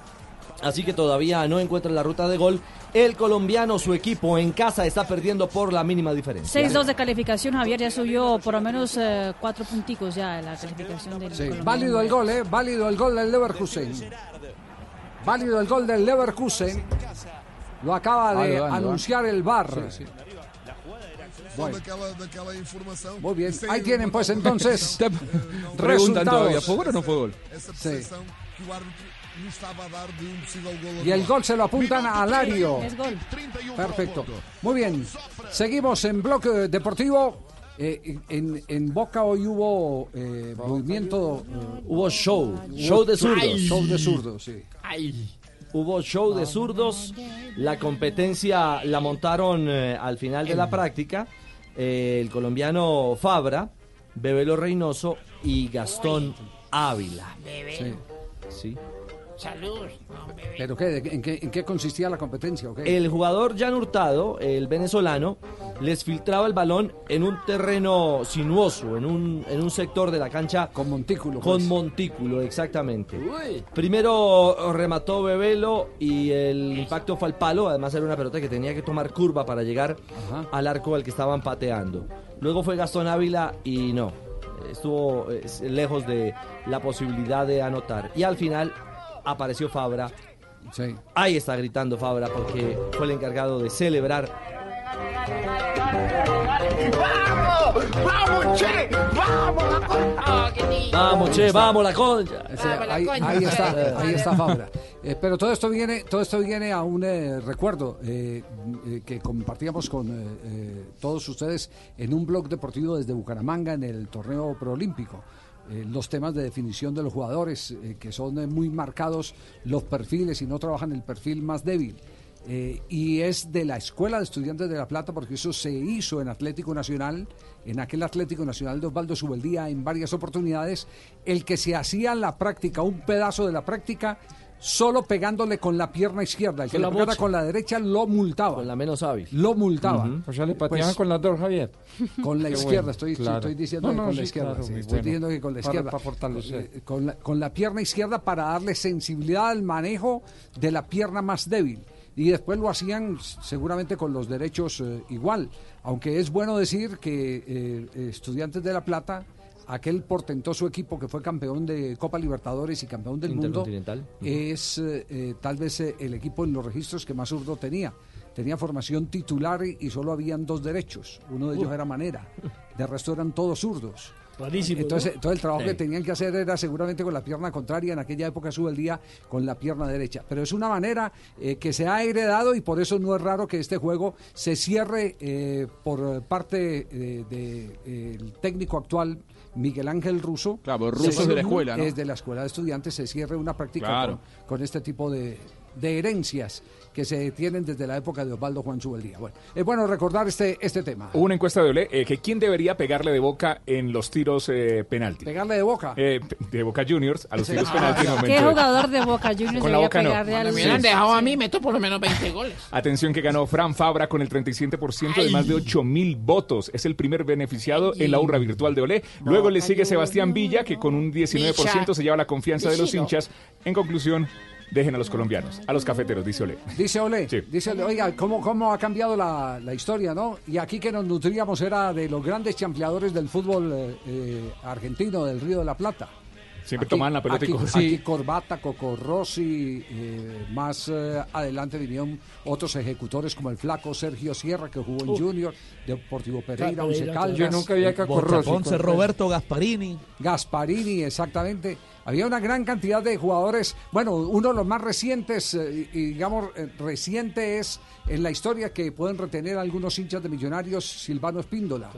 Así que todavía no encuentra la ruta de gol. El colombiano, su equipo en casa está perdiendo por la mínima diferencia. 6-2 de calificación, Javier ya subió por lo menos eh, cuatro punticos ya la calificación del Sí, colombiano. válido el gol, ¿eh? Válido el gol del Leverkusen. Válido el gol del Leverkusen. Lo acaba de Válido, válido, anunciar el VAR. Bueno. daquela, daquela informação. Muy bien, ahí tienen pues entonces Preguntan resultados. todavía, ¿fue gol o no fue gol? Essa Y el gol se lo apuntan a Alario. Es gol. Perfecto. Muy bien. Seguimos en bloque deportivo. Eh, en, en Boca hoy hubo eh, movimiento. eh, Hubo show, show de zurdos. Show de zurdos, sí. Hubo show de zurdos. La competencia la montaron eh, al final de la práctica eh, el colombiano Fabra, Bebelo Reynoso y Gastón Ávila. Sí. Sí. Salud. ¿Pero qué? ¿En qué, en qué consistía la competencia? El jugador Jan Hurtado, el venezolano, les filtraba el balón en un terreno sinuoso, en un, en un sector de la cancha. Con montículo. Con pues. montículo, exactamente. Primero remató Bebelo y el impacto fue al palo. Además, era una pelota que tenía que tomar curva para llegar al arco al que estaban pateando. Luego fue Gastón Ávila y no. Estuvo eh, lejos de la posibilidad de anotar. Y al final apareció Fabra. Ahí está gritando Fabra porque fue el encargado de celebrar ¡Vamos! ¡Vamos, che! ¡Vamos! ¡Ah, qué lindo! Vamos, che, vamos la concha. Sí, Vamos, la ahí, concha. ahí está, ahí está Fabra. Eh, pero todo esto viene, todo esto viene a un eh, recuerdo eh, eh, que compartíamos con eh, eh, todos ustedes en un blog deportivo desde Bucaramanga en el torneo proolímpico. Eh, los temas de definición de los jugadores, eh, que son eh, muy marcados los perfiles y no trabajan el perfil más débil. Y es de la Escuela de Estudiantes de La Plata, porque eso se hizo en Atlético Nacional, en aquel Atlético Nacional de Osvaldo Subeldía en varias oportunidades, el que se hacía la práctica, un pedazo de la práctica, solo pegándole con la pierna izquierda. El que le la pegara con la derecha lo multaba. Con la menos hábil. Lo multaba. Ujú. O sea, le pateaban Pues, con las dos, Javier. con la Qué izquierda, bueno, estoy, claro. estoy diciendo No, que con la izquierda. claro, sí, muy estoy bueno. diciendo que con la Para- izquierda. para fortalecer. Con la, con la pierna izquierda para darle sensibilidad al manejo de la pierna más débil. Y después lo hacían seguramente con los derechos eh, igual. Aunque es bueno decir que eh, Estudiantes de La Plata, aquel portentoso equipo que fue campeón de Copa Libertadores y campeón del mundo, es eh, eh, tal vez eh, el equipo en los registros que más zurdo tenía. Tenía formación titular y, solo habían dos derechos. Uno de ellos Uh. era Manera. De resto eran todos zurdos. Entonces, ¿no? todo el trabajo Sí. que tenían que hacer era seguramente con la pierna contraria. En aquella época sube el día con la pierna derecha. Pero es una manera eh, que se ha heredado y por eso no es raro que este juego se cierre eh, por parte eh, del técnico actual Miguel Ángel Russo. Claro, Russo es de la escuela, ¿no? Es de la escuela de estudiantes, se cierre una práctica Claro. con, con este tipo de, de herencias que se tienen desde la época de Osvaldo Juan Subeldía. Bueno, es bueno recordar este, este tema. Hubo una encuesta de Olé eh, que quién debería pegarle de boca en los tiros eh, penalti. Pegarle de boca. Eh, de Boca Juniors a los Sí. tiros Ah, penalti momento ¿Qué jugador de Boca Juniors Con la debería boca no. pegarle al Cuando me hubieran Sí. dejado a mí, meto por lo menos 20 goles. Atención que ganó Fran Fabra con el 37% de más de 8 mil votos. Es el primer beneficiado en la urra virtual de Olé. Luego le sigue Sebastián Villa, que con un 19% se lleva la confianza de los hinchas. En conclusión, dejen a los colombianos, a los cafeteros, dice Olé. Dice Ole, dice Ole, oiga, ¿cómo, cómo ha cambiado la, la historia, no? Y aquí que nos nutríamos era de los grandes champleadores del fútbol eh, eh, argentino, del Río de la Plata. Siempre Aquí- tomaban la pelota y aquí, aquí Corbata, Coco Rossi, eh, más eh, adelante vinieron otros ejecutores como el flaco Sergio Sierra, que jugó en. Junior, Deportivo Pereira, Once Caldas. Yo nunca vi a Coco Borja Rossi. Ponce, con- Roberto Gasparini. Gasparini, exactamente. Había una gran cantidad de jugadores. Bueno, uno de los más recientes, eh, y digamos, eh, reciente es en la historia que pueden retener algunos hinchas de millonarios, Silvano Espíndola.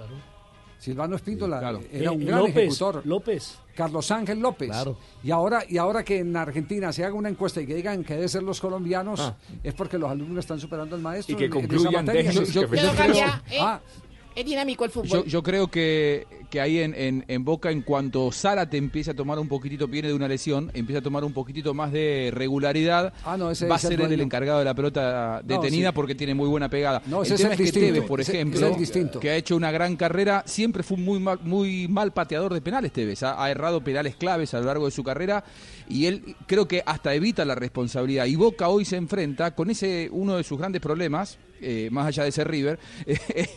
Silvano Espíndola era Eh, un gran López, ejecutor. López. Carlos Ángel López. Claro. Y ahora, y ahora que en Argentina se haga una encuesta y que digan que deben ser los colombianos, Ah. es porque los alumnos están superando al maestro. Y que en- en esa concluyan, materia. Yo- yo- yo creo- Ah, Es dinámico el fútbol. Yo, yo creo que, que ahí en, en, en Boca, en cuanto Zárate empiece a tomar un poquitito, viene de una lesión, empieza a tomar un poquitito más de regularidad, Ah, no, ese va a el ser él el dueño. encargado de la pelota detenida sí. porque tiene muy buena pegada. No, el ese es el es, que distinto, Tevez, por ese- ese ejemplo, es el distinto. que ha hecho una gran carrera, siempre fue un muy mal, muy mal pateador de penales Tevez. Ha, ha errado penales claves a lo largo de su carrera y él creo que hasta evita la responsabilidad. Y Boca hoy se enfrenta con ese uno de sus grandes problemas, eh, más allá de ser River,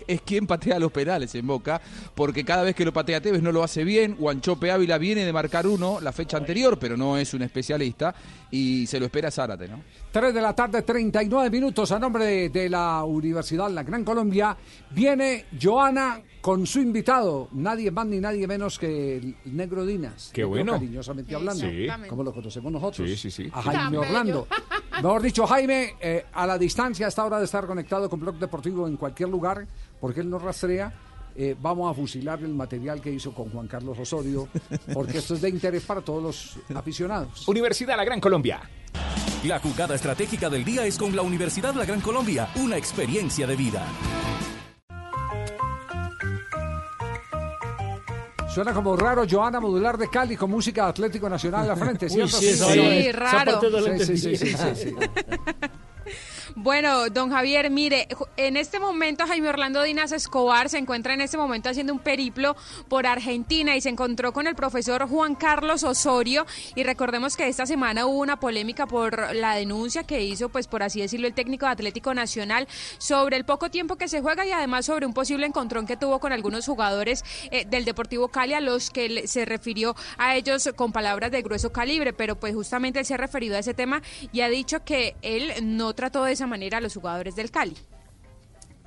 es quien patea los penales en Boca, porque cada vez que lo patea Tevez no lo hace bien. Guanchope Ávila viene de marcar uno la fecha anterior, pero no es un especialista y se lo espera Zárate, ¿no? 3 de la tarde, 39 minutos a nombre de, de la Universidad La Gran Colombia. Viene Joana con su invitado, nadie más ni nadie menos que el Negro Dinas. Qué Negro bueno. Cariñosamente hablando, Sí. como lo conocemos nosotros. Sí, sí, sí. A Jaime Orlando. Mejor dicho, Jaime, eh, a la distancia, a esta hora de estar conectado con Blog Deportivo en cualquier lugar, porque él nos rastrea. eh, vamos a fusilar el material que hizo con Juan Carlos Osorio, porque esto es de interés para todos los aficionados. Universidad La Gran Colombia. La jugada estratégica del día es con la Universidad La Gran Colombia, una experiencia de vida. Suena como raro Joana Modular de Cali con música de Atlético Nacional al frente, Uy, ¿cierto? sí, raro. la Sí, sí, sí, entendí. sí, sí, sí. Bueno, don Javier, mire, en este momento Jaime Orlando Dinas Escobar se encuentra en este momento haciendo un periplo por Argentina y se encontró con el profesor Juan Carlos Osorio. Y recordemos que esta semana hubo una polémica por la denuncia que hizo, pues por así decirlo, el técnico de Atlético Nacional sobre el poco tiempo que se juega y además sobre un posible encontrón que tuvo con algunos jugadores eh, del Deportivo Cali a los que se refirió a ellos con palabras de grueso calibre, pero pues justamente él se ha referido a ese tema y ha dicho que él no trató de esa manera a los jugadores del Cali.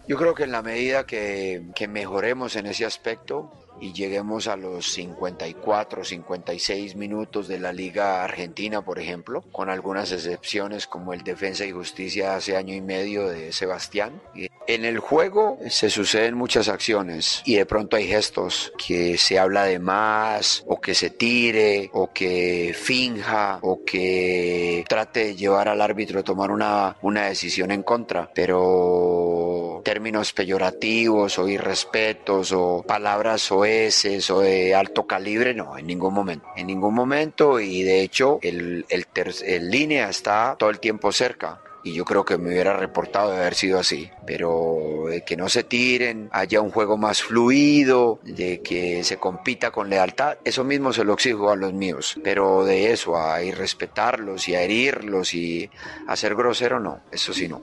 Yo creo que en la medida que, que mejoremos en ese aspecto y lleguemos a los 54, 56 minutos de la Liga Argentina, por ejemplo, con algunas excepciones como el Defensa y Justicia hace año y medio de Sebastián. En el juego se suceden muchas acciones y de pronto hay gestos que se habla de más o que se tire o que finja o que trate de llevar al árbitro a tomar una, una decisión en contra, pero términos peyorativos o irrespetos o palabras soeces o de alto calibre, no, en ningún momento, en ningún momento y de hecho el, el, el línea está todo el tiempo cerca. Y yo creo que me hubiera reportado de haber sido así. Pero de que no se tiren, haya un juego más fluido, de que se compita con lealtad, eso mismo se lo exijo a los míos. Pero de eso, a irrespetarlos y a herirlos y a ser grosero, no, eso sí no.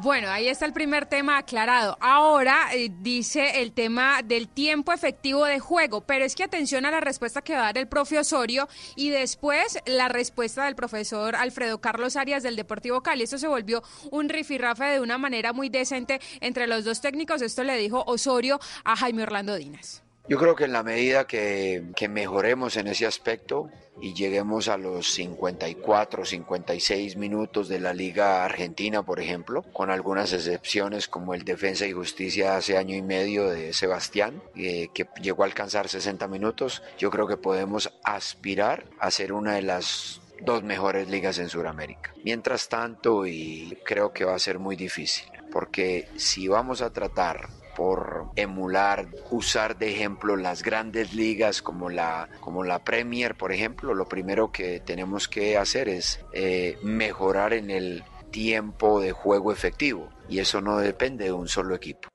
Bueno, ahí está el primer tema aclarado. Ahora eh, dice el tema del tiempo efectivo de juego, pero es que atención a la respuesta que va a dar el profe Osorio y después la respuesta del profesor Alfredo Carlos Arias del Deportivo Cali. Esto se volvió un rifirrafe de una manera muy decente entre los dos técnicos. Esto le dijo Osorio a Jaime Orlando Dinas. Yo creo que en la medida que, que mejoremos en ese aspecto y lleguemos a los 54, 56 minutos de la Liga Argentina, por ejemplo, con algunas excepciones como el Defensa y Justicia hace año y medio de Sebastián, eh, que llegó a alcanzar 60 minutos, yo creo que podemos aspirar a ser una de las dos mejores ligas en Sudamérica. Mientras tanto, y creo que va a ser muy difícil, porque si vamos a tratar por emular, usar de ejemplo las grandes ligas como la, como la Premier, por ejemplo, lo primero que tenemos que hacer es eh, mejorar en el tiempo de juego efectivo y eso no depende de un solo equipo.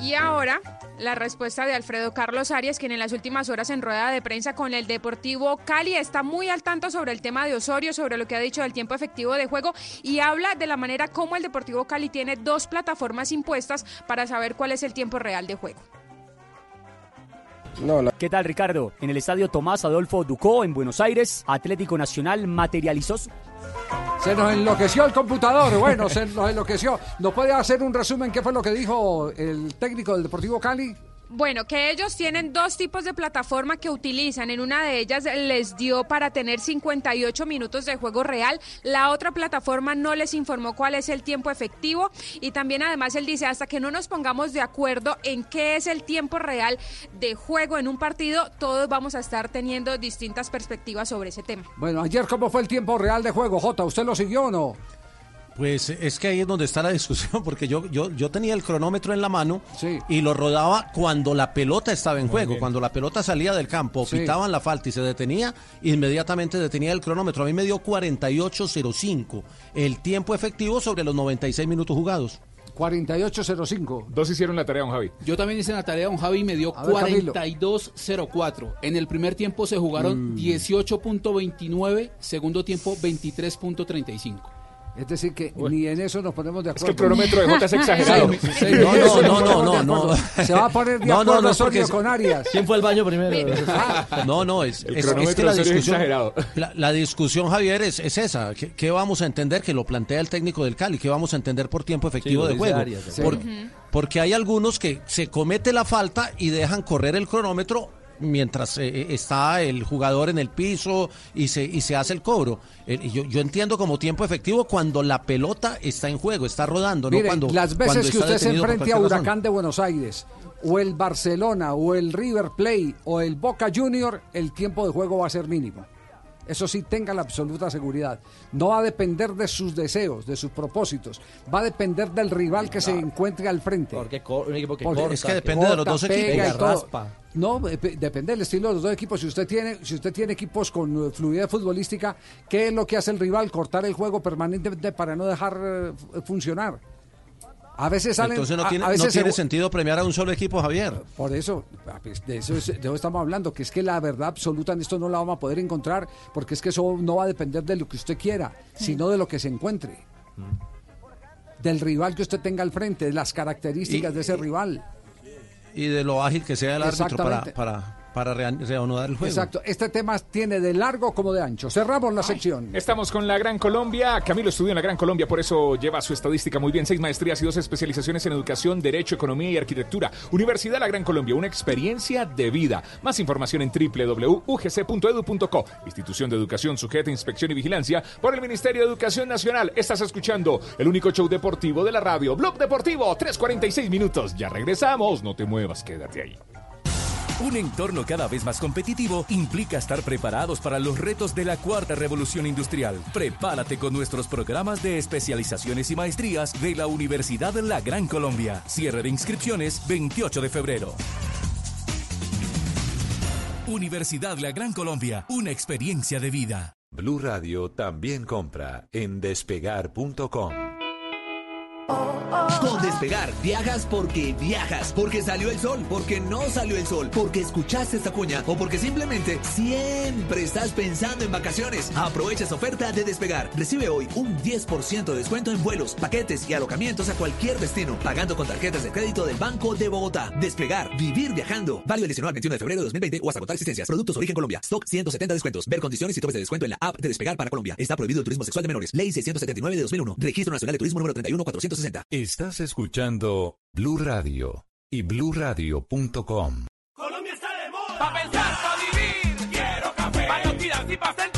Y ahora, la respuesta de Alfredo Carlos Arias, quien en las últimas horas en rueda de prensa con el Deportivo Cali está muy al tanto sobre el tema de Osorio, sobre lo que ha dicho del tiempo efectivo de juego y habla de la manera como el Deportivo Cali tiene dos plataformas impuestas para saber cuál es el tiempo real de juego. ¿Qué tal, Ricardo? En el estadio Tomás Adolfo Ducó, en Buenos Aires, Atlético Nacional materializó. Se nos enloqueció el computador. Bueno, se nos enloqueció. ¿Nos puede hacer un resumen qué fue lo que dijo el técnico del Deportivo Cali? Bueno, que ellos tienen dos tipos de plataforma que utilizan. En una de ellas les dio para tener 58 minutos de juego real. La otra plataforma no les informó cuál es el tiempo efectivo. Y también además él dice, hasta que no nos pongamos de acuerdo en qué es el tiempo real de juego en un partido, todos vamos a estar teniendo distintas perspectivas sobre ese tema. Bueno, ayer, ¿cómo fue el tiempo real de juego? Jota, ¿usted lo siguió o no? Pues es que ahí es donde está la discusión, porque yo, yo, yo tenía el cronómetro en la mano y lo rodaba cuando la pelota estaba en juego, cuando la pelota salía del campo, Sí. pitaban la falta y se detenía, inmediatamente detenía el cronómetro. A mí me dio 48.05 el tiempo efectivo sobre los 96 minutos jugados. 48.05. Dos hicieron la tarea, don Javi. Yo también hice la tarea, don Javi, y me dio A ver, Camilo. 42.04. En el primer tiempo se jugaron Mm. 18.29, segundo tiempo 23.35. Es decir, que ni en eso nos ponemos de acuerdo. que el cronómetro de Jota es exagerado. Sí, sí, No, eso no, no, no, no, no. Se va a poner de No, no, acuerdo no, es Osorio porque- con Arias. ¿Quién fue al baño primero? No, no, es, El es- es cronómetro que la es discusión, exagerado. la, la discusión, Javier, es, es esa. ¿Qué, qué vamos a entender? Que lo plantea el técnico del Cali. ¿Qué vamos a entender por tiempo efectivo de juego? Arias, Por-. Porque hay algunos que se comete la falta y dejan correr el cronómetro mientras eh, eh, está el jugador en el piso y se, y se hace el cobro. Eh, yo, yo entiendo como tiempo efectivo cuando la pelota está en juego, está rodando, no Mire, cuando las cuando veces que usted se enfrente a razón. Huracán de Buenos Aires, o el Barcelona, o el River Plate, o el Boca Junior, el tiempo de juego va a ser mínimo. Eso sí, tenga la absoluta seguridad. No va a depender de sus deseos, de sus propósitos. Va a depender del rival que se encuentre al frente. Porque un equipo que Porque corta, es que depende de los dos pega equipos. y todo. raspa. No, dep- depende del estilo de los dos equipos. Si usted tiene, si usted tiene equipos con eh, fluidez futbolística, ¿qué es lo que hace el rival? Cortar el juego permanentemente para no dejar eh, fu- funcionar. A veces salen. Entonces no a- tiene, a veces no se- tiene sentido premiar a un solo equipo, Javier. Por eso, ah, pues, de eso, es- de eso estamos hablando, que es que la verdad absoluta en esto no la vamos a poder encontrar, porque es que eso no va a depender de lo que usted quiera, sino de lo que se encuentre. Del rival que usted tenga al frente, de las características Y- de ese rival. Y de lo ágil que sea el árbitro para, para rea- reanudar el juego. Exacto. Este tema tiene de largo como de ancho. Cerramos la sección. Estamos con la Gran Colombia. Camilo estudió en la Gran Colombia, por eso lleva su estadística muy bien. Seis maestrías y dos especializaciones en educación, derecho, economía y arquitectura. Universidad La Gran Colombia, una experiencia de vida. Más información en www.ugc.edu.co. Institución de educación sujeta a inspección y vigilancia por el Ministerio de Educación Nacional. Estás escuchando el único show deportivo de la radio. Blog Deportivo, 3.46 minutos. Ya regresamos. No te muevas, quédate ahí. Un entorno cada vez más competitivo implica estar preparados para los retos de la cuarta revolución industrial. Prepárate con nuestros programas de especializaciones y maestrías de la Universidad La Gran Colombia. Cierre de inscripciones 28 de febrero. Universidad La Gran Colombia, una experiencia de vida. Blue Radio también compra en despegar.com. Con Despegar, viajas porque viajas, porque salió el sol, porque no salió el sol, porque escuchaste esta cuña o porque simplemente siempre estás pensando en vacaciones. Aprovecha esta oferta de Despegar. Recibe hoy un 10% de descuento en vuelos, paquetes y alojamientos a cualquier destino, pagando con tarjetas de crédito del Banco de Bogotá. Despegar, vivir viajando. Válido el 19 al 21 de febrero de 2020 o hasta agotar existencias. Productos Origen Colombia. Stock 170 descuentos. Ver condiciones y topes de descuento en la app de Despegar para Colombia. Está prohibido el turismo sexual de menores. Ley 679 de 2001. Registro Nacional de Turismo número 31460. Estás escuchando Blue Radio, y bluradio.com. Colombia está de moda. Pa' pensar, pa' vivir. Quiero café. Pa' no tirar y pa' sentir.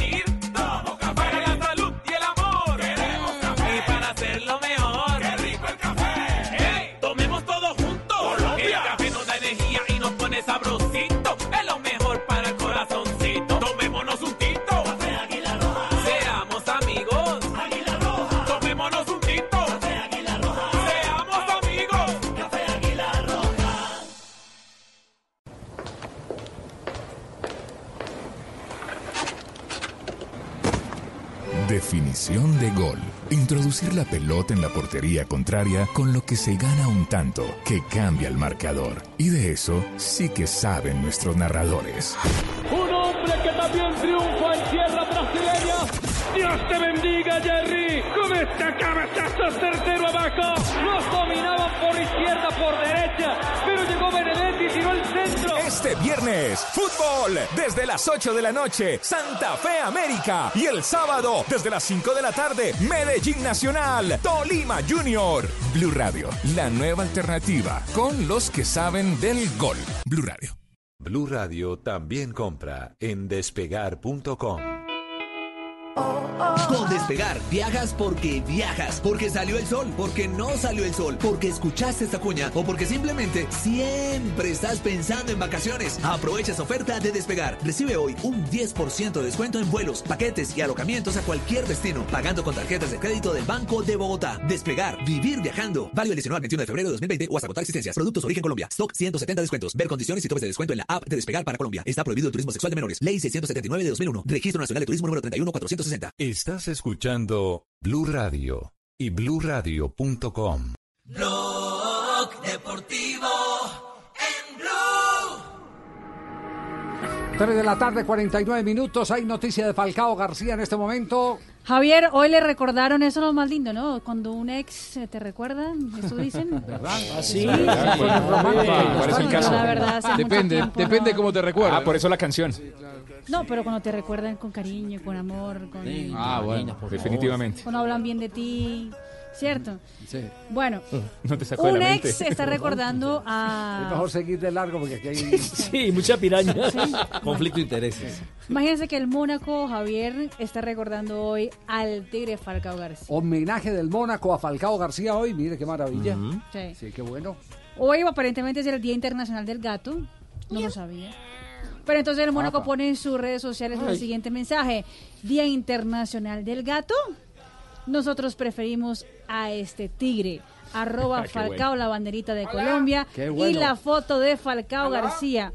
Definición de gol. Introducir la pelota en la portería contraria con lo que se gana un tanto que cambia el marcador. Y de eso sí que saben nuestros narradores. Un hombre que también triunfa en tierra brasileña. Dios te bendiga, Jerry. Con este cabezazo certero abajo. Los dominaban por izquierda, por derecha. Pero llegó el centro. Este viernes, fútbol desde las 8 de la noche, Santa Fe América. Y el sábado, desde las 5 de la tarde, Medellín Nacional, Tolima Junior. Blue Radio, la nueva alternativa con los que saben del gol. Blue Radio. Blue Radio también compra en despegar.com. Con Despegar, viajas porque viajas, porque salió el sol, porque no salió el sol, porque escuchaste esta cuña o porque simplemente siempre estás pensando en vacaciones. Aprovecha esa oferta de Despegar. Recibe hoy un 10% de descuento en vuelos, paquetes y alojamientos a cualquier destino, pagando con tarjetas de crédito del Banco de Bogotá. Despegar, vivir viajando. Válido el 19 al 21 de febrero de 2020 o hasta agotar existencias. Productos origen Colombia. Stock 170 descuentos. Ver condiciones y topes de descuento en la app de Despegar para Colombia. Está prohibido el turismo sexual de menores. Ley 679 de 2001. Registro Nacional de Turismo número 31460. Estás escuchando Blue Radio y bluradio.com. Blog Deportivo 3 de la tarde, 49 minutos. Hay noticia de Falcao García en este momento. Javier, hoy le recordaron eso lo más lindo, ¿no? Cuando un ex eh, te recuerda, eso dicen. ¿Verdad? Ah, sí. ¿Cuál es el caso? La verdad, hace Depende, tiempo depende no- cómo te recuerda. Ah, por eso la canción. No, pero cuando te recuerdan con cariño, con amor, con... Ah, bueno, definitivamente. Cuando hablan bien de ti, ¿cierto? Sí. Bueno, No te sacó un la ex está recordando Es a... mejor seguir de largo porque aquí hay. Sí, mucha piraña. Conflicto de intereses. Imagínense que el Mónaco, Javier, está recordando hoy al Tigre Falcao García. Homenaje del Mónaco a Falcao García hoy. Mire qué maravilla. Sí. Sí, qué bueno. Hoy aparentemente es el Día Internacional del Gato. No lo sabía. Pero entonces el Mónaco Apa. pone en sus redes sociales el siguiente mensaje. Día Internacional del Gato. Nosotros preferimos a este tigre. Arroba Qué Falcao, bueno. la banderita de Colombia. Y la foto de Falcao García.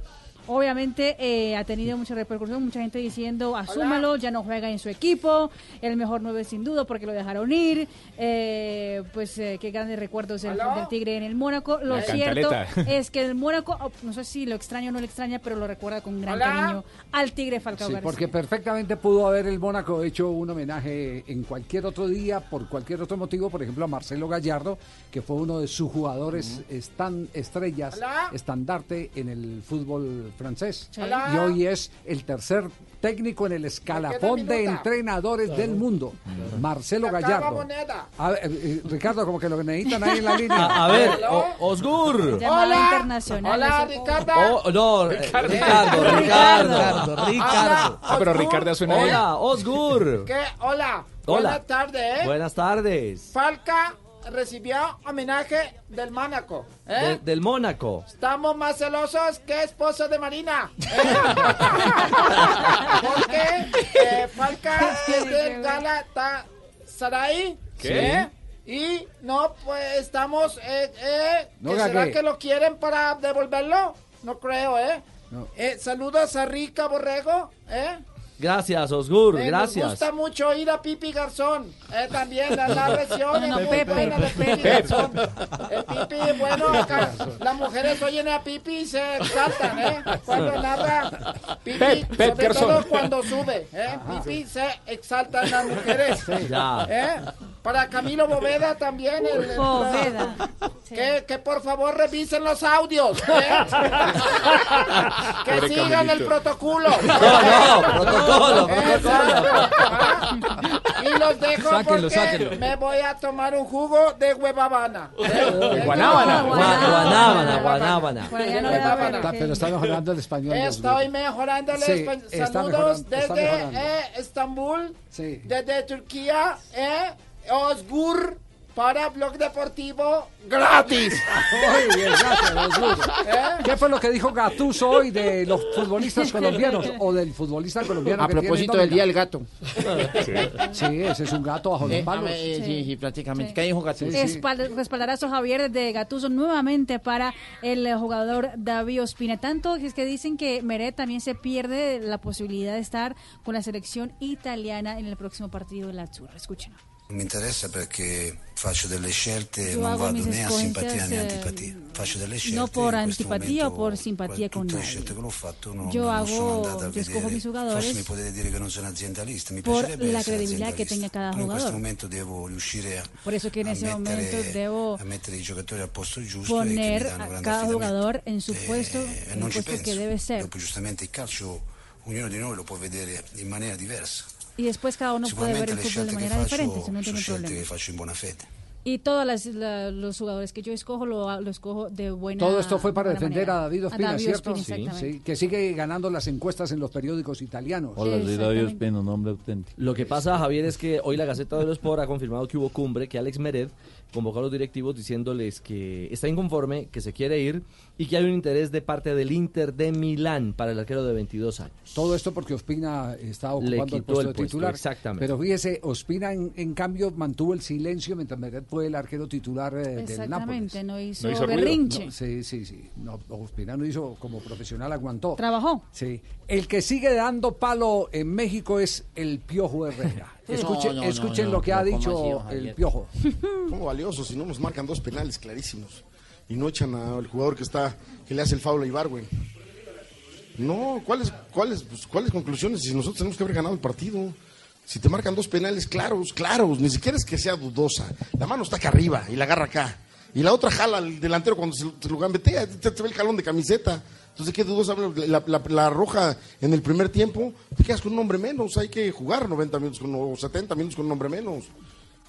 Obviamente eh, ha tenido mucha repercusión, mucha gente diciendo, asúmalo, ya no juega en su equipo, el mejor nueve sin duda porque lo dejaron ir, eh, pues eh, qué grandes recuerdos del, del Tigre en el Mónaco. Lo La cierto cantaleta. es que el Mónaco, oh, no sé si lo extraña o no lo extraña, pero lo recuerda con gran Hola. cariño al Tigre Falcao Sí, García. porque perfectamente pudo haber el Mónaco hecho un homenaje en cualquier otro día, por cualquier otro motivo, por ejemplo a Marcelo Gallardo, que fue uno de sus jugadores estan, estrellas, Hola. estandarte en el fútbol francés. Sí. Y hoy es el tercer técnico en el escalafón de entrenadores del mundo, Marcelo Gallardo. moneda. A ver, eh, eh, Ricardo, como que lo necesitan ahí en la línea. A, a ver, o- Osgur. Hola. internacional. Hola, Ricardo. Oh, no, Ricardo. Ricardo, Ricardo, Ricardo. Ah, pero Ricardo suena. Hola, Osgur. ¿Qué? Hola. Hola. Buenas tardes, ¿eh? Buenas tardes. Falca recibió homenaje del Mónaco, ¿eh? De- del Mónaco. Estamos más celosos que esposo de Marina. ¿eh? Porque eh, Falca es del Galatasaray. ¿Qué? ¿eh? Y no, pues estamos... Eh, eh, No gagué. ¿Será que lo quieren para devolverlo? No creo, ¿eh? No. Eh, saludos a Rica Borrego, ¿eh? Gracias, Osgur, Eh, gracias. gusta mucho ir a Pipi Garzón. Eh, también la narración No, no, es muy Pepe. de Pipi Pepe. Garzón. El Pipi, bueno, acá las mujeres oyen a Pipi y se exaltan, ¿eh? Cuando narra Pipi, Pep, Pep sobre Garzón. todo cuando sube, ¿eh? Pipi se exaltan las mujeres. Ya. ¿eh? Para Camilo Boveda también. El, el- Boveda. Que, que por favor revisen los audios. ¿eh? que Pobre sigan Camilito. el protocolo. No, no, protocolo, Y los dejo Sáquenlo, porque sáquenlo. me voy a tomar un jugo de huevabana. Guanábana. Guanábana, guanábana. Está- Pero está mejorando el español. Estoy mejorando el Sí, español. Saludos desde eh, Estambul, Sí. desde Turquía, eh, Osgur para Blog Deportivo gratis. Muy bien, gracias. ¿Eh? ¿Qué fue lo que dijo Gattuso hoy de los futbolistas colombianos o del futbolista colombiano A que propósito del Día del Gato. Sí, ese es un gato bajo los palos. sí, sí, prácticamente. ¿Qué dijo Gattuso? Espal- Respaldarazo Javier de Gatuso nuevamente para el jugador David Ospina. Tanto que es que dicen que Meret también se pierde la posibilidad de estar con la selección italiana en el próximo partido de la Azzurra. Escuchen. Non mi interessa perché faccio delle scelte, Yo non hago vado né a simpatia né escogencias, antipatia. Faccio delle scelte. No por antipatía o por simpatía con nadie. scelte che l'ho fatto non, Yo non sono hago, a escojo vedere. mis Forse mi jugadores potete dire che non sono aziendalista, mi por piacerebbe la credibilidad que tenga cada Però in questo jugador. momento devo riuscire a, Por eso que en a ese mettere, momento debo a mettere i giocatori al posto giusto e che poner a cada jugador en su puesto, E en non puesto penso. debe ser. Dopo giustamente il calcio ognuno di noi lo può vedere in maniera diversa. Y después cada uno puede ver el fútbol de manera diferente, faccio eso no tiene problema. che faccio in buona fede. Y todos las- la- los jugadores que yo escojo lo, lo escojo de buena Todo esto fue para defender manera. a David Ospina, David ¿cierto? Ospina, exactamente. Sí, que sigue ganando las encuestas en los periódicos italianos. Hola, soy David Ospina, nombre auténtico. Lo que pasa, Javier, es que hoy la Gaceta de los Sport ha confirmado que hubo cumbre, que Alex Mered convocó a los directivos diciéndoles que está inconforme, que se quiere ir y que hay un interés de parte del Inter de Milán para el arquero de 22 años. Todo esto porque Ospina está ocupando el quitó puesto el de puesto, titular. exactamente. Pero fíjese, Ospina en, en cambio mantuvo el silencio mientras Meret fue el arquero titular eh, del Nápoles. Exactamente, no hizo, berrinche. No, sí, sí, sí. No, Ospina no hizo como profesional, aguantó. Trabajó. Sí. El que sigue dando palo en México es el Piojo Herrera. Escuchen, no, no, escuchen no, lo que no, ha ¿cómo dicho el? Piojo. ¿Cómo valioso si no nos marcan dos penales clarísimos y no echan al jugador que está que le hace el foul a Ibargüen? No, ¿cuáles cuáles pues, cuáles conclusiones si nosotros tenemos que haber ganado el partido? Si te marcan dos penales claros, claros, ni siquiera es que sea dudosa. La mano está acá arriba y la agarra acá. Y la otra jala al delantero cuando se lo gambetea, te, te ve el jalón de camiseta. Entonces, ¿qué dudosa? La, la- la roja en el primer tiempo, te quedas con un hombre menos. Hay que jugar 90 minutos con, o 70 minutos con un hombre menos.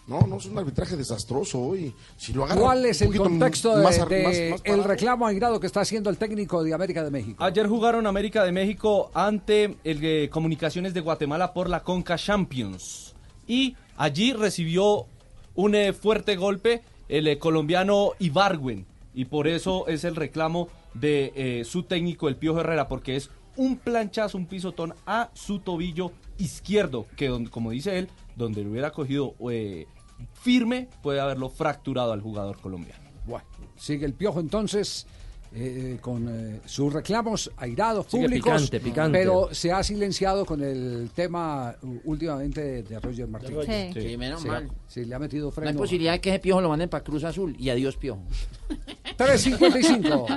No, no, es un arbitraje desastroso hoy. Si lo agarra ¿Cuál es el contexto de, más de más- más el reclamo airado que está haciendo el técnico de América de México? Ayer jugaron América de México ante el eh, Comunicaciones de Guatemala por la Conca Champions. Y allí recibió un eh, fuerte golpe el eh, colombiano Ibargüen. Y por eso es el reclamo de eh, su técnico, el Piojo Herrera, porque es un planchazo, un pisotón a su tobillo izquierdo, que don- como dice él, donde lo hubiera cogido eh, firme, puede haberlo fracturado al jugador colombiano. Bueno, sigue el piojo entonces eh, con eh, sus reclamos airados públicos, picante, picante. pero se ha silenciado con el tema uh, últimamente de, de Roger Martínez. Sí. Sí, menos Sí, mal. Sí, le ha metido No hay freno. posibilidad de que ese piojo lo manden para Cruz Azul. Y adiós, piojo. 355.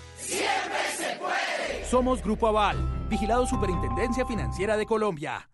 Siempre se puede. Somos Grupo Aval, vigilado Superintendencia Financiera de Colombia.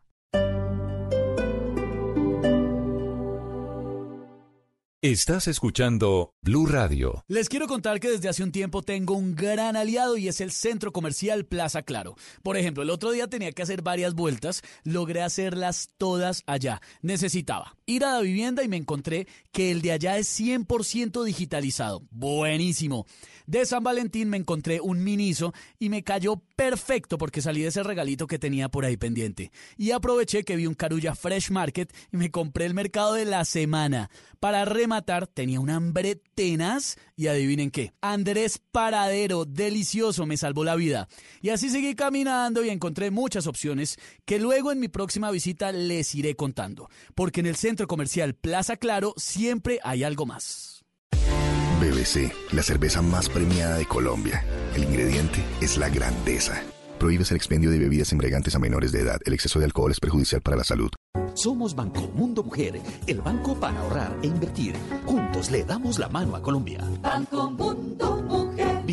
Estás escuchando Blue Radio. Les quiero contar que desde hace un tiempo tengo un gran aliado y es el centro comercial Plaza Claro. Por ejemplo, el otro día tenía que hacer varias vueltas, logré hacerlas todas allá. Necesitaba ir a la vivienda y me encontré que el de allá es 100% digitalizado. Buenísimo. De San Valentín me encontré un miniso y me cayó perfecto porque salí de ese regalito que tenía por ahí pendiente. Y aproveché que vi un Carulla Fresh Market y me compré el mercado de la semana. Para rematar, tenía un hambre tenaz y adivinen qué. Andrés Paradero, delicioso, me salvó la vida. Y así seguí caminando y encontré muchas opciones que luego en mi próxima visita les iré contando. Porque en el centro comercial Plaza Claro siempre hay algo más. BBC, la cerveza más premiada de Colombia. El ingrediente es la grandeza. Prohíbes el expendio de bebidas embriagantes a menores de edad. El exceso de alcohol es perjudicial para la salud. Somos Banco Mundo Mujer, el banco para ahorrar e invertir. Juntos le damos la mano a Colombia. Banco Mundo Mujer.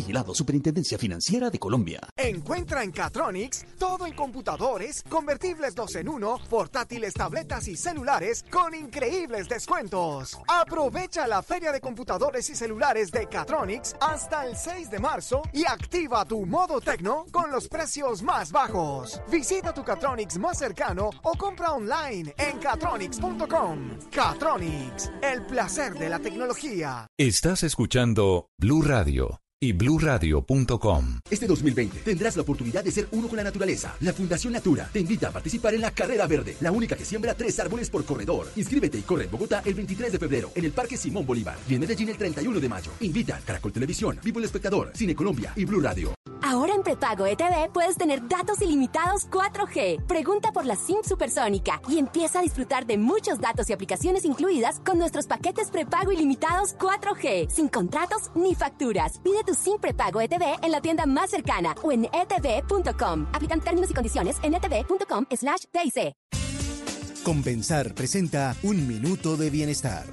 Vigilado Superintendencia Financiera de Colombia. Encuentra en Catronics todo en computadores, convertibles 2 en 1, portátiles, tabletas y celulares con increíbles descuentos. Aprovecha la feria de computadores y celulares de Catronics hasta el 6 de marzo y activa tu modo tecno con los precios más bajos. Visita tu Catronics más cercano o compra online en catronics.com. Catronics, el placer de la tecnología. Estás escuchando Blue Radio y bluradio.com. Este 2020 tendrás la oportunidad de ser uno con la naturaleza. La Fundación Natura te invita a participar en la Carrera Verde, la única que siembra tres árboles por corredor. Inscríbete y corre en Bogotá el 23 de febrero en el Parque Simón Bolívar y en Medellín el 31 de mayo. Invita Caracol Televisión, Vivo el Espectador, Cine Colombia y Blue Radio. Ahora en prepago ETV puedes tener datos ilimitados 4G. Pregunta por la SIM supersónica y empieza a disfrutar de muchos datos y aplicaciones incluidas con nuestros paquetes prepago ilimitados 4G, sin contratos ni facturas. Pide tu SIM prepago ETV en la tienda más cercana o en etv.com. Aplican términos y condiciones en etv.com slash TIC. Compensar presenta Un Minuto de Bienestar.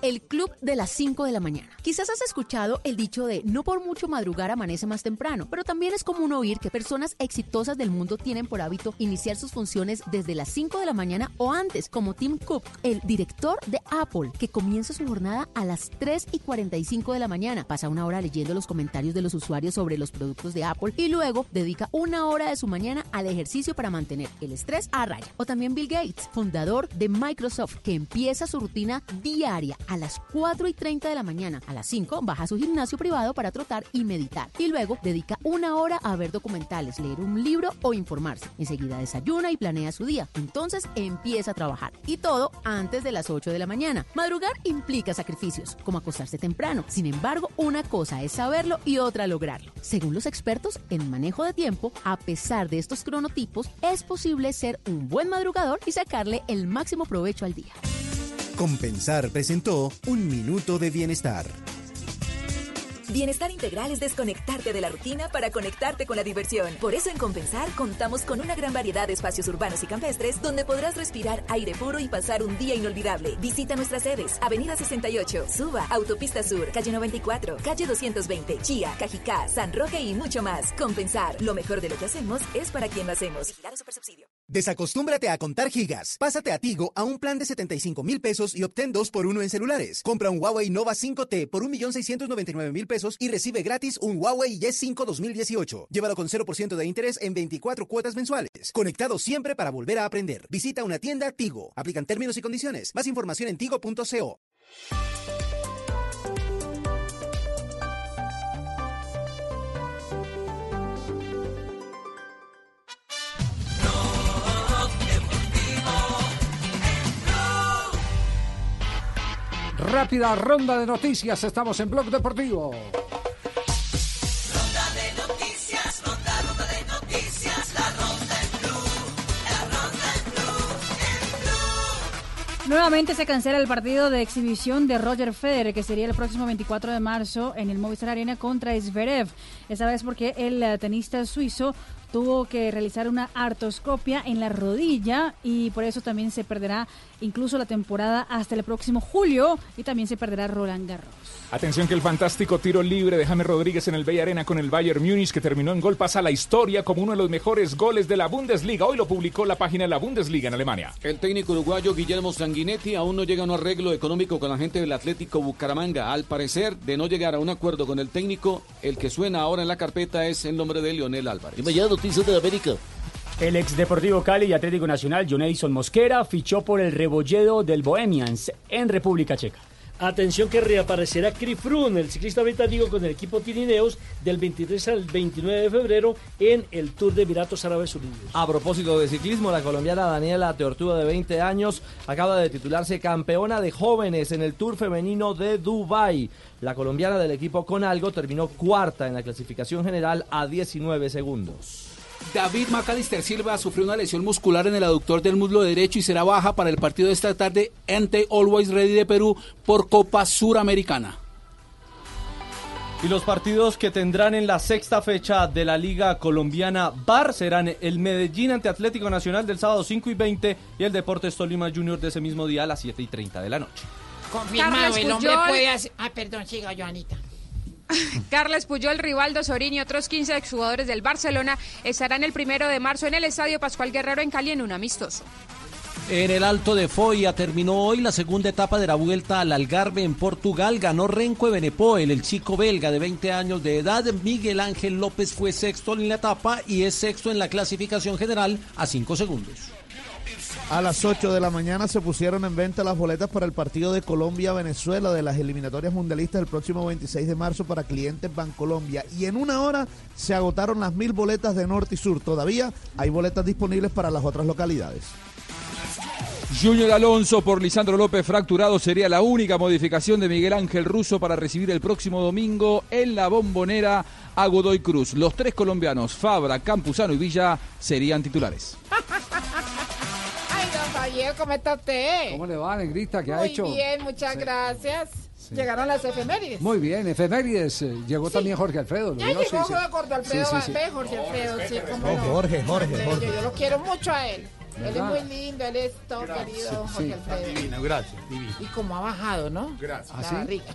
El club de las 5 de la mañana. Quizás has escuchado el dicho de no por mucho madrugar amanece más temprano, pero también es común oír que personas exitosas del mundo tienen por hábito iniciar sus funciones desde las 5 de la mañana o antes, como Tim Cook, el director de Apple, que comienza su jornada a las 3 y 45 de la mañana, pasa una hora leyendo los comentarios de los usuarios sobre los productos de Apple y luego dedica una hora de su mañana al ejercicio para mantener el estrés a raya. O también Bill Gates, fundador de Microsoft, que empieza su rutina diaria a las 4 y 30 de la mañana. A las 5 baja a su gimnasio privado para trotar y meditar. Y luego dedica una hora a ver documentales, leer un libro o informarse. Enseguida desayuna y planea su día. Entonces empieza a trabajar. Y todo antes de las 8 de la mañana. Madrugar implica sacrificios, como acostarse temprano. Sin embargo, una cosa es saberlo y otra lograrlo. Según los expertos en manejo de tiempo, a pesar de estos cronotipos, es posible ser un buen madrugador y sacarle el máximo provecho al día. Compensar presentó Un Minuto de Bienestar. Bienestar integral es desconectarte de la rutina para conectarte con la diversión. Por eso en Compensar contamos con una gran variedad de espacios urbanos y campestres donde podrás respirar aire puro y pasar un día inolvidable. Visita nuestras sedes: Avenida 68, Suba, Autopista Sur, Calle 94, Calle 220, Chía, Cajicá, San Roque y mucho más. Compensar, lo mejor de lo que hacemos es para quien lo hacemos. Desacostúmbrate a contar gigas. Pásate a Tigo a un plan de 75 mil pesos y obtén dos por uno en celulares. Compra un Huawei Nova 5T por 1.699.000 pesos y recibe gratis un Huawei Y5 2018. Llévalo con 0% de interés en 24 cuotas mensuales. Conectado siempre para volver a aprender. Visita una tienda Tigo. Aplican términos y condiciones. Más información en tigo.co. Rápida ronda de noticias, estamos en Blog Deportivo. Ronda de noticias, ronda, ronda de noticias, la ronda en blue, la ronda en blue, Nuevamente se cancela el partido de exhibición de Roger Federer, que sería el próximo 24 de marzo en el Movistar Arena contra Zverev. Esta vez porque el eh, tenista suizo tuvo que realizar una artroscopia en la rodilla y por eso también se perderá incluso la temporada hasta el próximo julio y también se perderá Roland Garros. Atención que el fantástico tiro libre de James Rodríguez en el Bay Arena con el Bayern Múnich que terminó en gol pasa a la historia como uno de los mejores goles de la Bundesliga. Hoy lo publicó la página de la Bundesliga en Alemania. El técnico uruguayo Guillermo Sanguinetti aún no llega a un arreglo económico con la gente del Atlético Bucaramanga. Al parecer, de no llegar a un acuerdo con el técnico, el que suena ahora en la carpeta es el nombre de Lionel Álvarez. Y mañana noticias de América. El ex Deportivo Cali y Atlético Nacional, John Edison Mosquera, fichó por el Rebolledo del Bohemians en República Checa. Atención que reaparecerá Froome, el ciclista británico con el equipo Pirineos del 23 al 29 de febrero en el Tour de Emiratos Árabes Unidos. A propósito de ciclismo, la colombiana Daniela Teortúa de 20 años acaba de titularse campeona de jóvenes en el Tour femenino de Dubai. La colombiana del equipo Conalgo terminó cuarta en la clasificación general a 19 segundos. David Macalister Silva sufrió una lesión muscular en el aductor del muslo derecho y será baja para el partido de esta tarde ante Always Ready de Perú por Copa Suramericana. Y los partidos que tendrán en la sexta fecha de la Liga Colombiana Bar serán el Medellín ante Atlético Nacional del sábado 5 y 20 y el Deportes Tolima Junior de ese mismo día a las 7 y 30 de la noche. Confirmado, Carlos el hombre Puyol. puede hacer... Ah, perdón, siga, Joanita. Carles Puyol, Rivaldo Sorín y otros 15 exjugadores del Barcelona estarán el primero de marzo en el Estadio Pascual Guerrero en Cali en un amistoso. En el Alto de Foya terminó hoy la segunda etapa de la vuelta al Algarve en Portugal. Ganó Renko Benepoel, el chico belga de 20 años de edad. Miguel Ángel López fue sexto en la etapa y es sexto en la clasificación general a 5 segundos. A las 8 de la mañana se pusieron en venta las boletas para el partido de Colombia-Venezuela de las eliminatorias mundialistas el próximo 26 de marzo para clientes Bancolombia. Y en una hora se agotaron las mil boletas de norte y sur. Todavía hay boletas disponibles para las otras localidades. Junior Alonso por Lisandro López fracturado sería la única modificación de Miguel Ángel Russo para recibir el próximo domingo en la bombonera a Godoy Cruz. Los tres colombianos, Fabra, Campuzano y Villa, serían titulares. Javier, ¿cómo está usted? ¿Cómo le va, Negrita? ¿Qué ha Muy hecho? bien, muchas gracias. Llegaron las efemérides. Muy bien, efemérides. eh, Llegó también Jorge Alfredo. ¿lo Ya llegó Sí, sí. Jorge Alfredo, Sí, sí, sí. Jorge Alfredo, sí, cómo Oh, no. Jorge, Jorge, Jorge. Yo, yo lo quiero mucho a él. Él es muy lindo, él es todo querido, Jorge Alfredo. gracias, divino. Y como ha bajado, ¿no? Gracias. ¿Ah, sí?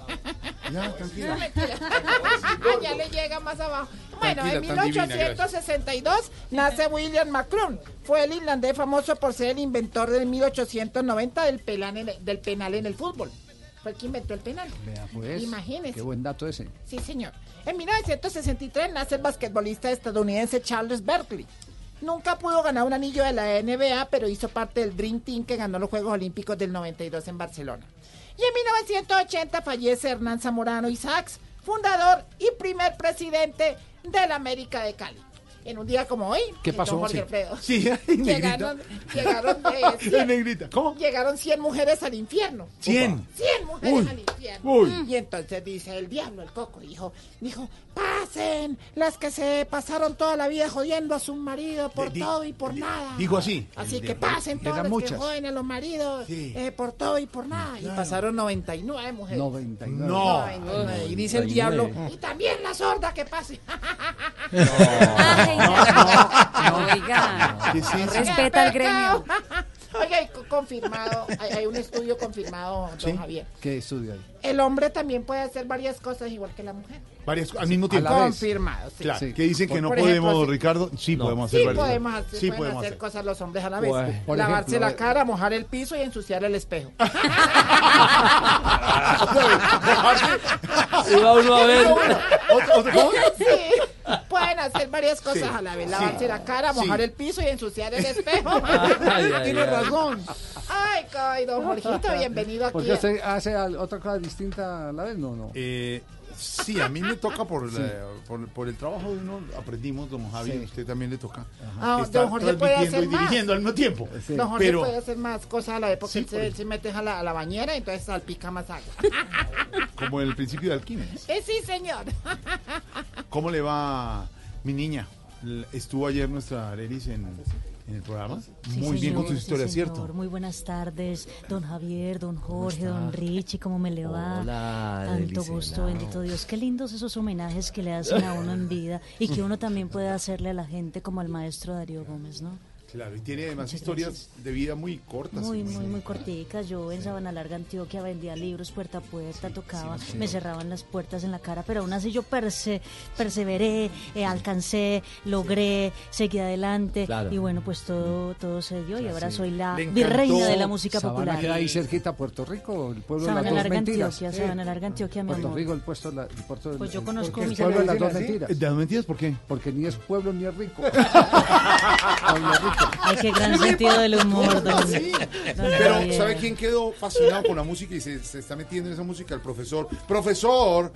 Ya, No, tranquila. mentira. ya le llega más abajo. Bueno, Tranquila, en tan divina, 1862 nace William Macron. Fue el irlandés famoso por ser el inventor del 1890 del, pelan en el- del penal en el fútbol. Fue el que inventó el penal. Vea, pues, Imagínese. Qué buen dato ese. Sí, señor. En 1963 nace el basquetbolista estadounidense Charles Berkeley. Nunca pudo ganar un anillo de la NBA, pero hizo parte del Dream Team que ganó los Juegos Olímpicos del 92 en Barcelona. Y en 1980 fallece Hernán Zamorano Isaacs, fundador y primer presidente de la América de Cali. En un día como hoy, ¿Qué pasó? Jorge Sí. Alfredo, Sí, llegaron, llegaron, eh, cien- Negrita, ¿cómo? llegaron 100 mujeres al infierno. ¿Cien? 100 mujeres Uy. al infierno. Uy. Y entonces dice el diablo, el coco, dijo, dijo, pasen las que se pasaron toda la vida jodiendo a su marido por todo y por nada. dijo así. Así que pasen todas las que joden a los maridos eh, por todo y por nada. Y pasaron 99 mujeres. 99. No. 99. Y dice el diablo, y también la sorda que pase. Oiga, ¿Qué es eso? respeta al gremio. Oiga, y co- confirmado, hay, hay un estudio confirmado, don ¿Sí? Javier. ¿Qué estudio hay? El hombre también puede hacer varias cosas igual que la mujer. Varias, al mismo tiempo. Confirmado, sí. Claro, Sí. que dicen que Por- no por podemos, sí. Ricardo. Sí, podemos hacer Sí varias podemos cosas. hacer, Sí pueden podemos hacer hacer. cosas los hombres a la vez. Pues, Lavarse ejemplo, la eh, cara, mojar el piso y ensuciar el espejo. Va uno a ver. Sí, pueden hacer varias cosas Sí, a la vez. sí. Lavarse la cara, Sí. mojar el piso y ensuciar el espejo. Ay, ay, Tienes ay. razón. Ay, ay, don Jorgito, bienvenido aquí. ¿Porque usted hace otra cosa distinta a la vez? No, no. Eh, sí, a mí me toca por, la- por, por el trabajo de uno, aprendimos, don Javi, Sí. usted también le toca. Ah, estar don Jorge puede hacer y más. dirigiendo al mismo tiempo. Don Jorge Pero, puede hacer más cosas a la Sí, él se, él se mete a la, a la bañera y entonces salpica más agua. como el principio de Alquímedes. Eh, sí, señor. ¿Cómo le va mi niña? Estuvo ayer nuestra Arelis en, en el programa. Sí, Muy bien con señor, sí, historias, señor. ¿cierto? Muy buenas tardes, don Javier, don Jorge, don Richie, ¿cómo me le va? Hola, Tanto gusto, bendito Dios. Qué lindos esos homenajes que le hacen a uno en vida y que uno también puede hacerle a la gente como al maestro Darío Gómez, ¿no? Claro, y tiene además Muchas historias de vida muy cortas. Muy, muy, muy corticas. Yo en Sabana Larga, Antioquia, vendía libros puerta a puerta, tocaba, sí, me cerraban las puertas en la cara, pero aún así yo perse- perseveré, eh, alcancé, logré, seguí adelante Claro. y bueno, pues todo, todo se dio y ahora soy la virreina de la música Sabana popular. queda ahí cerquita a Puerto Rico, el pueblo Sabana de las dos Larga, mentiras. Antioquia, Sabana Larga, Antioquia, mi Puerto amor. Rico, el puesto, la- el puerto del- Pues yo el- conozco mis pueblo de las dos amigos. mentiras. ¿De las mentiras por qué? Porque ni es pueblo ni es rico. Ay, qué gran sentido del humor, don, don Pero, Javier. ¿sabe quién quedó fascinado con la música y se, se está metiendo en esa música? El profesor. ¡Profesor!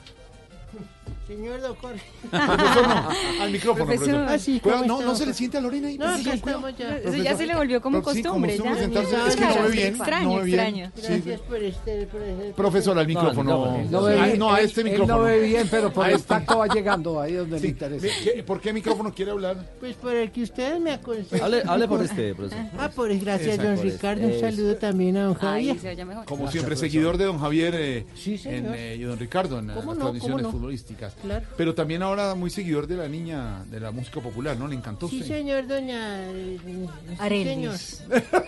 Señor don Jorge. Profesor, no. Al micrófono, profesor. Ah, sí, Cuidado, ¿cómo no, no se le doctor? siente a Lorena ahí. No, profesor, cuidado. estamos ya. Eso ya se le volvió como Pero sí, costumbre, como ya. sentarse, es que no ve bien. Extraño, no ve bien. extraño. Sí. Gracias por este... Por este Profesor, al micrófono. No, ve bien, no, a este él micrófono. no ve bien, pero por el este. tacto va llegando ahí donde le interesa. ¿Qué- ¿Por qué micrófono quiere hablar? Pues por el que ustedes me aconsejan. Hable- hable por este, profesor. Ah, por gracias, Exacto, don este. Ricardo. Un saludo también a don Javier. Como Gracias, siempre, profesor. seguidor de don Javier eh, Sí, señor. en, eh, y don Ricardo en eh, ¿Cómo las no, transmisiones no? futbolísticas. Claro. Pero también ahora muy seguidor de la niña de la música popular, ¿no? Le encantó a Sí, usted. señor, doña... eh, sí, Arelis. señor.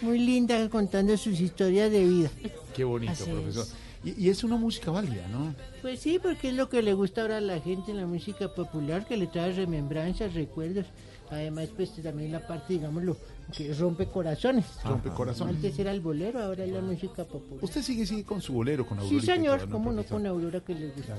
Muy linda contando sus historias de vida. Qué bonito, Así profesor. es. Y, y es una música válida, ¿no? Pues sí, porque es lo que le gusta ahora a la gente en la música popular, que le trae remembranzas, recuerdos. Además, pues también la parte, digámoslo, que rompe corazones. Rompe corazones. Antes era el bolero, ahora es la música popular. Usted sigue, sigue con su bolero, con Sí, Aurorita y señor, todo, ¿no, cómo no, con Aurora que le gusta.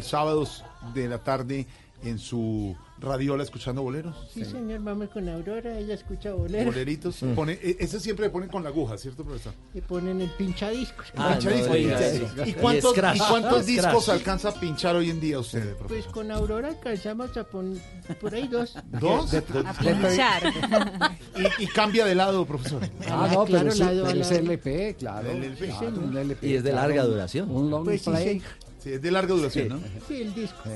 Sábados de la tarde en su radiola escuchando boleros. Sí, señor, vamos con Aurora, ella escucha bolero. Boleritos. Pone, e- ese siempre le ponen con la aguja, ¿cierto, profesor? Y ponen el pinchadiscos. Ah, Pinchadiscos, no, pinchadiscos. y- ¿Y cuántos, scratch. ¿y cuántos Y discos alcanza a pinchar hoy en día usted, profesor? Pues con Aurora alcanzamos a poner por ahí dos. ¿Dos? De- A pinchar. y, y cambia de lado, profesor. Ah, no, pero, claro, lado pero es lado. LP, claro. El LP. claro, un LP, Y es de larga duración. Un long Pues sí, play. sí. Sí, es de larga duración, ¿no? Sí, el disco.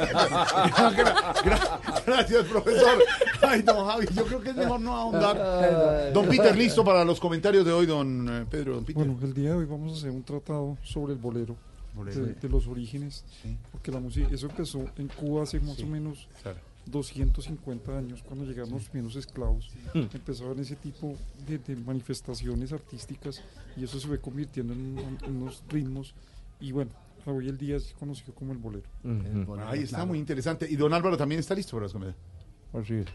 Gra- gra- Gracias, profesor. Ay, don Javi, yo creo que es mejor no ahondar. Don Peter, listo para los comentarios de hoy, don eh, Pedro. Don Peter. Bueno, el día de hoy vamos a hacer un tratado sobre el bolero, Bolero. De, de los orígenes, porque la música, eso empezó en Cuba hace más Sí, o menos claro. 250 años, cuando llegaron los primeros esclavos, Mm. empezaban ese tipo de, de manifestaciones artísticas y eso se fue convirtiendo en, en unos ritmos y bueno, hoy el día es conocido como el bolero. Ahí está, muy interesante. Y don Álvaro también está listo para las comedias. Así es.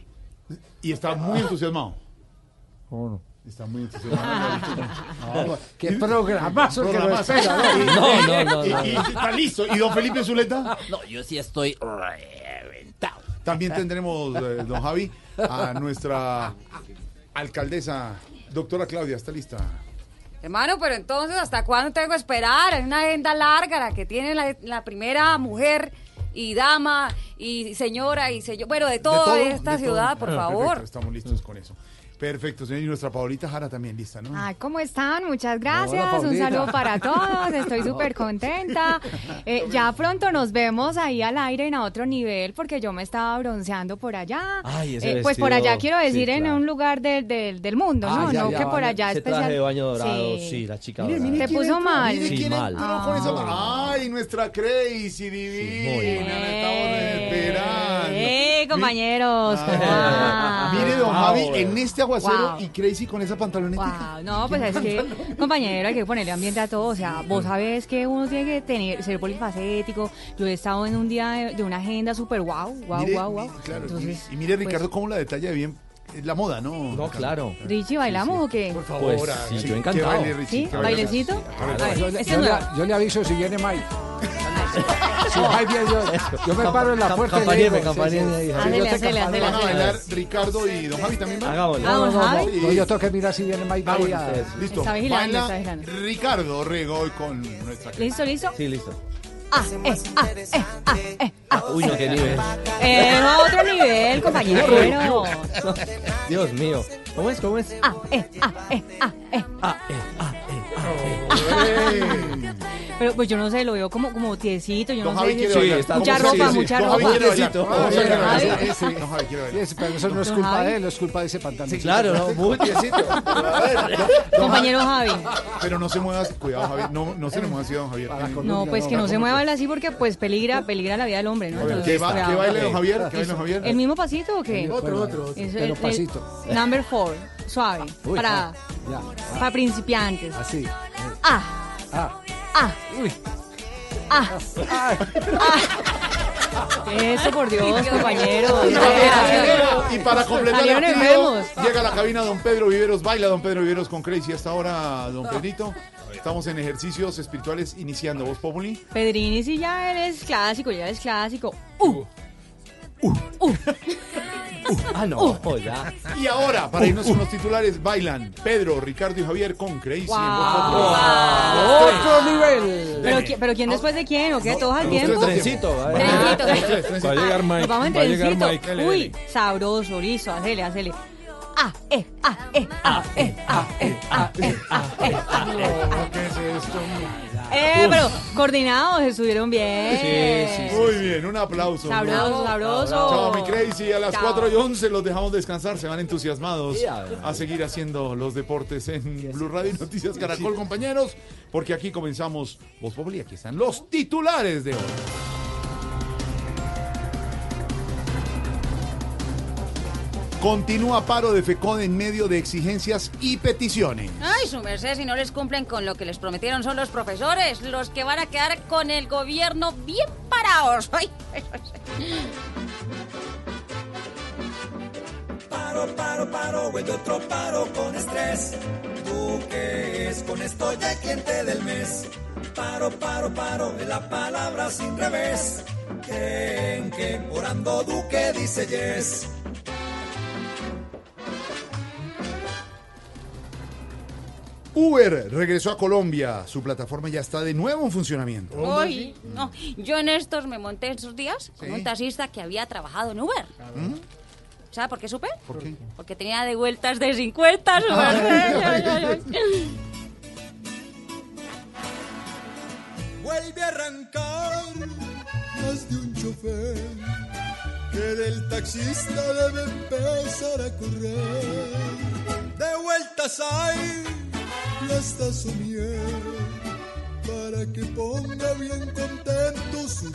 Y está muy entusiasmado. ¿Cómo no? Está muy entusiasmado. No, qué programazo que Programazo. espera, ¿no? Y- No, no, no, y- no, y- no. Está listo. ¿Y don Felipe Zuleta? No, yo sí estoy reventado. También tendremos, eh, don Javi, a nuestra alcaldesa, doctora Claudia. ¿Está lista? Hermano, pero entonces, ¿hasta cuándo tengo que esperar? Es una agenda larga la que tiene la, la primera mujer y dama y señora y señor, bueno, de ¿De toda todo? esta ¿De ciudad, todo? por Ah, favor. Perfecto, estamos listos con eso. Perfecto, señor. Y nuestra Paulita Jara también lista, ¿no? Ay, ¿cómo están? Muchas gracias. Hola, Un saludo para todos. Estoy súper contenta. Eh, ya pronto nos vemos ahí al aire en a otro nivel porque yo me estaba bronceando por allá. Ay, ese Eh, pues por vestido, allá quiero decir sí, en claro. un lugar del- del- del mundo, Ah, ¿no? ya, no ya, que por allá ese especial. traje de baño dorado, sí, la chica Mire, Te puso mal. Mire Sí, quién mal. entró con esa- Ay, nuestra Crazy divina. muy bien. la estamos esperando. ¡Eh, compañeros! ¿cómo va? Mire, don Ah, Javi, bueno. en este aguacero Wow. y Crazy con esa pantaloneta. Wow, no, pues es que, compañero, hay que ponerle ambiente a todo. O sea, vos sabés que uno tiene que tener, ser polifacético. Yo he estado en un día de, de una agenda súper wow, wow, Mire, wow, wow. mi- claro, Entonces, y, y mire, pues- Ricardo, cómo la detalla bien eh, la moda, ¿no? No, claro. Richie, ¿bailamos o qué? Por favor, Pues, ah, sí, sí, yo encantado. baile, Richie, ¿Sí? ¿Bailecito? A ver, A ver, Yo, le- yo es le, yo le aviso si viene Mike. Si Mike viene, yo, yo me paro en la puerta y le campañeme, digo, campañeme sí, ahí. sí, Hacele, hacele, hacele, Van a bailar Ricardo y don Javi también van. Hagámosle. Ah, don Javi. No, yo tengo que mirar si viene Mike. Ah, bueno, listo. Está vigilando, Baila está vigilando. Ricardo Rego hoy con nuestra. ¿Listo, listo? Sí, listo. Ah, eh, ah, eh, ah, eh, ah. Uy, no, qué nivel. Eh, otro nivel, compañero. Dios mío. ¿Cómo es? ¿Cómo es? Ah, eh, ah, eh, ah, eh. Ah, eh, ah, eh, ah, Pero pues yo no sé, lo veo como, como tiesito, yo no Javi sé. bailar. mucha ¿Cómo se ropa, mucha Don Javi ropa. quiere bailar. Tiesito. Don Javi quiere bailar. Sí, Don Javi quiere bailar. Sí, pero eso no es Don culpa Javi. de él, no es culpa de ese pantalón. Claro, ¿no? Muy tiesito. Compañero Javi. Pero no se mueva, cuidado, Javier. No, no se le mueva así, don Javier. No, pues que no se mueva él así porque pues peligra, peligra la vida del hombre, ¿no? A ver, Entonces, ¿Qué, va, cuidado. ¿Qué baile, don Javier? ¿Qué baile, don Javier? ¿El mismo pasito o qué? Otro, otro, otro. Pero el- el pasito. number four, suave, Uy, para, Ya. para principiantes. Así. Ah, Ah. Ah, Uy. ah, ah. Eso, por Dios, compañero. Y para completar el enfermos. llega a la cabina don Pedro Viveros, baila don Pedro Viveros con Crazy. Hasta ahora, don Pedrito, estamos en ejercicios espirituales iniciando. ¿Vos, Populi? Pedrini sí ya él es clásico, ya es clásico. Uh, uh, Ah, no, ya. Y ahora, para irnos con los titulares, bailan Pedro, Ricardo y Javier con Crazy. Wow. Otro nivel. Pero, qui- pero ¿quién después de quién? ¿O qué? ¿Todos al tiempo? Trencito, va. Trencito. A llegar Mike. Nos vamos en Va a llegar trencito. Mike. Uy, sabroso, listo, hacele, hacele. Ah, eh, ah, eh, ah, eh, ah, eh, ah, eh, ah, eh, ah, eh, ah. ¿Qué es esto? Eh, pero coordinados, estuvieron bien. Muy bien, un aplauso. Sabroso, sabroso. Chao, mi Crazy. A las Chao. 4 y 11 los dejamos descansar. Se van entusiasmados Sí, a seguir haciendo los deportes en Blue Radio y Noticias Caracol, compañeros. Porque aquí comenzamos Voz Populi. Aquí están los titulares de hoy. Continúa paro de FECON en medio de exigencias y peticiones. Ay, su merced, si no les cumplen con lo que les prometieron son los profesores, los que van a quedar con el gobierno bien parados. Ay, Paro, paro, paro, de otro paro con estrés. ¿Tú qué es? Con esto ya quien te del mes. Paro, paro, paro, de la palabra sin revés. Creen que por ando Duque dice yes. Uber regresó a Colombia. Su plataforma ya está de nuevo en funcionamiento. Uy, no, yo en estos me monté esos días con Sí. un taxista que había trabajado en Uber. ¿Mm? ¿Sabe por qué supe? ¿Por qué? Porque tenía de vueltas de 50, su merced. Ay, ay, ay. Vuelve a arrancar más de un chofer que del taxista debe empezar a correr. De vueltas hay fiesta somier para que ponga bien contento su.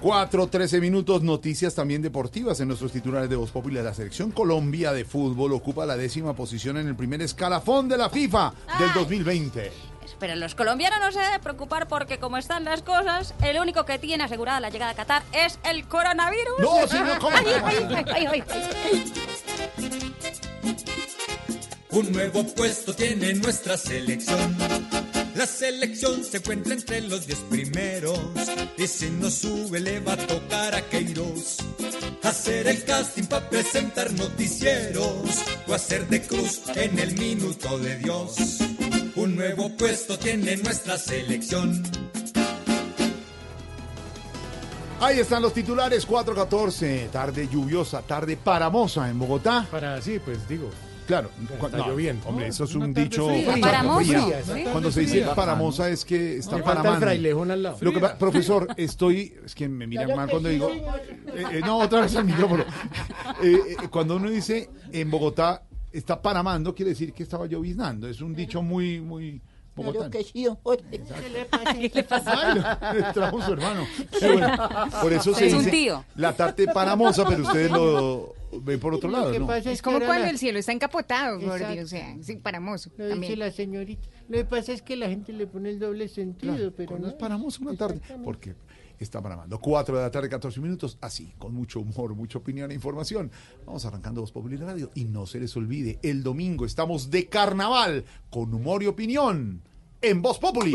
4, 13 minutos, noticias también deportivas en nuestros titulares de Voz Popular. La selección Colombia de fútbol ocupa la décima posición en el primer escalafón de la FIFA del 2020. Pero los colombianos no se deben preocupar porque como están las cosas, el único que tiene asegurada la llegada a Qatar es el coronavirus. No, señor, ¿cómo? Ay, ay, ay, ay, ay. Un nuevo puesto tiene nuestra selección. La selección se encuentra entre los diez primeros. Y si no sube, le va a tocar a Queiroz. Hacer el casting para presentar noticieros. O hacer de cruz en el minuto de Dios. Nuevo puesto tiene nuestra selección. Ahí están los titulares 4-14, tarde lluviosa, tarde paramosa en Bogotá. Para sí, pues digo. Claro, Está no, lloviendo. Hombre, eso es un dicho fría. fría, Paramosa. fría. Fría, Cuando se dice fría. paramosa es que está el paramando. frailejón al lado. Lo que profesor, estoy, es que me miran mal cuando digo, eh, eh, no, otra vez al micrófono. Eh, eh, cuando uno dice en Bogotá está paramando, quiere decir que estaba lloviznando. Es un dicho muy, muy Claro que sí, oye. ¿Qué le pasa? ¿Qué le Ay, lo- le trajo su hermano. Sí, bueno, por eso se Es un dice tío. la tarde paramosa, pero ustedes lo ven por otro lado, ¿no? Es como cuando el cielo está encapotado, o sea, sí, paramoso. Lo dice la señorita. Lo que pasa es que la gente le pone el doble sentido, Claro, pero cuando no. es paramosa una tarde, porque está paramando. 4 de la tarde, 14 minutos, así, con mucho humor, mucha opinión e información. Vamos arrancando Voz Popular Radio y no se les olvide, el domingo estamos de carnaval con humor y opinión en Voz Populi.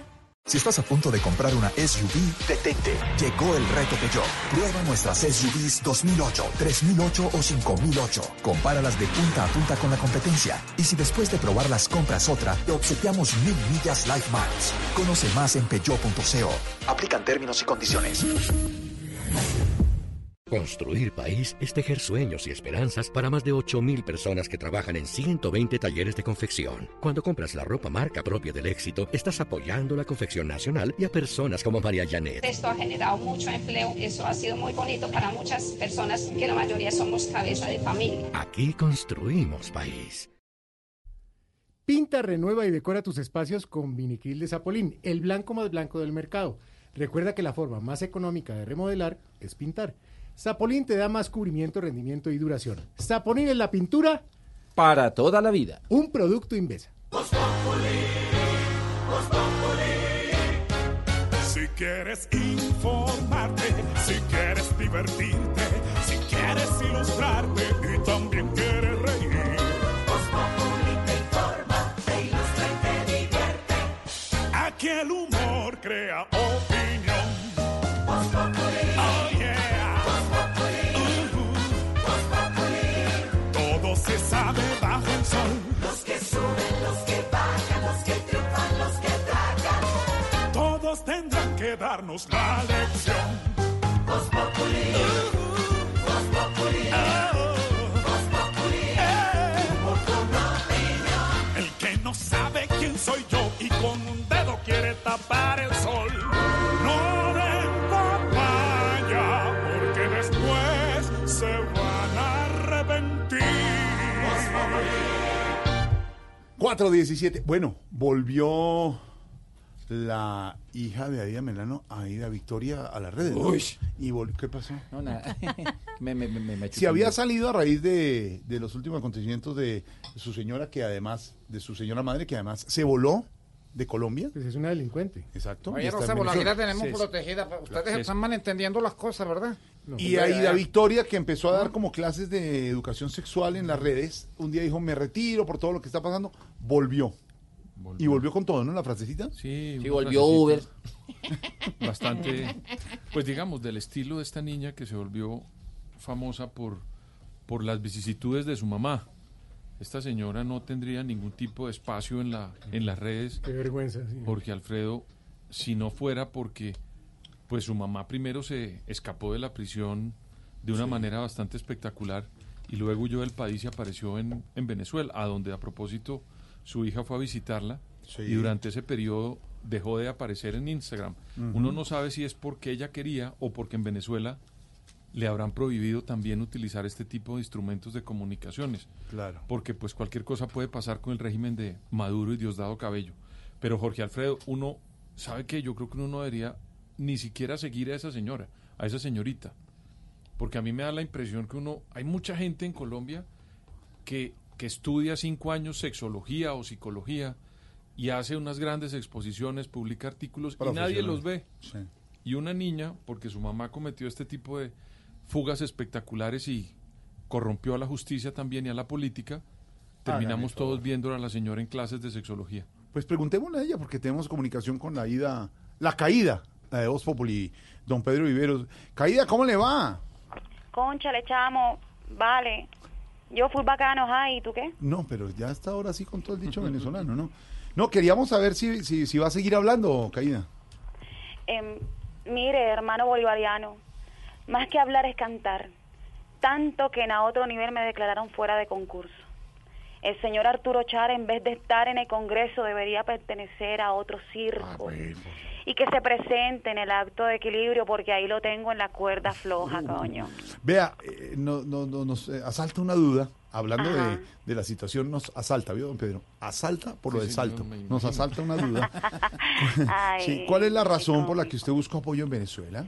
Si estás a punto de comprar una SUV, detente. Llegó el reto Peugeot. Prueba nuestras SUVs 2008, 3008 o 5008. Compáralas de punta a punta con la competencia. Y si después de probarlas compras otra, te obsequiamos mil millas Life Miles. Conoce más en peugeot.co. Aplican términos y condiciones. Construir país es tejer sueños y esperanzas para más de 8.000 personas que trabajan en 120 talleres de confección. Cuando compras la ropa marca propia del éxito, estás apoyando la confección nacional y a personas como María Janet. Esto ha generado mucho empleo, eso ha sido muy bonito para muchas personas que la mayoría somos cabeza de familia. Aquí construimos país. Pinta, renueva y decora tus espacios con Vinicril de Zapolín, el blanco más blanco del mercado. Recuerda que la forma más económica de remodelar es pintar. Sapolín te da más cubrimiento, rendimiento y duración. Sapolín es la pintura para toda la vida. Un producto Invesa. Si quieres informarte, si quieres divertirte, si quieres ilustrarte y también quieres reír. te informa, te ilustra y te divierte. Aquel humor crea otro darnos la lección. El que no sabe quién soy yo y con un dedo quiere tapar el sol. No den papaya porque después se van a arrepentir. 417. Bueno, volvió la hija de Aida Melano, Aida Victoria, a las redes. ¿no? Uy. ¿Y vol- qué pasó? No, nada. me, me, me, me Si había salido a raíz de, de los últimos acontecimientos de su señora, que además, de su señora madre, que además se voló de Colombia. Pues es una delincuente. Exacto. Oye, Rosa, por aquí la tenemos Sí, protegida. Ustedes Sí, están malentendiendo las cosas, ¿verdad? Y Aida Victoria, que empezó a dar como clases de educación sexual en las redes, un día dijo, me retiro por todo lo que está pasando, volvió. Y volvió con todo, ¿no? La frasecita. Sí, Sí, volvió frasecita Bastante, pues digamos, del estilo de esta niña que se volvió famosa por, por las vicisitudes de su mamá. Esta señora no tendría ningún tipo de espacio en, la, en las redes. Qué vergüenza, sí. Jorge Alfredo, si no fuera porque pues su mamá primero se escapó de la prisión de una Sí. manera bastante espectacular y luego huyó del país y apareció en, en Venezuela, a donde a propósito su hija fue a visitarla Sí. y durante ese periodo dejó de aparecer en Instagram. Uno no sabe si es porque ella quería o porque en Venezuela le habrán prohibido también utilizar este tipo de instrumentos de comunicaciones. Claro. Porque pues cualquier cosa puede pasar con el régimen de Maduro y Diosdado Cabello. Pero Jorge Alfredo, uno sabe que yo creo que uno no debería ni siquiera seguir a esa señora, a esa señorita. Porque a mí me da la impresión que uno, hay mucha gente en Colombia que, que estudia cinco años sexología o psicología y hace unas grandes exposiciones, publica artículos y nadie los ve. Sí. Y una niña, porque su mamá cometió este tipo de fugas espectaculares y corrompió a la justicia también y a la política, terminamos todos viéndola a la señora en clases de sexología. Pues preguntémosle a ella, porque tenemos comunicación con la ida, la caída, la de Voz Populi, don Pedro Viveros. Caída, ¿cómo le va? Concha, le chamo, vale. Yo fui bacano, ay, ¿y tú qué? No, pero ya está ahora sí con todo el dicho venezolano, ¿no? No, queríamos saber si, si, si va a seguir hablando, Caída. Em, mire, hermano bolivariano, más que hablar es cantar. Tanto que en a otro nivel me declararon fuera de concurso. El señor Arturo Char, en vez de estar en el Congreso, debería pertenecer a otro circo. Y que se presente en el acto de equilibrio, porque ahí lo tengo en la cuerda floja, coño. Vea, eh, no, no, no, nos eh, asalta una duda, hablando de, de la situación, nos asalta, ¿vio, don Pedro? Asalta por lo del salto. Nos asalta una duda. Ay, Sí, ¿Cuál es la razón por la que usted busca apoyo en Venezuela?